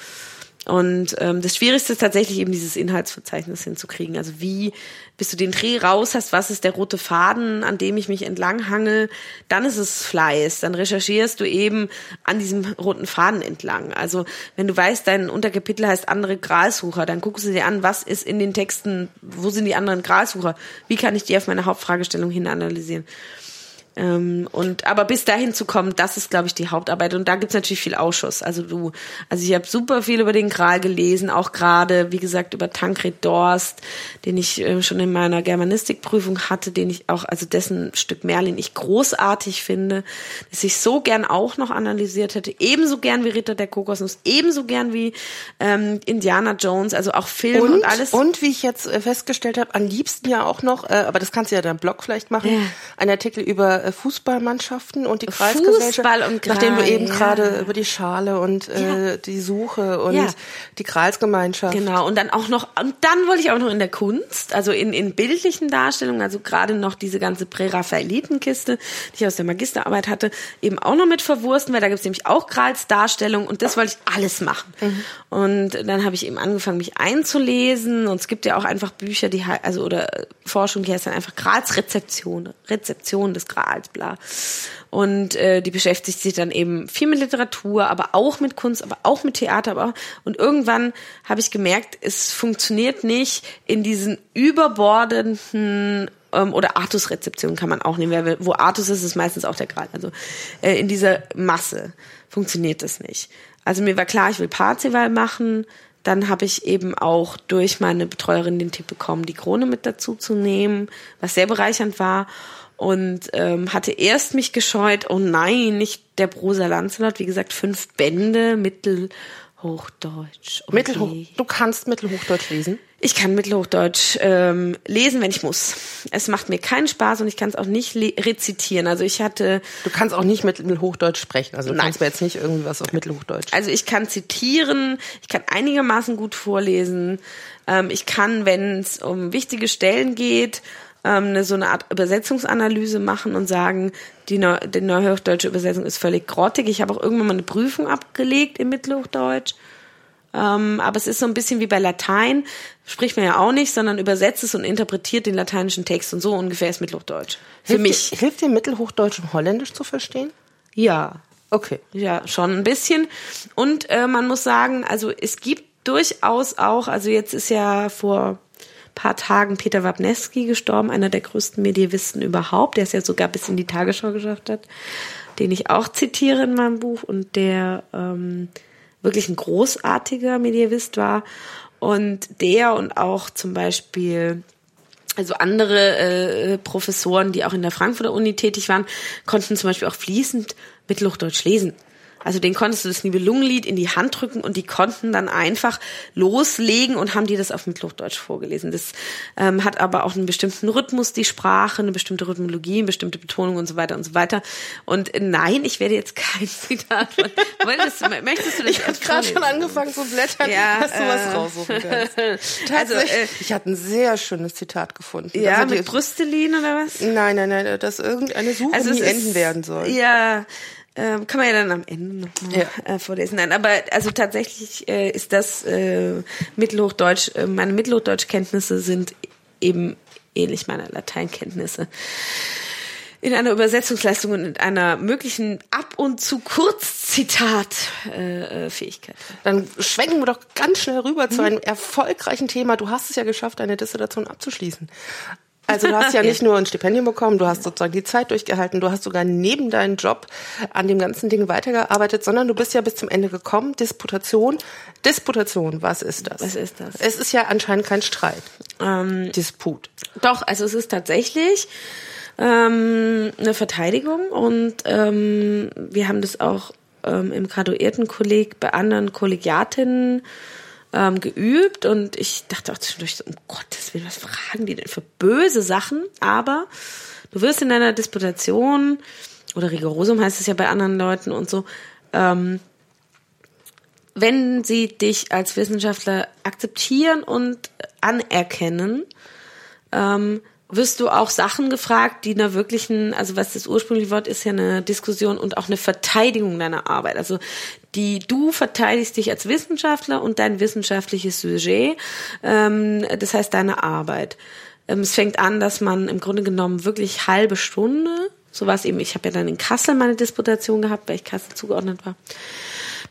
Und ähm, das Schwierigste ist tatsächlich eben dieses Inhaltsverzeichnis hinzukriegen. Also wie, bis du den Dreh raus hast, was ist der rote Faden, an dem ich mich entlang hangel, dann ist es Fleiß. Dann recherchierst du eben an diesem roten Faden entlang. Also wenn du weißt, dein Unterkapitel heißt andere Gralsucher, dann guckst du dir an, was ist in den Texten, wo sind die anderen Gralsucher? Wie kann ich die auf meine Hauptfragestellung hin analysieren? Ähm, und aber bis dahin zu kommen, das ist, glaube ich, die Hauptarbeit. Und da gibt's natürlich viel Ausschuss. Also du, also ich habe super viel über den Gral gelesen, auch gerade, wie gesagt, über Tankred Dorst, den ich äh, schon in meiner Germanistikprüfung hatte, den ich auch, also dessen Stück Merlin ich großartig finde, dass ich so gern auch noch analysiert hätte, ebenso gern wie Ritter der Kokosnuss, ebenso gern wie ähm, Indiana Jones, also auch Film und, und alles. Und wie ich jetzt äh, festgestellt habe, am liebsten ja auch noch, äh, aber das kannst du ja deinem Blog vielleicht machen, ja. ein Artikel über äh, Fußballmannschaften und die Kreisgesellschaft. Fußball und Kreis, Nachdem du eben ja. gerade über die Schale und äh, ja. die Suche und ja. die Kreisgemeinschaft. Genau, und dann auch noch, und dann wollte ich auch noch in der Kunst, also in, in bildlichen Darstellungen, also gerade noch diese ganze Präraphaelitenkiste, die ich aus der Magisterarbeit hatte, eben auch noch mit verwursten, weil da gibt es nämlich auch Krals Darstellung und das wollte ich alles machen. Mhm. Und dann habe ich eben angefangen, mich einzulesen und es gibt ja auch einfach Bücher, die also oder Forschung, die heißt dann einfach Krals Rezeption, des Grals als bla. Und äh, die beschäftigt sich dann eben viel mit Literatur, aber auch mit Kunst, aber auch mit Theater. Aber auch, und irgendwann habe ich gemerkt, es funktioniert nicht in diesen überbordenden ähm, oder Artus-Rezeption kann man auch nehmen. Wo Artus ist, ist meistens auch der Grad. Also äh, in dieser Masse funktioniert das nicht. Also mir war klar, ich will Parzival machen. Dann habe ich eben auch durch meine Betreuerin den Tipp bekommen, die Krone mit dazu zu nehmen, was sehr bereichernd war. Und ähm, hatte erst mich gescheut, oh nein, nicht der Prosa Lancelot, wie gesagt, fünf Bände, Mittel Hochdeutsch. Okay. Mittelhoch, du kannst Mittelhochdeutsch lesen? Ich kann Mittelhochdeutsch ähm, lesen, wenn ich muss. Es macht mir keinen Spaß und ich kann es auch nicht rezitieren. Also ich hatte. Du kannst auch nicht Mittelhochdeutsch sprechen. Also du Nein. kannst mir jetzt nicht irgendwie was auf Mittelhochdeutsch. Also ich kann zitieren, ich kann einigermaßen gut vorlesen. Ähm, ich kann, wenn es um wichtige Stellen geht, ähm, eine, so eine Art Übersetzungsanalyse machen und sagen, die, Neu die neuhochdeutsche Übersetzung ist völlig grottig. Ich habe auch irgendwann mal eine Prüfung abgelegt im Mittelhochdeutsch. Ähm, aber es ist so ein bisschen wie bei Latein, spricht man ja auch nicht, sondern übersetzt es und interpretiert den lateinischen Text und so ungefähr ist Mittelhochdeutsch. Für hilft mich. Dir, hilft dir Mittelhochdeutsch und Holländisch zu verstehen? Ja. Okay. Ja, schon ein bisschen. Und äh, man muss sagen, also es gibt durchaus auch, also jetzt ist ja vor paar Tagen Peter Wabneski gestorben, einer der größten Medievisten überhaupt, der es ja sogar bis in die Tagesschau geschafft hat, den ich auch zitiere in meinem Buch und der ähm, wirklich ein großartiger Medievist war. Und der und auch zum Beispiel also andere äh, Professoren, die auch in der Frankfurter Uni tätig waren, konnten zum Beispiel auch fließend Mittelhochdeutsch lesen. Also den konntest du das Nibelungenlied in die Hand drücken und die konnten dann einfach loslegen und haben dir das auf Mittelhochdeutsch vorgelesen. Das ähm, hat aber auch einen bestimmten Rhythmus, die Sprache, eine bestimmte Rhythmologie, eine bestimmte Betonung und so weiter und so weiter. Und äh, nein, ich werde jetzt kein <laughs> Zitat. Wolltest du, möchtest du das Ich habe gerade schon angefangen zu blättern, ja, dass du äh, was raussuchen kannst. <laughs> also, äh, ich hatte ein sehr schönes Zitat gefunden. Ja, also mit Brüstelin oder was? Nein, nein, nein, dass irgendeine Suche also nie enden werden soll. Ja, ähm, kann man ja dann am Ende nochmal ja. äh, vorlesen. Nein, aber also tatsächlich äh, ist das äh, Mittelhochdeutsch, äh, meine Mittelhochdeutschkenntnisse sind eben ähnlich meiner Lateinkenntnisse. In einer Übersetzungsleistung und in einer möglichen ab und zu Kurzzitat-Fähigkeit. Äh, dann schwenken wir doch ganz schnell rüber zu einem erfolgreichen Thema. Du hast es ja geschafft, deine Dissertation abzuschließen. Also du hast ja <laughs> nicht nur ein Stipendium bekommen, du hast sozusagen die Zeit durchgehalten, du hast sogar neben deinem Job an dem ganzen Ding weitergearbeitet, sondern du bist ja bis zum Ende gekommen. Disputation. Disputation, was ist das? Was ist das? Es ist ja anscheinend kein Streit. Ähm, Disput. Doch, also es ist tatsächlich ähm, eine Verteidigung und ähm, wir haben das auch ähm, im Graduiertenkolleg bei anderen Kollegiatinnen ähm, geübt und ich dachte auch zwischendurch so, um Gottes Willen, was fragen die denn für böse Sachen? Aber du wirst in deiner Disputation, oder Rigorosum heißt es ja bei anderen Leuten und so, ähm, wenn sie dich als Wissenschaftler akzeptieren und anerkennen, ähm, wirst du auch Sachen gefragt, die einer wirklichen, also was das ursprüngliche Wort ist ja eine Diskussion und auch eine Verteidigung deiner Arbeit. Also die du verteidigst dich als Wissenschaftler und dein wissenschaftliches Sujet, ähm, das heißt deine Arbeit. Ähm, es fängt an, dass man im Grunde genommen wirklich halbe Stunde, so war es eben, ich habe ja dann in Kassel meine Disputation gehabt, weil ich Kassel zugeordnet war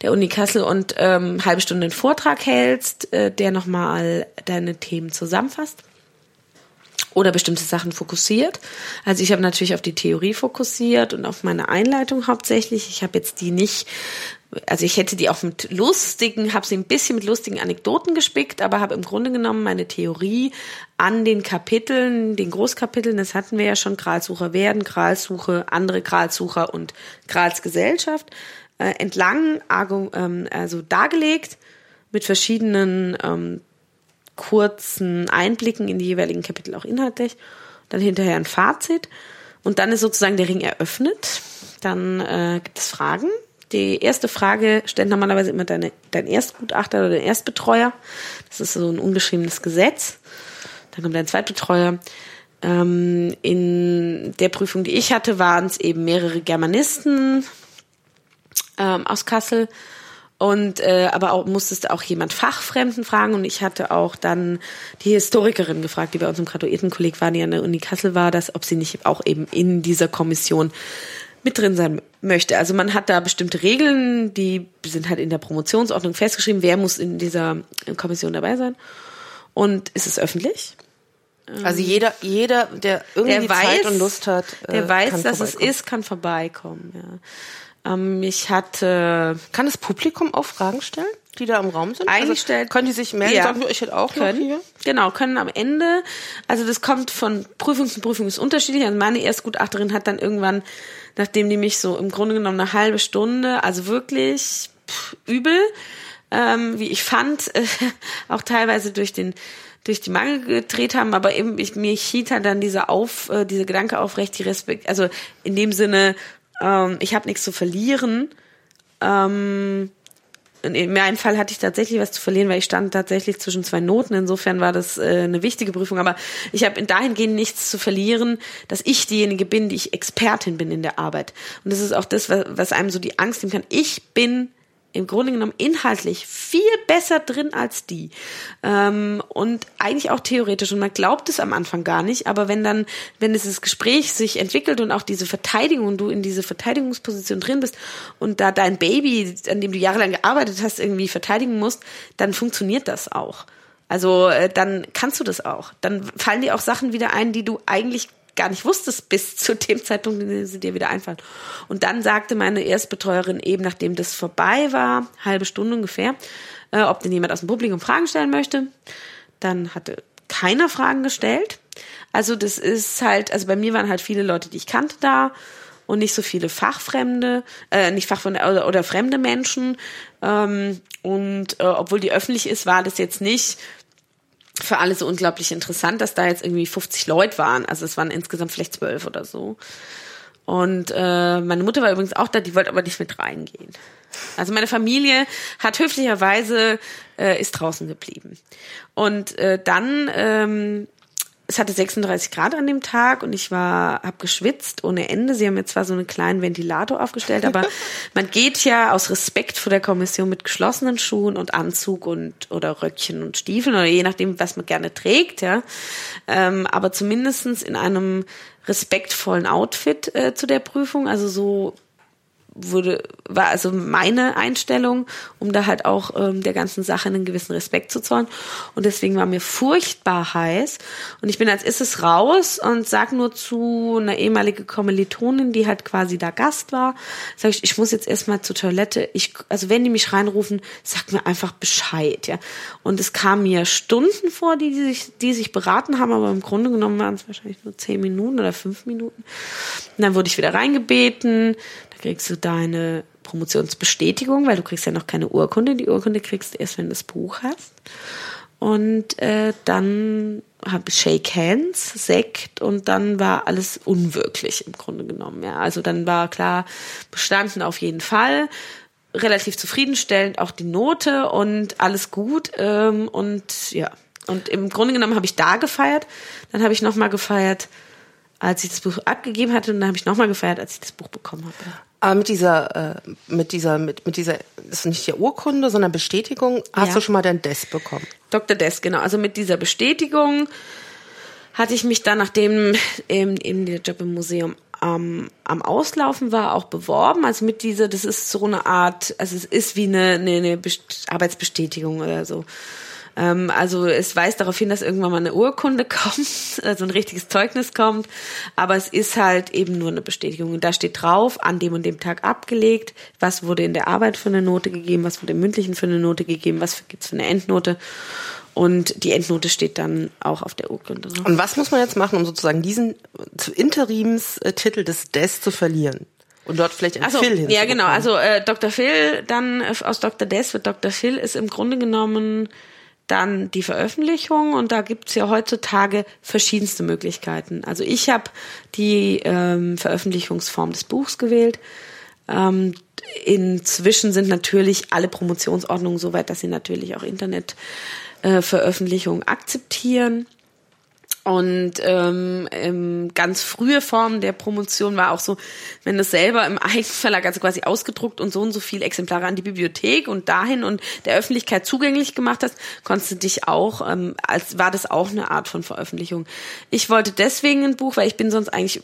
der Uni Kassel und ähm, halbe Stunde einen Vortrag hältst, äh, der nochmal deine Themen zusammenfasst oder bestimmte Sachen fokussiert. Also ich habe natürlich auf die Theorie fokussiert und auf meine Einleitung hauptsächlich. Ich habe jetzt die nicht, also ich hätte die auch mit lustigen, habe sie ein bisschen mit lustigen Anekdoten gespickt, aber habe im Grunde genommen meine Theorie an den Kapiteln, den Großkapiteln, das hatten wir ja schon, Gralsucher werden, Gralsuche, andere Gralsucher und Gralsgesellschaft, äh, entlang ähm, also dargelegt mit verschiedenen ähm, kurzen Einblicken in die jeweiligen Kapitel auch inhaltlich, dann hinterher ein Fazit und dann ist sozusagen der Ring eröffnet. Dann äh, gibt es Fragen. Die erste Frage stellt normalerweise immer deine, dein Erstgutachter oder dein Erstbetreuer. Das ist so ein ungeschriebenes Gesetz. Dann kommt dein Zweitbetreuer. Ähm, in der Prüfung, die ich hatte, waren es eben mehrere Germanisten ähm, aus Kassel Und äh, aber auch musstest auch jemand Fachfremden fragen und ich hatte auch dann die Historikerin gefragt, die bei uns im Graduiertenkolleg war, die an der Uni Kassel war, dass ob sie nicht auch eben in dieser Kommission mit drin sein möchte. Also man hat da bestimmte Regeln, die sind halt in der Promotionsordnung festgeschrieben, wer muss in dieser Kommission dabei sein. Und ist es öffentlich? Also jeder, jeder, der irgendwie der weiß, Zeit und Lust hat, der äh, weiß, dass es ist, kann vorbeikommen. Ja. Ähm, ich hatte Kann das Publikum auch Fragen stellen, die da im Raum sind? Eigentlich also, stellt- können die sich melden, Ja. sagen, ich hätte auch können. noch hier. Genau, können am Ende, also das kommt von Prüfung zu Prüfung ist unterschiedlich. Also meine Erstgutachterin hat dann irgendwann, nachdem die mich so im Grunde genommen eine halbe Stunde, also wirklich pff, übel, ähm, wie ich fand, äh, <laughs> auch teilweise durch den durch die Mangel gedreht haben, aber eben ich, mir hielt halt dann dieser auf, äh, diese Gedanke aufrecht, die Respekt, also in dem Sinne, ähm, ich habe nichts zu verlieren. Ähm, in meinem Fall hatte ich tatsächlich was zu verlieren, weil ich stand tatsächlich zwischen zwei Noten. Insofern war das äh, eine wichtige Prüfung. Aber ich habe dahingehend nichts zu verlieren, dass ich diejenige bin, die ich Expertin bin in der Arbeit. Und das ist auch das, was, was einem so die Angst nehmen kann. Ich bin im Grunde genommen inhaltlich viel besser drin als die. Ähm, und eigentlich auch theoretisch. Und man glaubt es am Anfang gar nicht. Aber wenn dann, wenn dieses Gespräch sich entwickelt und auch diese Verteidigung und du in diese Verteidigungsposition drin bist und da dein Baby, an dem du jahrelang gearbeitet hast, irgendwie verteidigen musst, dann funktioniert das auch. Also äh, dann kannst du das auch. Dann fallen dir auch Sachen wieder ein, die du eigentlich gar nicht wusstest bis zu dem Zeitpunkt, in dem sie dir wieder einfallen. Und dann sagte meine Erstbetreuerin eben, nachdem das vorbei war, halbe Stunde ungefähr, äh, ob denn jemand aus dem Publikum Fragen stellen möchte. Dann hatte keiner Fragen gestellt. Also das ist halt, also bei mir waren halt viele Leute, die ich kannte da und nicht so viele Fachfremde, äh, nicht Fachfremde oder, oder fremde Menschen. Ähm, und äh, obwohl die öffentlich ist, war das jetzt nicht für alle so unglaublich interessant, dass da jetzt irgendwie 50 Leute waren. Also es waren insgesamt vielleicht zwölf oder so. Und äh, meine Mutter war übrigens auch da, die wollte aber nicht mit reingehen. Also meine Familie hat höflicherweise äh, ist draußen geblieben. Und äh, dann ähm, es hatte 36 Grad an dem Tag und ich war, habe geschwitzt ohne Ende. Sie haben jetzt zwar so einen kleinen Ventilator aufgestellt, aber <laughs> man geht ja aus Respekt vor der Kommission mit geschlossenen Schuhen und Anzug und oder Röckchen und Stiefeln oder je nachdem, was man gerne trägt, ja. Ähm, aber zumindestens in einem respektvollen Outfit äh, zu der Prüfung, also so wurde war also meine Einstellung, um da halt auch ähm, der ganzen Sache einen gewissen Respekt zu zollen und deswegen war mir furchtbar heiß und ich bin als erstes raus und sag nur zu einer ehemalige Kommilitonin, die halt quasi da Gast war, sag ich, ich muss jetzt erstmal zur Toilette. Ich also wenn die mich reinrufen, sag mir einfach Bescheid, ja. Und es kam mir Stunden vor, die, die sich die sich beraten haben, aber im Grunde genommen waren es wahrscheinlich nur zehn Minuten oder fünf Minuten. Und dann wurde ich wieder reingebeten, kriegst du deine Promotionsbestätigung, weil du kriegst ja noch keine Urkunde. Die Urkunde kriegst du erst, wenn du das Buch hast. Und äh, dann habe ich Shake Hands, Sekt und dann war alles unwirklich im Grunde genommen. Ja, also dann war klar bestanden auf jeden Fall relativ zufriedenstellend auch die Note und alles gut ähm, und ja und im Grunde genommen habe ich da gefeiert, dann habe ich noch mal gefeiert, als ich das Buch abgegeben hatte und dann habe ich noch mal gefeiert, als ich das Buch bekommen habe. Aber mit dieser, äh, mit dieser, mit, mit dieser, ist nicht die Urkunde, sondern Bestätigung, hast Ja. du schon mal dein Desk bekommen? Dr. Des, genau. Also mit dieser Bestätigung hatte ich mich dann, nachdem eben, eben der Job im Museum am, am Auslaufen war, auch beworben. Also mit dieser, das ist so eine Art, also es ist wie eine, eine, eine Best- Arbeitsbestätigung oder so. Ähm, also es weist darauf hin, dass irgendwann mal eine Urkunde <laughs> kommt, also ein richtiges Zeugnis kommt, aber es ist halt eben nur eine Bestätigung. Und da steht drauf, an dem und dem Tag abgelegt, was wurde in der Arbeit für eine Note gegeben, was wurde im Mündlichen für eine Note gegeben, was gibt's für eine Endnote. Und die Endnote steht dann auch auf der Urkunde. Und was muss man jetzt machen, um sozusagen diesen Interimstitel des Desk zu verlieren? Und dort vielleicht ein Also, Phil ja, hinzubekommen? genau. Also äh, Dr. Phil, dann äh, aus Dr. Des wird Dr. Phil ist im Grunde genommen dann die Veröffentlichung und da gibt's ja heutzutage verschiedenste Möglichkeiten. Also ich habe die ähm, Veröffentlichungsform des Buchs gewählt. Ähm, inzwischen sind natürlich alle Promotionsordnungen so weit, dass sie natürlich auch Internetveröffentlichungen äh, akzeptieren. Und ähm, ähm, ganz frühe Form der Promotion war auch so, wenn es selber im Eigenverlag, also quasi ausgedruckt und so und so viele Exemplare an die Bibliothek und dahin und der Öffentlichkeit zugänglich gemacht hast, konntest du dich auch, ähm, als war das auch eine Art von Veröffentlichung. Ich wollte deswegen ein Buch, weil ich bin sonst eigentlich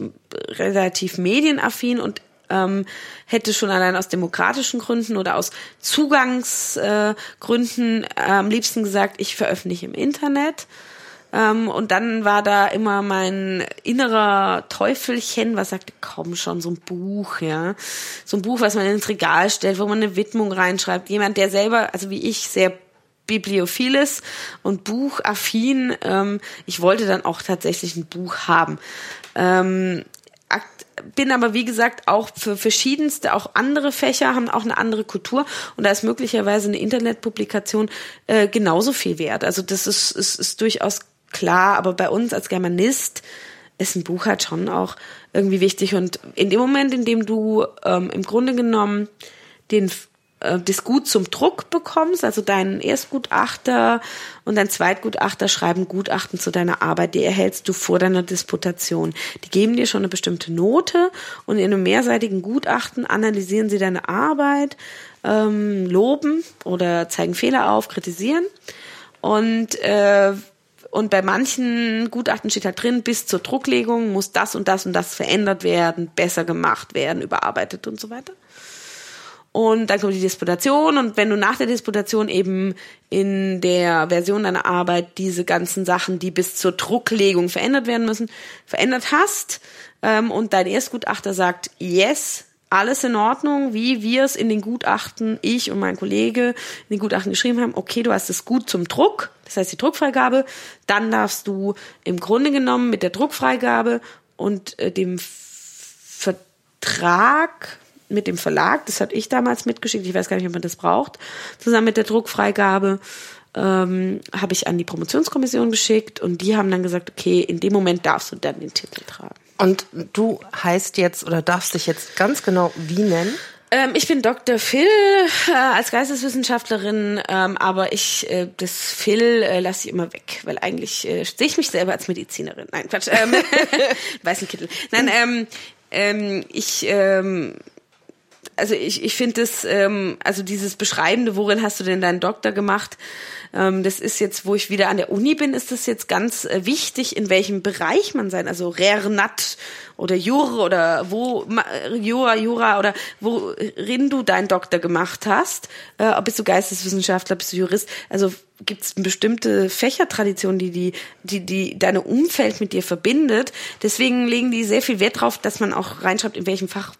relativ medienaffin und ähm, hätte schon allein aus demokratischen Gründen oder aus Zugangsgründen äh, am liebsten gesagt, ich veröffentliche im Internet ähm, und dann war da immer mein innerer Teufelchen, was sagte, komm schon, so ein Buch, ja. So ein Buch, was man ins Regal stellt, wo man eine Widmung reinschreibt. Jemand, der selber, also wie ich, sehr bibliophil ist und buchaffin. Ähm, ich wollte dann auch tatsächlich ein Buch haben. Ähm, bin aber wie gesagt auch für verschiedenste, auch andere Fächer haben auch eine andere Kultur und da ist möglicherweise eine Internetpublikation äh, genauso viel wert. Also das ist, ist, ist durchaus klar, aber bei uns als Germanist ist ein Buch halt schon auch irgendwie wichtig. Und in dem Moment, in dem du ähm, im Grunde genommen den äh, das Gut zum Druck bekommst, also dein Erstgutachter und dein Zweitgutachter schreiben Gutachten zu deiner Arbeit, die erhältst du vor deiner Disputation. Die geben dir schon eine bestimmte Note und in einem mehrseitigen Gutachten analysieren sie deine Arbeit, ähm, loben oder zeigen Fehler auf, kritisieren. Und äh, und bei manchen Gutachten steht halt drin, bis zur Drucklegung muss das und das und das verändert werden, besser gemacht werden, überarbeitet und so weiter. Und dann kommt die Disputation und wenn du nach der Disputation eben in der Version deiner Arbeit diese ganzen Sachen, die bis zur Drucklegung verändert werden müssen, verändert hast ähm, und dein Erstgutachter sagt, yes, alles in Ordnung, wie wir es in den Gutachten, ich und mein Kollege in den Gutachten geschrieben haben, okay, du hast es gut zum Druck, das heißt die Druckfreigabe, dann darfst du im Grunde genommen mit der Druckfreigabe und äh, dem Vertrag mit dem Verlag, das hatte ich damals mitgeschickt, ich weiß gar nicht, ob man das braucht, zusammen mit der Druckfreigabe, ähm, habe ich an die Promotionskommission geschickt und die haben dann gesagt, okay, in dem Moment darfst du dann den Titel tragen. Und du heißt jetzt oder darfst dich jetzt ganz genau wie nennen? Ähm, ich bin Dr. Phil äh, als Geisteswissenschaftlerin, ähm, aber ich äh, das Phil äh, lasse ich immer weg, weil eigentlich äh, sehe ich mich selber als Medizinerin. Nein, Quatsch. Ähm, <laughs> weißen Kittel. Nein, ähm, ähm, ich ähm, also ich, ich finde das, ähm, also dieses Beschreibende, worin hast du denn deinen Doktor gemacht? Ähm, das ist jetzt, wo ich wieder an der Uni bin, ist das jetzt ganz äh, wichtig, in welchem Bereich man sein, also Rernat oder Jure oder wo Jura, Jura oder worin du deinen Doktor gemacht hast. Äh, bist du Geisteswissenschaftler, bist du Jurist? Also gibt es bestimmte Fächertraditionen, die, die, die, die deine Umfeld mit dir verbindet. Deswegen legen die sehr viel Wert drauf, dass man auch reinschreibt, in welchem Fach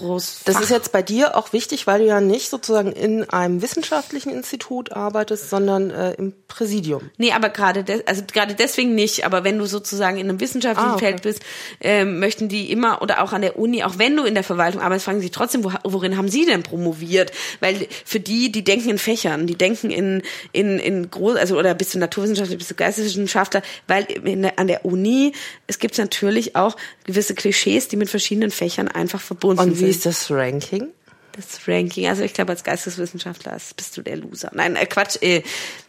groß. Das ist jetzt bei dir auch wichtig, weil du ja nicht sozusagen in einem wissenschaftlichen Institut arbeitest, sondern äh, im Präsidium. Nee, aber gerade de also gerade deswegen nicht, aber wenn du sozusagen in einem wissenschaftlichen ah, okay. Feld bist, äh, möchten die immer oder auch an der Uni, auch wenn du in der Verwaltung arbeitest, fragen sie trotzdem, wo, worin haben sie denn promoviert? Weil für die, die denken in Fächern, die denken in in in groß, also oder bist du Naturwissenschaftler, bist du Geisteswissenschaftler, weil in, an der Uni es gibt natürlich auch gewisse Klischees, die mit verschiedenen Fächern einfach verbunden Und sind ist das Ranking? Das Ranking, also ich glaube, als Geisteswissenschaftler bist du der Loser. Nein, äh, Quatsch. Äh,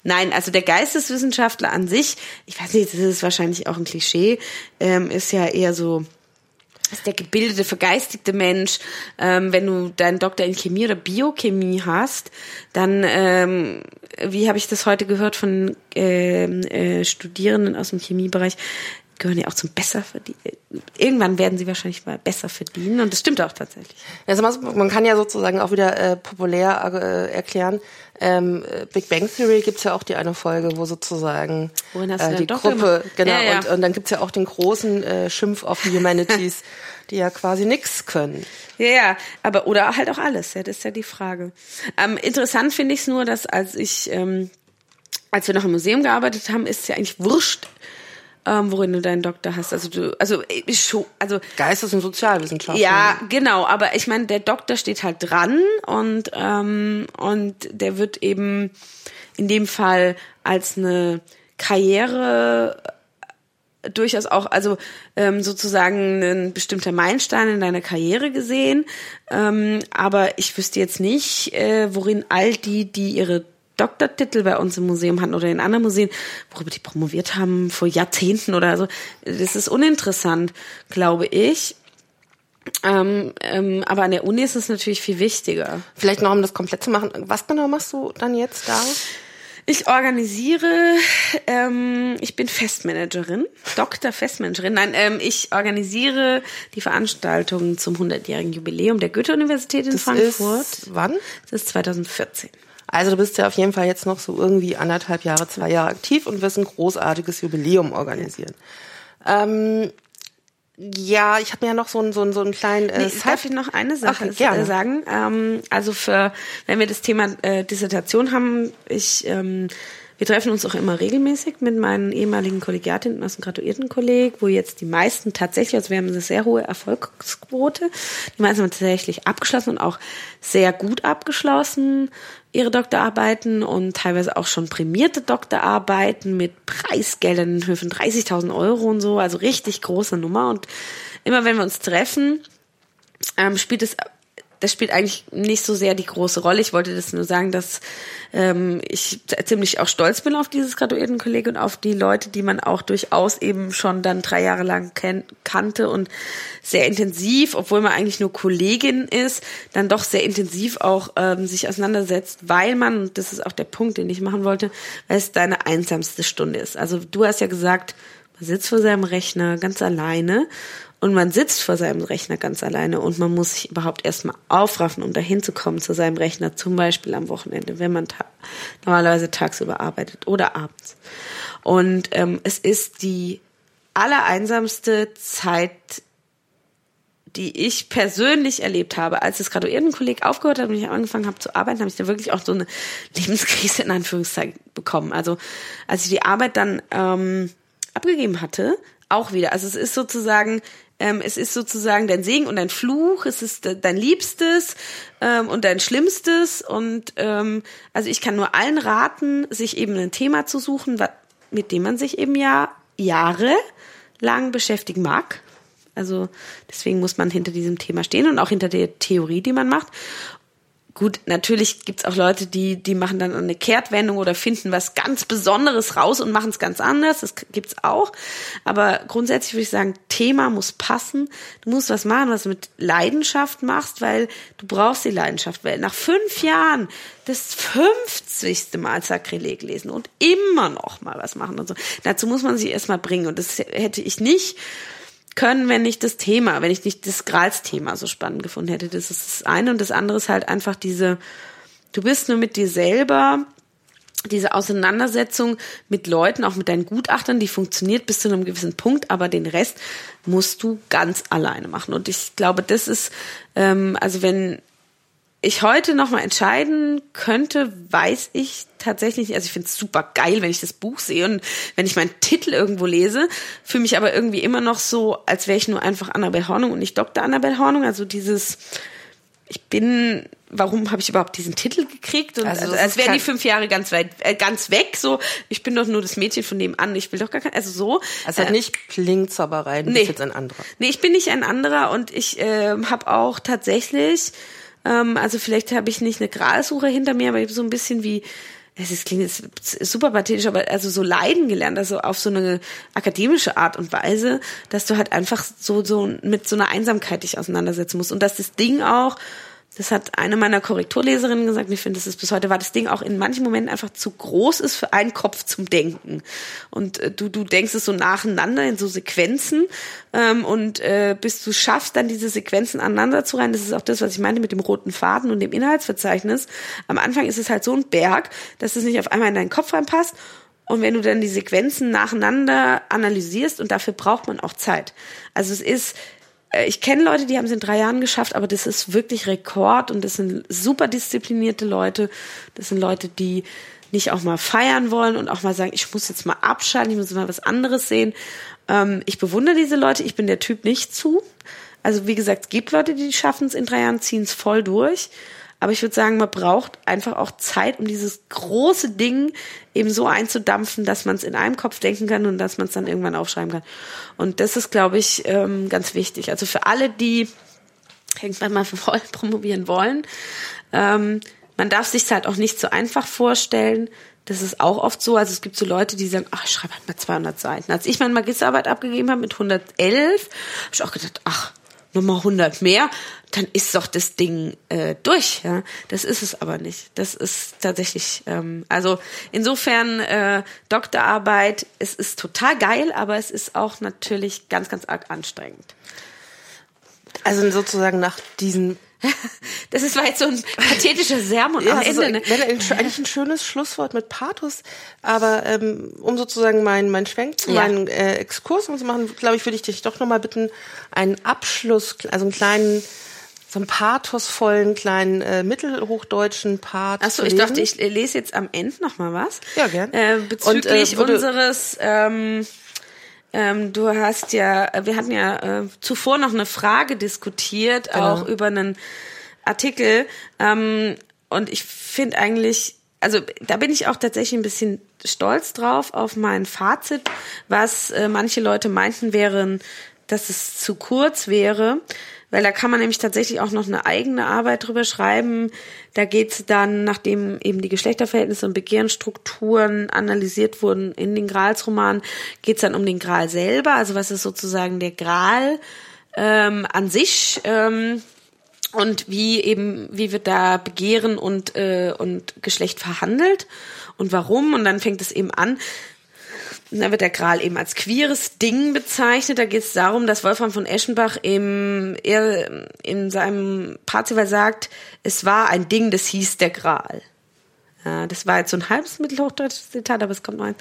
nein, also der Geisteswissenschaftler an sich, ich weiß nicht, das ist wahrscheinlich auch ein Klischee, ähm, ist ja eher so ist der gebildete, vergeistigte Mensch. Ähm, wenn du deinen Doktor in Chemie oder Biochemie hast, dann, ähm, wie habe ich das heute gehört von ähm, äh, Studierenden aus dem Chemiebereich, gehören ja auch zum besser verdienen. Irgendwann werden sie wahrscheinlich mal besser verdienen und das stimmt auch tatsächlich. Also man kann ja sozusagen auch wieder äh, populär äh, erklären. Ähm, Big Bang Theory gibt's ja auch die eine Folge, wo sozusagen äh, die Gruppe, genau, ja, ja. Und, und dann gibt's ja auch den großen äh, Schimpf auf die Humanities, <laughs> die ja quasi nix können. Ja, ja, aber oder halt auch alles, ja, das ist ja die Frage. Ähm, interessant finde ich es nur, dass als ich, ähm, als wir noch im Museum gearbeitet haben, ist es ja eigentlich wurscht, ähm, worin du deinen Doktor hast. Also du, also ich schon, also Geistes- und Sozialwissenschaften. Ja, genau. Aber ich meine, der Doktor steht halt dran und ähm, und der wird eben in dem Fall als eine Karriere durchaus auch, also ähm, sozusagen ein bestimmter Meilenstein in deiner Karriere gesehen. Ähm, aber ich wüsste jetzt nicht, äh, worin all die, die ihre Doktortitel bei uns im Museum hatten oder in anderen Museen, worüber die promoviert haben vor Jahrzehnten oder so. Das ist uninteressant, glaube ich. Ähm, ähm, aber an der Uni ist es natürlich viel wichtiger. Vielleicht noch, um das komplett zu machen. Was genau machst du dann jetzt da? Ich organisiere, ähm, ich bin Festmanagerin, Doktor Festmanagerin. Nein, ähm, ich organisiere die Veranstaltung zum 100-jährigen Jubiläum der Goethe-Universität in Das Frankfurt. ist wann? Das ist 2014. Also du bist ja auf jeden Fall jetzt noch so irgendwie anderthalb Jahre, zwei Jahre aktiv und wirst ein großartiges Jubiläum organisieren. Ähm, ja, ich habe mir ja noch so einen, so einen, so einen kleinen äh, Nee, darf ich noch eine Sache Okay, gerne. äh, sagen? Ähm, also für, wenn wir das Thema äh, Dissertation haben, ich, ähm, wir treffen uns auch immer regelmäßig mit meinen ehemaligen Kollegiatinnen aus dem Graduiertenkolleg, wo jetzt die meisten tatsächlich, also wir haben eine sehr hohe Erfolgsquote, die meisten haben tatsächlich abgeschlossen und auch sehr gut abgeschlossen ihre Doktorarbeiten und teilweise auch schon prämierte Doktorarbeiten mit Preisgeldern in Höhe von 30.000 Euro und so, also richtig große Nummer. Und immer wenn wir uns treffen, ähm, spielt es das spielt eigentlich nicht so sehr die große Rolle. Ich wollte das nur sagen, dass ähm, ich ziemlich auch stolz bin auf dieses Graduiertenkolleg und auf die Leute, die man auch durchaus eben schon dann drei Jahre lang ken kannte und sehr intensiv, obwohl man eigentlich nur Kollegin ist, dann doch sehr intensiv auch ähm, sich auseinandersetzt, weil man, und das ist auch der Punkt, den ich machen wollte, weil es deine einsamste Stunde ist. Also du hast ja gesagt, man sitzt vor seinem Rechner ganz alleine und man sitzt vor seinem Rechner ganz alleine und man muss sich überhaupt erstmal aufraffen, um dahin zu kommen zu seinem Rechner, zum Beispiel am Wochenende, wenn man ta normalerweise tagsüber arbeitet oder abends. Und ähm, es ist die allereinsamste Zeit, die ich persönlich erlebt habe, als das Graduiertenkolleg aufgehört hat und ich angefangen habe zu arbeiten, habe ich da wirklich auch so eine <laughs> Lebenskrise in Anführungszeichen bekommen. Also als ich die Arbeit dann ähm, abgegeben hatte, auch wieder. Also es ist sozusagen, ähm, es ist sozusagen dein Segen und dein Fluch, es ist de- dein Liebstes ähm, und dein Schlimmstes. Und ähm, also ich kann nur allen raten, sich eben ein Thema zu suchen, mit dem man sich eben ja jahrelang beschäftigen mag. Also deswegen muss man hinter diesem Thema stehen und auch hinter der Theorie, die man macht. Gut, natürlich gibt's auch Leute, die, die machen dann eine Kehrtwendung oder finden was ganz Besonderes raus und machen es ganz anders. Das gibt's auch. Aber grundsätzlich würde ich sagen, Thema muss passen. Du musst was machen, was du mit Leidenschaft machst, weil du brauchst die Leidenschaft. Weil nach fünf Jahren das 50. Mal Sakrileg lesen und immer noch mal was machen und so. Dazu muss man sich erstmal bringen. Und das hätte ich nicht können, wenn nicht das Thema, wenn ich nicht das Grals-Thema so spannend gefunden hätte. Das ist das eine. Und das andere ist halt einfach diese, du bist nur mit dir selber, diese Auseinandersetzung mit Leuten, auch mit deinen Gutachtern, die funktioniert bis zu einem gewissen Punkt, aber den Rest musst du ganz alleine machen. Und ich glaube, das ist, ähm, also wenn ich heute noch mal entscheiden könnte, weiß ich tatsächlich nicht. Also ich finde es super geil, wenn ich das Buch sehe und wenn ich meinen Titel irgendwo lese, fühle mich aber irgendwie immer noch so, als wäre ich nur einfach Annabel Hornung und nicht Dr. Annabel Hornung. Also dieses, ich bin, warum habe ich überhaupt diesen Titel gekriegt? Und Also also, als wären die fünf Jahre ganz weit, äh, ganz weg. So, ich bin doch nur das Mädchen von nebenan. Ich will doch gar kein, also so. Es hat Äh, nicht Klingzauberei, du nee. bist jetzt ein anderer. Nee, ich bin nicht ein anderer und ich ähm, habe auch tatsächlich, ähm, also vielleicht habe ich nicht eine Gralsuche hinter mir, aber ich so ein bisschen wie, es klingt jetzt super pathetisch, aber also so leiden gelernt, also auf so eine akademische Art und Weise, dass du halt einfach so, so mit so einer Einsamkeit dich auseinandersetzen musst. Und dass das Ding auch, das hat eine meiner Korrekturleserinnen gesagt, ich finde, das ist bis heute, war das Ding auch in manchen Momenten einfach zu groß ist für einen Kopf zum Denken. Und äh, du, du denkst es so nacheinander in so Sequenzen ähm, und äh, bis du schaffst, dann diese Sequenzen aneinander zu rein, das ist auch das, was ich meinte mit dem roten Faden und dem Inhaltsverzeichnis. Am Anfang ist es halt so ein Berg, dass es nicht auf einmal in deinen Kopf reinpasst. Und wenn du dann die Sequenzen nacheinander analysierst, und dafür braucht man auch Zeit. Also es ist, ich kenne Leute, die haben es in drei Jahren geschafft, aber das ist wirklich Rekord und das sind super disziplinierte Leute. Das sind Leute, die nicht auch mal feiern wollen und auch mal sagen, ich muss jetzt mal abschalten, ich muss mal was anderes sehen. Ähm, ich bewundere diese Leute, ich bin der Typ nicht zu. Also wie gesagt, es gibt Leute, die schaffen es in drei Jahren, ziehen es voll durch. Aber ich würde sagen, man braucht einfach auch Zeit, um dieses große Ding eben so einzudampfen, dass man es in einem Kopf denken kann und dass man es dann irgendwann aufschreiben kann. Und das ist, glaube ich, ähm, ganz wichtig. Also für alle, die irgendwann mal <laughs> voll promovieren wollen, ähm, man darf sich halt auch nicht so einfach vorstellen. Das ist auch oft so. Also es gibt so Leute, die sagen, ach, ich schreibe halt mal 200 Seiten. Als ich meine Magisterarbeit abgegeben habe mit 111, habe ich auch gedacht, ach, nur mal 100 mehr, dann ist doch das Ding äh, durch. Ja? Das ist es aber nicht. Das ist tatsächlich, ähm, also insofern äh, Doktorarbeit, es ist total geil, aber es ist auch natürlich ganz, ganz arg anstrengend. Also sozusagen nach diesen <laughs> das ist war jetzt so ein pathetischer Sermon ja, am Ende. Also, ne? eigentlich ein <laughs> schönes Schlusswort mit Pathos, aber ähm, um sozusagen meinen mein Schwenk zu ja. meinen äh, Exkurs zu machen, glaube ich, würde ich dich doch nochmal bitten, einen Abschluss, also einen kleinen so einen pathosvollen kleinen äh, mittelhochdeutschen Part. Achso, ich dachte, ich lese jetzt am Ende noch mal was. Ja, gern. Äh, bezüglich Und, äh, unseres ähm, ähm, du hast ja, wir hatten ja äh, zuvor noch eine Frage diskutiert, genau. auch über einen Artikel. Ähm, und ich finde eigentlich, also da bin ich auch tatsächlich ein bisschen stolz drauf auf mein Fazit, was äh, manche Leute meinten wären, dass es zu kurz wäre weil da kann man nämlich tatsächlich auch noch eine eigene Arbeit drüber schreiben. Da geht's dann, nachdem eben die Geschlechterverhältnisse und Begehrensstrukturen analysiert wurden in den Gralsromanen, geht's dann um den Gral selber, also was ist sozusagen der Gral ähm, an sich ähm, und wie eben, wie wird da Begehren und, äh, und Geschlecht verhandelt und warum. Und dann fängt es eben an, da wird der Gral eben als queeres Ding bezeichnet. Da geht es darum, dass Wolfram von Eschenbach im, er, in seinem Parzival sagt, es war ein Ding, das hieß der Gral. Ja, das war jetzt so ein halbes mittelhochdeutsches Zitat, aber es kommt noch ein.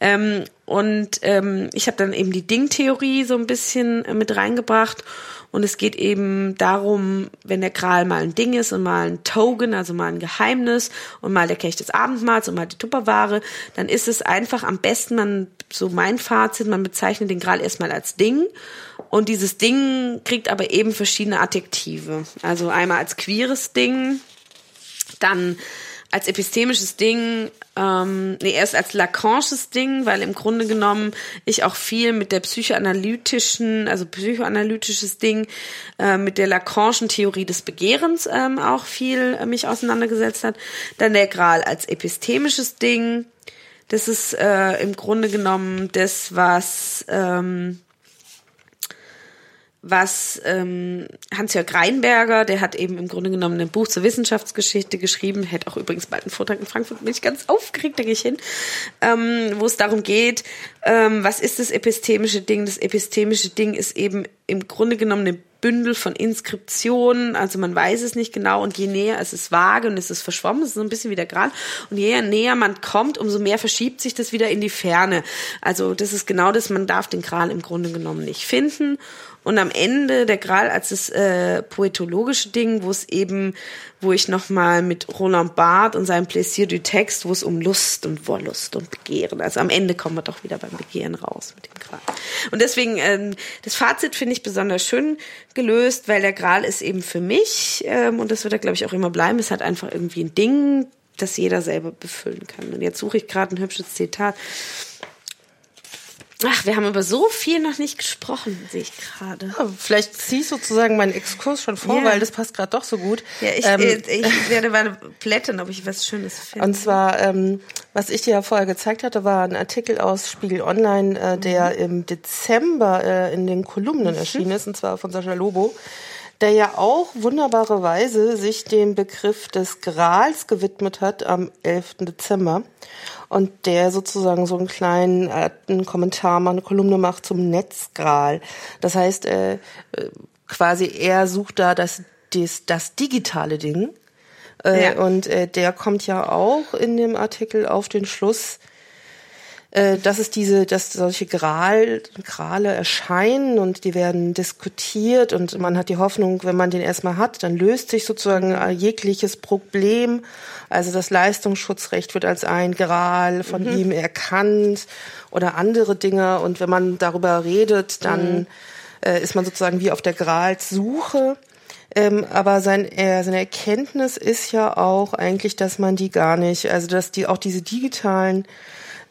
Ähm, und ähm, ich habe dann eben die Ding-Theorie so ein bisschen äh, mit reingebracht und es geht eben darum, wenn der Gral mal ein Ding ist und mal ein Token, also mal ein Geheimnis und mal der Kelch des Abendmahls und mal die Tupperware, dann ist es einfach am besten, man, so mein Fazit, man bezeichnet den Gral erstmal als Ding und dieses Ding kriegt aber eben verschiedene Adjektive. Also einmal als queeres Ding, dann als epistemisches Ding, ähm, nee, erst als Lacanisches Ding, weil im Grunde genommen ich auch viel mit der psychoanalytischen, also psychoanalytisches Ding, äh, mit der Lacanischen Theorie des Begehrens ähm, auch viel äh, mich auseinandergesetzt hat. Dann der Gral als epistemisches Ding. Das ist äh, im Grunde genommen das, was ähm, was ähm, Hans-Jörg Reinberger, der hat eben im Grunde genommen ein Buch zur Wissenschaftsgeschichte geschrieben, hätte auch übrigens bald einen Vortrag in Frankfurt, bin ich ganz aufgeregt, da gehe ich hin, ähm, wo es darum geht, ähm, was ist das epistemische Ding? Das epistemische Ding ist eben im Grunde genommen eine Bündel von Inskriptionen, also man weiß es nicht genau und je näher es ist vage und es ist verschwommen, es ist so ein bisschen wie der Gral und je näher man kommt, umso mehr verschiebt sich das wieder in die Ferne. Also das ist genau das, man darf den Gral im Grunde genommen nicht finden und am Ende der Gral als das äh, poetologische Ding, wo es eben, wo ich nochmal mit Roland Barth und seinem Plaisir du Text, wo es um Lust und Wollust und Begehren, also am Ende kommen wir doch wieder beim Begehren raus mit dem Gral. Und deswegen, ähm, das Fazit finde ich besonders schön gelöst, weil der Gral ist eben für mich, ähm, und das wird er glaube ich auch immer bleiben, es hat einfach irgendwie ein Ding, das jeder selber befüllen kann. Und jetzt suche ich gerade ein hübsches Zitat Ach, wir haben über so viel noch nicht gesprochen, sehe ich gerade. Ja, vielleicht ziehst du sozusagen meinen Exkurs schon vor, ja. weil das passt gerade doch so gut. Ja, ich, ähm, ich werde mal plätten, ob ich was Schönes finde. Und zwar, ähm, was ich dir ja vorher gezeigt hatte, war ein Artikel aus Spiegel Online, äh, der mhm. im Dezember äh, in den Kolumnen mhm. erschienen ist, und zwar von Sascha Lobo der ja auch wunderbarerweise sich dem Begriff des Grals gewidmet hat am 11. Dezember und der sozusagen so einen kleinen äh, einen Kommentar mal eine Kolumne macht zum Netzgral. Das heißt, äh, quasi er sucht da das, das, das digitale Ding. Äh, ja. Und äh, der kommt ja auch in dem Artikel auf den Schluss, äh, dass es diese, dass solche Gral, Grale erscheinen und die werden diskutiert und man hat die Hoffnung, wenn man den erstmal hat, dann löst sich sozusagen jegliches Problem. Also das Leistungsschutzrecht wird als ein Gral von mhm. ihm erkannt oder andere Dinge und wenn man darüber redet, dann mhm. äh, ist man sozusagen wie auf der Gralssuche. Ähm, aber sein, äh, seine Erkenntnis ist ja auch eigentlich, dass man die gar nicht, also dass die auch diese digitalen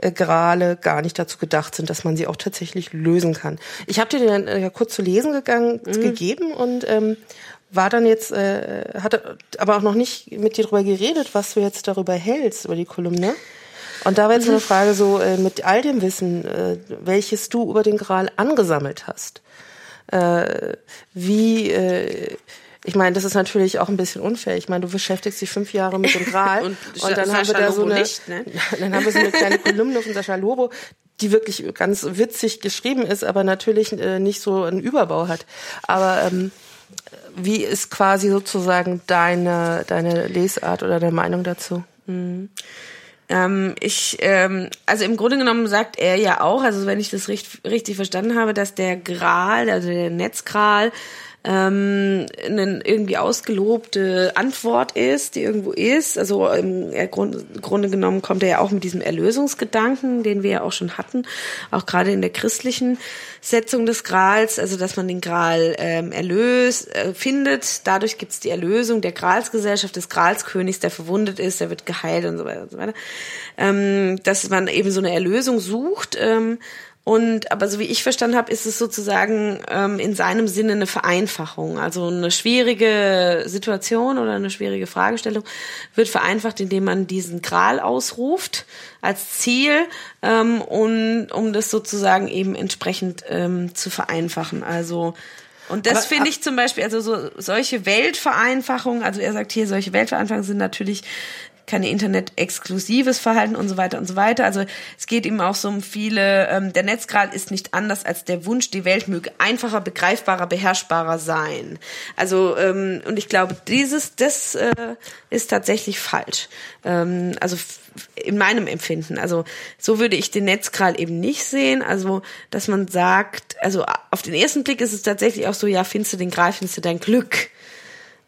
äh, Grale gar nicht dazu gedacht sind, dass man sie auch tatsächlich lösen kann. Ich habe dir den äh, ja kurz zu lesen gegangen, mhm. gegeben und ähm, war dann jetzt, äh, hat aber auch noch nicht mit dir darüber geredet, was du jetzt darüber hältst, über die Kolumne. Und da war jetzt mhm. eine Frage so, äh, mit all dem Wissen, äh, welches du über den Gral angesammelt hast, äh, wie, äh, ich meine, das ist natürlich auch ein bisschen unfair. Ich meine, du beschäftigst dich fünf Jahre mit dem Gral <laughs> und, und dann haben wir da so eine, nicht, ne? <laughs> dann haben wir so eine kleine Kolumne von Sascha Lobo, die wirklich ganz witzig geschrieben ist, aber natürlich äh, nicht so einen Überbau hat. Aber ähm, wie ist quasi sozusagen deine deine Lesart oder deine Meinung dazu? Mhm. Ähm, ich, ähm, also im Grunde genommen sagt er ja auch, also wenn ich das richtig, richtig verstanden habe, dass der Gral, also der Netzgral, ähm, eine irgendwie ausgelobte Antwort ist, die irgendwo ist. Also im Grunde genommen kommt er ja auch mit diesem Erlösungsgedanken, den wir ja auch schon hatten, auch gerade in der christlichen Setzung des Grals, also dass man den Gral ähm, erlöst, äh, findet. Dadurch gibt es die Erlösung der Gralsgesellschaft, des Gralskönigs, der verwundet ist, der wird geheilt und so weiter und so weiter. Ähm, dass man eben so eine Erlösung sucht. Ähm, und aber so wie ich verstanden habe, ist es sozusagen ähm, in seinem Sinne eine Vereinfachung. Also eine schwierige Situation oder eine schwierige Fragestellung wird vereinfacht, indem man diesen Gral ausruft als Ziel, ähm, und, um das sozusagen eben entsprechend ähm, zu vereinfachen. Also und das finde ich zum Beispiel, also so solche Weltvereinfachungen, also er sagt hier, solche Weltvereinfachungen sind natürlich keine Internet-exklusives Verhalten und so weiter und so weiter. Also es geht ihm auch so um viele, ähm, der Netzgrad ist nicht anders als der Wunsch, die Welt möge einfacher, begreifbarer, beherrschbarer sein. Also, ähm, und ich glaube, dieses, das äh, ist tatsächlich falsch. Ähm, also in meinem Empfinden. Also so würde ich den Netzkral eben nicht sehen. Also, dass man sagt, also auf den ersten Blick ist es tatsächlich auch so, ja, findest du den Gral, findest du dein Glück.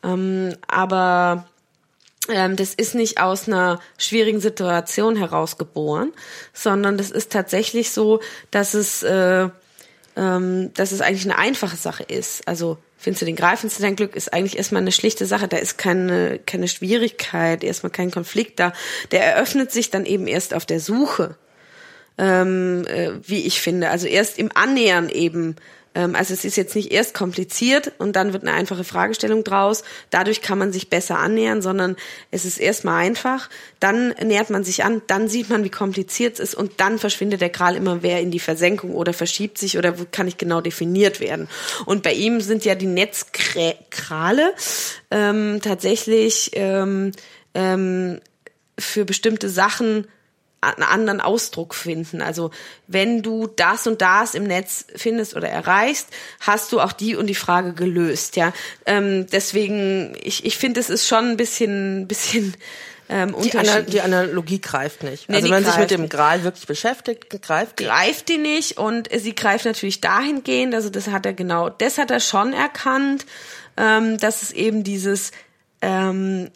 Ähm, aber das ist nicht aus einer schwierigen Situation herausgeboren, sondern das ist tatsächlich so, dass es, äh, ähm, dass es eigentlich eine einfache Sache ist. Also findest du den Greif, findest du dein Glück, ist eigentlich erstmal eine schlichte Sache. Da ist keine, keine Schwierigkeit, erstmal kein Konflikt da. Der eröffnet sich dann eben erst auf der Suche, ähm, äh, wie ich finde. Also erst im Annähern eben ähm, also es ist jetzt nicht erst kompliziert und dann wird eine einfache Fragestellung draus. Dadurch kann man sich besser annähern, sondern es ist erstmal einfach. Dann nähert man sich an, dann sieht man, wie kompliziert es ist und dann verschwindet der Kral immer mehr in die Versenkung oder verschiebt sich oder kann nicht genau definiert werden. Und bei ihm sind ja die Netzkrale ähm, tatsächlich ähm, ähm, für bestimmte Sachen einen anderen Ausdruck finden. Also wenn du das und das im Netz findest oder erreichst, hast du auch die und die Frage gelöst. Ja, ähm, deswegen ich ich finde es ist schon ein bisschen <laughs> bisschen ähm, die, Anal die Analogie greift nicht. Nee, also wenn man sich mit dem Gral wirklich beschäftigt, greift die. Greift die nicht und sie greift natürlich dahingehend, also das hat er genau, das hat er schon erkannt, ähm, dass es eben dieses ähm,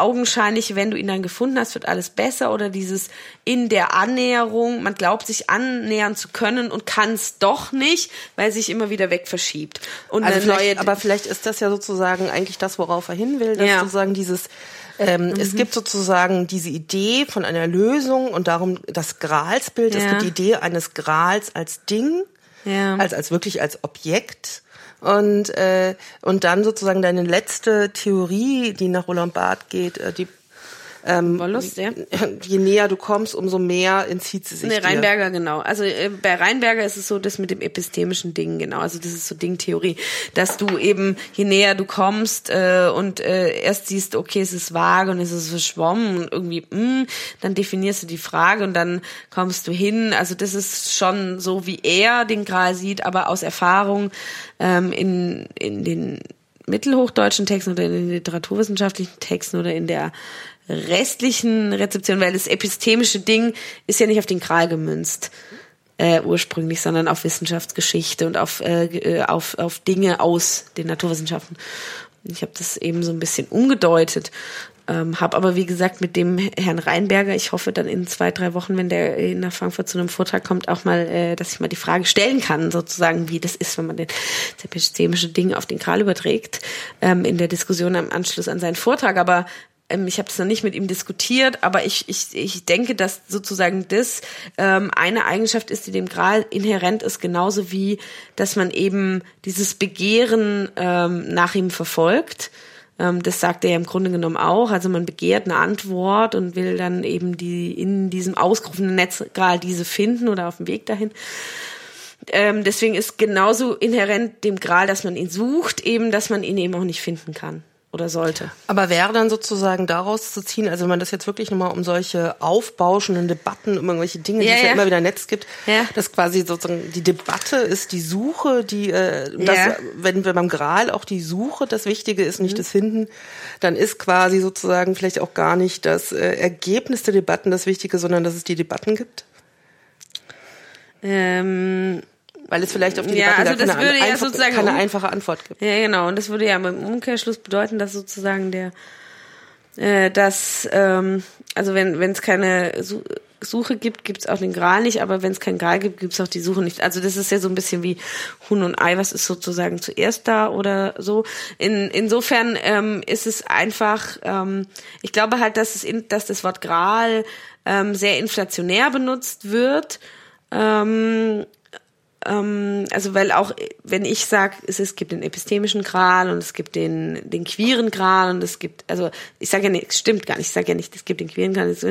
augenscheinlich, wenn du ihn dann gefunden hast, wird alles besser oder dieses in der Annäherung, man glaubt sich annähern zu können und kann es doch nicht, weil sich immer wieder weg verschiebt. Und also vielleicht, aber vielleicht ist das ja sozusagen eigentlich das, worauf er hin will, dass ja. sozusagen dieses ähm, mhm. Es gibt sozusagen diese Idee von einer Lösung und darum das Gralsbild. Ja. Es gibt die Idee eines Grals als Ding, ja. als als wirklich als Objekt und, äh, und dann sozusagen deine letzte Theorie, die nach Roland Barth geht, äh, die ähm, Wollust, ja. <laughs> Je näher du kommst, umso mehr entzieht sie sich. Nee, Reinberger, dir. genau. Also äh, bei Reinberger ist es so, das mit dem epistemischen Ding, genau. Also das ist so Dingtheorie, dass du eben, je näher du kommst äh, und äh, erst siehst, okay, es ist vage und es ist verschwommen und irgendwie, mh, mm, dann definierst du die Frage und dann kommst du hin. Also das ist schon so, wie er den Gral sieht, aber aus Erfahrung ähm, in, in den mittelhochdeutschen Texten oder in den literaturwissenschaftlichen Texten oder in der restlichen Rezeption, weil das epistemische Ding ist ja nicht auf den Kral gemünzt. Äh, ursprünglich, sondern auf Wissenschaftsgeschichte und auf, äh, äh auf, auf Dinge aus den Naturwissenschaften. Ich habe das eben so ein bisschen umgedeutet. Ähm, habe aber wie gesagt mit dem Herrn Reinberger, ich hoffe dann in zwei, drei Wochen, wenn der nach Frankfurt zu einem Vortrag kommt, auch mal, äh, dass ich mal die Frage stellen kann, sozusagen, wie das ist, wenn man den, das epistemische Ding auf den Kral überträgt, ähm, in der Diskussion am Anschluss an seinen Vortrag. Aber ich habe es noch nicht mit ihm diskutiert, aber ich, ich, ich denke, dass sozusagen das ähm, eine Eigenschaft ist, die dem Gral inhärent ist, genauso wie, dass man eben dieses Begehren ähm, nach ihm verfolgt. Ähm, das sagt er ja im Grunde genommen auch. Also man begehrt eine Antwort und will dann eben die in diesem ausgerufenen Netzgral diese finden oder auf dem Weg dahin. Ähm, deswegen ist genauso inhärent dem Gral, dass man ihn sucht, eben, dass man ihn eben auch nicht finden kann oder sollte. Aber wäre dann sozusagen daraus zu ziehen, also wenn man das jetzt wirklich nochmal um solche aufbauschenden Debatten, um irgendwelche Dinge, ja, die es ja. ja immer wieder im Netz gibt, ja. dass quasi sozusagen die Debatte ist die Suche, die, äh, das, ja. wenn, wenn beim Gral auch die Suche das Wichtige ist, nicht mhm. das Finden, dann ist quasi sozusagen vielleicht auch gar nicht das äh, Ergebnis der Debatten das Wichtige, sondern dass es die Debatten gibt? Ähm weil es vielleicht auf die ja, Debatte also das keine, würde ja einfach, sozusagen keine einfache Antwort gibt. Ja, genau. Und das würde ja im Umkehrschluss bedeuten, dass sozusagen der, äh, dass, ähm, also wenn wenn es keine Suche gibt, gibt es auch den Gral nicht, aber wenn es keinen Gral gibt, gibt es auch die Suche nicht. Also das ist ja so ein bisschen wie Huhn und Ei, was ist sozusagen zuerst da oder so. In, insofern ähm, ist es einfach, ähm, ich glaube halt, dass, es in, dass das Wort Gral ähm, sehr inflationär benutzt wird. Ähm, ähm, also weil auch, wenn ich sage, es, es gibt den epistemischen Gral und es gibt den, den queeren Gral und es gibt, also ich sage ja nicht, es stimmt gar nicht, ich sage ja nicht, es gibt den queeren Gral, es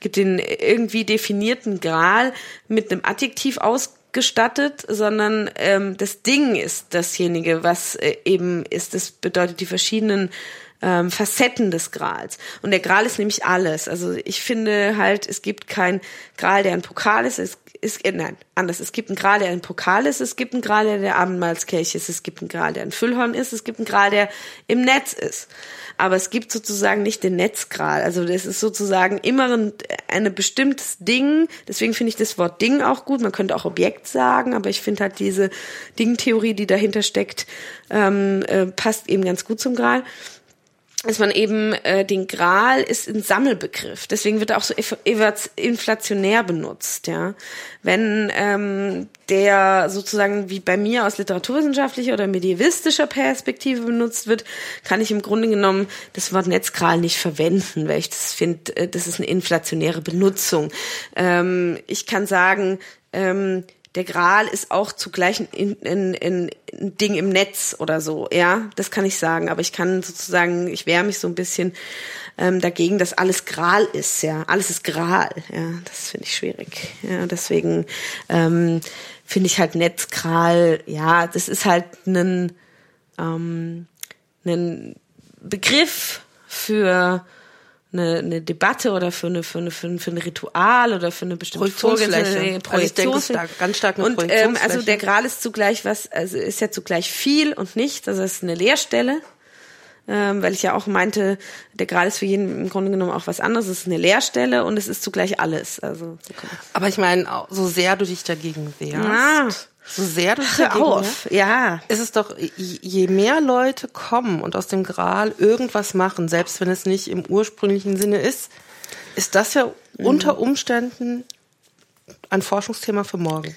gibt den irgendwie definierten Gral mit einem Adjektiv ausgestattet, sondern ähm, das Ding ist dasjenige, was äh, eben ist. Das bedeutet die verschiedenen ähm, Facetten des Grals. Und der Gral ist nämlich alles. Also ich finde halt, es gibt kein Gral, der ein Pokal ist. Es ist, äh, nein, anders. Es gibt einen Gral, der ein Pokal ist. Es gibt einen Gral, der der Abendmahlskirche ist. Es gibt einen Gral, der ein Füllhorn ist. Es gibt einen Gral, der im Netz ist. Aber es gibt sozusagen nicht den Netzgral. Also das ist sozusagen immer ein, ein bestimmtes Ding. Deswegen finde ich das Wort Ding auch gut. Man könnte auch Objekt sagen, aber ich finde halt diese Dingtheorie, die dahinter steckt, ähm, äh, passt eben ganz gut zum Gral dass man eben äh, den Gral ist ein Sammelbegriff, deswegen wird er auch so inflationär benutzt, ja. Wenn ähm, der sozusagen wie bei mir aus literaturwissenschaftlicher oder medievistischer Perspektive benutzt wird, kann ich im Grunde genommen das Wort Netzgral nicht verwenden, weil ich das finde, äh, das ist eine inflationäre Benutzung. Ähm, ich kann sagen, ähm, der Gral ist auch zugleich ein, ein, ein, Ding im Netz oder so, ja, das kann ich sagen. Aber ich kann sozusagen, ich wehre mich so ein bisschen ähm, dagegen, dass alles Gral ist, ja, alles ist Gral, ja, das finde ich schwierig. Ja, deswegen ähm, finde ich halt Netzgral, ja, das ist halt ein, ähm, ein Begriff für eine, eine Debatte oder für eine, für eine für ein, für ein Ritual oder für eine bestimmte Projektionsfläche. Also ich denke, ganz stark eine und ähm, also der Gral ist zugleich was, also ist ja zugleich viel und nichts, also es ist eine Leerstelle. Ähm, weil ich ja auch meinte, der Gral ist für jeden im Grunde genommen auch was anderes. Es ist eine Leerstelle und es ist zugleich alles. Also so Aber ich meine, so sehr du dich dagegen wehrst, ah. So sehr du Hör auf, ja. Ist es doch, je mehr Leute kommen und aus dem Gral irgendwas machen, selbst wenn es nicht im ursprünglichen Sinne ist, ist das ja mhm. unter Umständen ein Forschungsthema für morgen.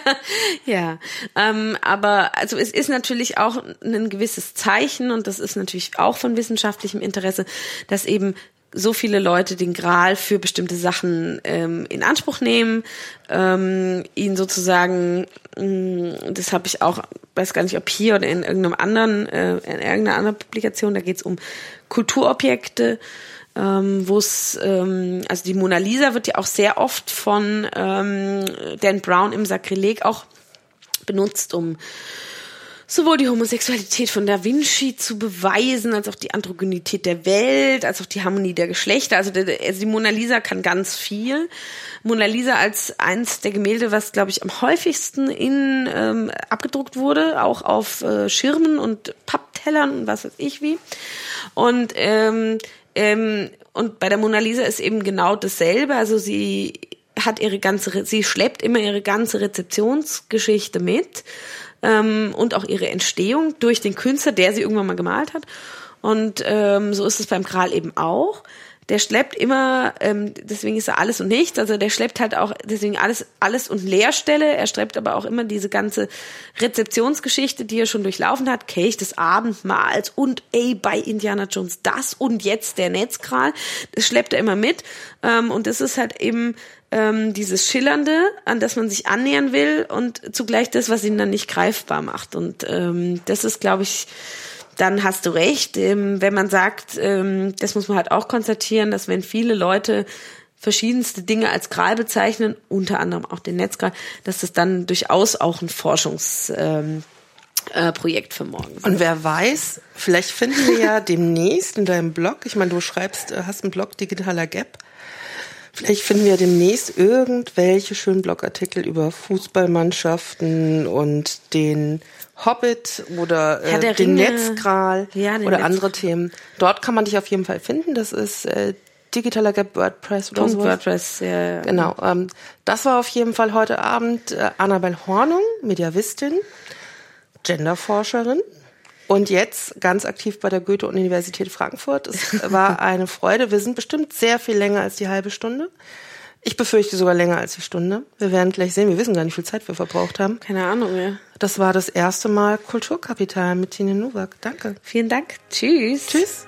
<laughs> ja, ähm, aber also es ist natürlich auch ein gewisses Zeichen und das ist natürlich auch von wissenschaftlichem Interesse, dass eben so viele Leute den Gral für bestimmte Sachen ähm, in Anspruch nehmen, ähm, ihn sozusagen, mh, mm, das habe ich auch, weiß gar nicht, ob hier oder in irgendeinem anderen, äh, in irgendeiner anderen Publikation, da geht es um Kulturobjekte, ähm, wo es, ähm, also die Mona Lisa wird ja auch sehr oft von ähm, Dan Brown im Sakrileg auch benutzt, um sowohl die Homosexualität von Da Vinci zu beweisen, als auch die Androgynität der Welt, als auch die Harmonie der Geschlechter. Also, der, also die Mona Lisa kann ganz viel. Mona Lisa als eins der Gemälde, was glaube ich am häufigsten in ähm, abgedruckt wurde, auch auf äh, Schirmen und Papptellern und was weiß ich wie. Und ähm, ähm, und bei der Mona Lisa ist eben genau dasselbe. Also sie hat ihre ganze, sie schleppt immer ihre ganze Rezeptionsgeschichte mit ähm, und auch ihre Entstehung durch den Künstler, der sie irgendwann mal gemalt hat. Und ähm, so ist es beim Kral eben auch. der schleppt immer, ähm, deswegen ist er alles und nichts, also der schleppt halt auch deswegen alles, alles und Leerstelle. Er schleppt aber auch immer diese ganze Rezeptionsgeschichte, die er schon durchlaufen hat, Kelch des Abendmahls und ey, bei Indiana Jones das und jetzt der Netzkral. Das schleppt er immer mit. Ähm, und das ist halt eben ähm, dieses Schillernde, an das man sich annähern will und zugleich das, was ihn dann nicht greifbar macht. Und ähm, das ist, glaube ich, dann hast du recht. Ähm, wenn man sagt, ähm, das muss man halt auch konstatieren, dass wenn viele Leute verschiedenste Dinge als Gral bezeichnen, unter anderem auch den Netzgral, dass das dann durchaus auch ein Forschungs ähm, äh, Projekt für morgen. Und wer weiß, vielleicht finden wir ja <laughs> demnächst in deinem Blog, ich meine, du schreibst, äh, hast einen Blog Digitaler Gap, vielleicht finden wir demnächst irgendwelche schönen Blogartikel über Fußballmannschaften und den Hobbit oder äh, den Ringe. Netzkral ja, den oder Netz andere Themen. Dort kann man dich auf jeden Fall finden. Das ist äh, digitaler Gap WordPress oder so. WordPress, ja. Genau. Ähm, das war auf jeden Fall heute Abend äh, Annabel Hornung, Mediavistin, Genderforscherin. Und jetzt ganz aktiv bei der Goethe-Universität Frankfurt. Es war <laughs> eine Freude. Wir sind bestimmt sehr viel länger als die halbe Stunde. Ich befürchte sogar länger als die Stunde. Wir werden gleich sehen. Wir wissen gar nicht, wie viel Zeit wir verbraucht haben. Keine Ahnung mehr. Das war das erste Mal Kulturkapital mit Tine Nowak. Danke. Vielen Dank. Tschüss. Tschüss.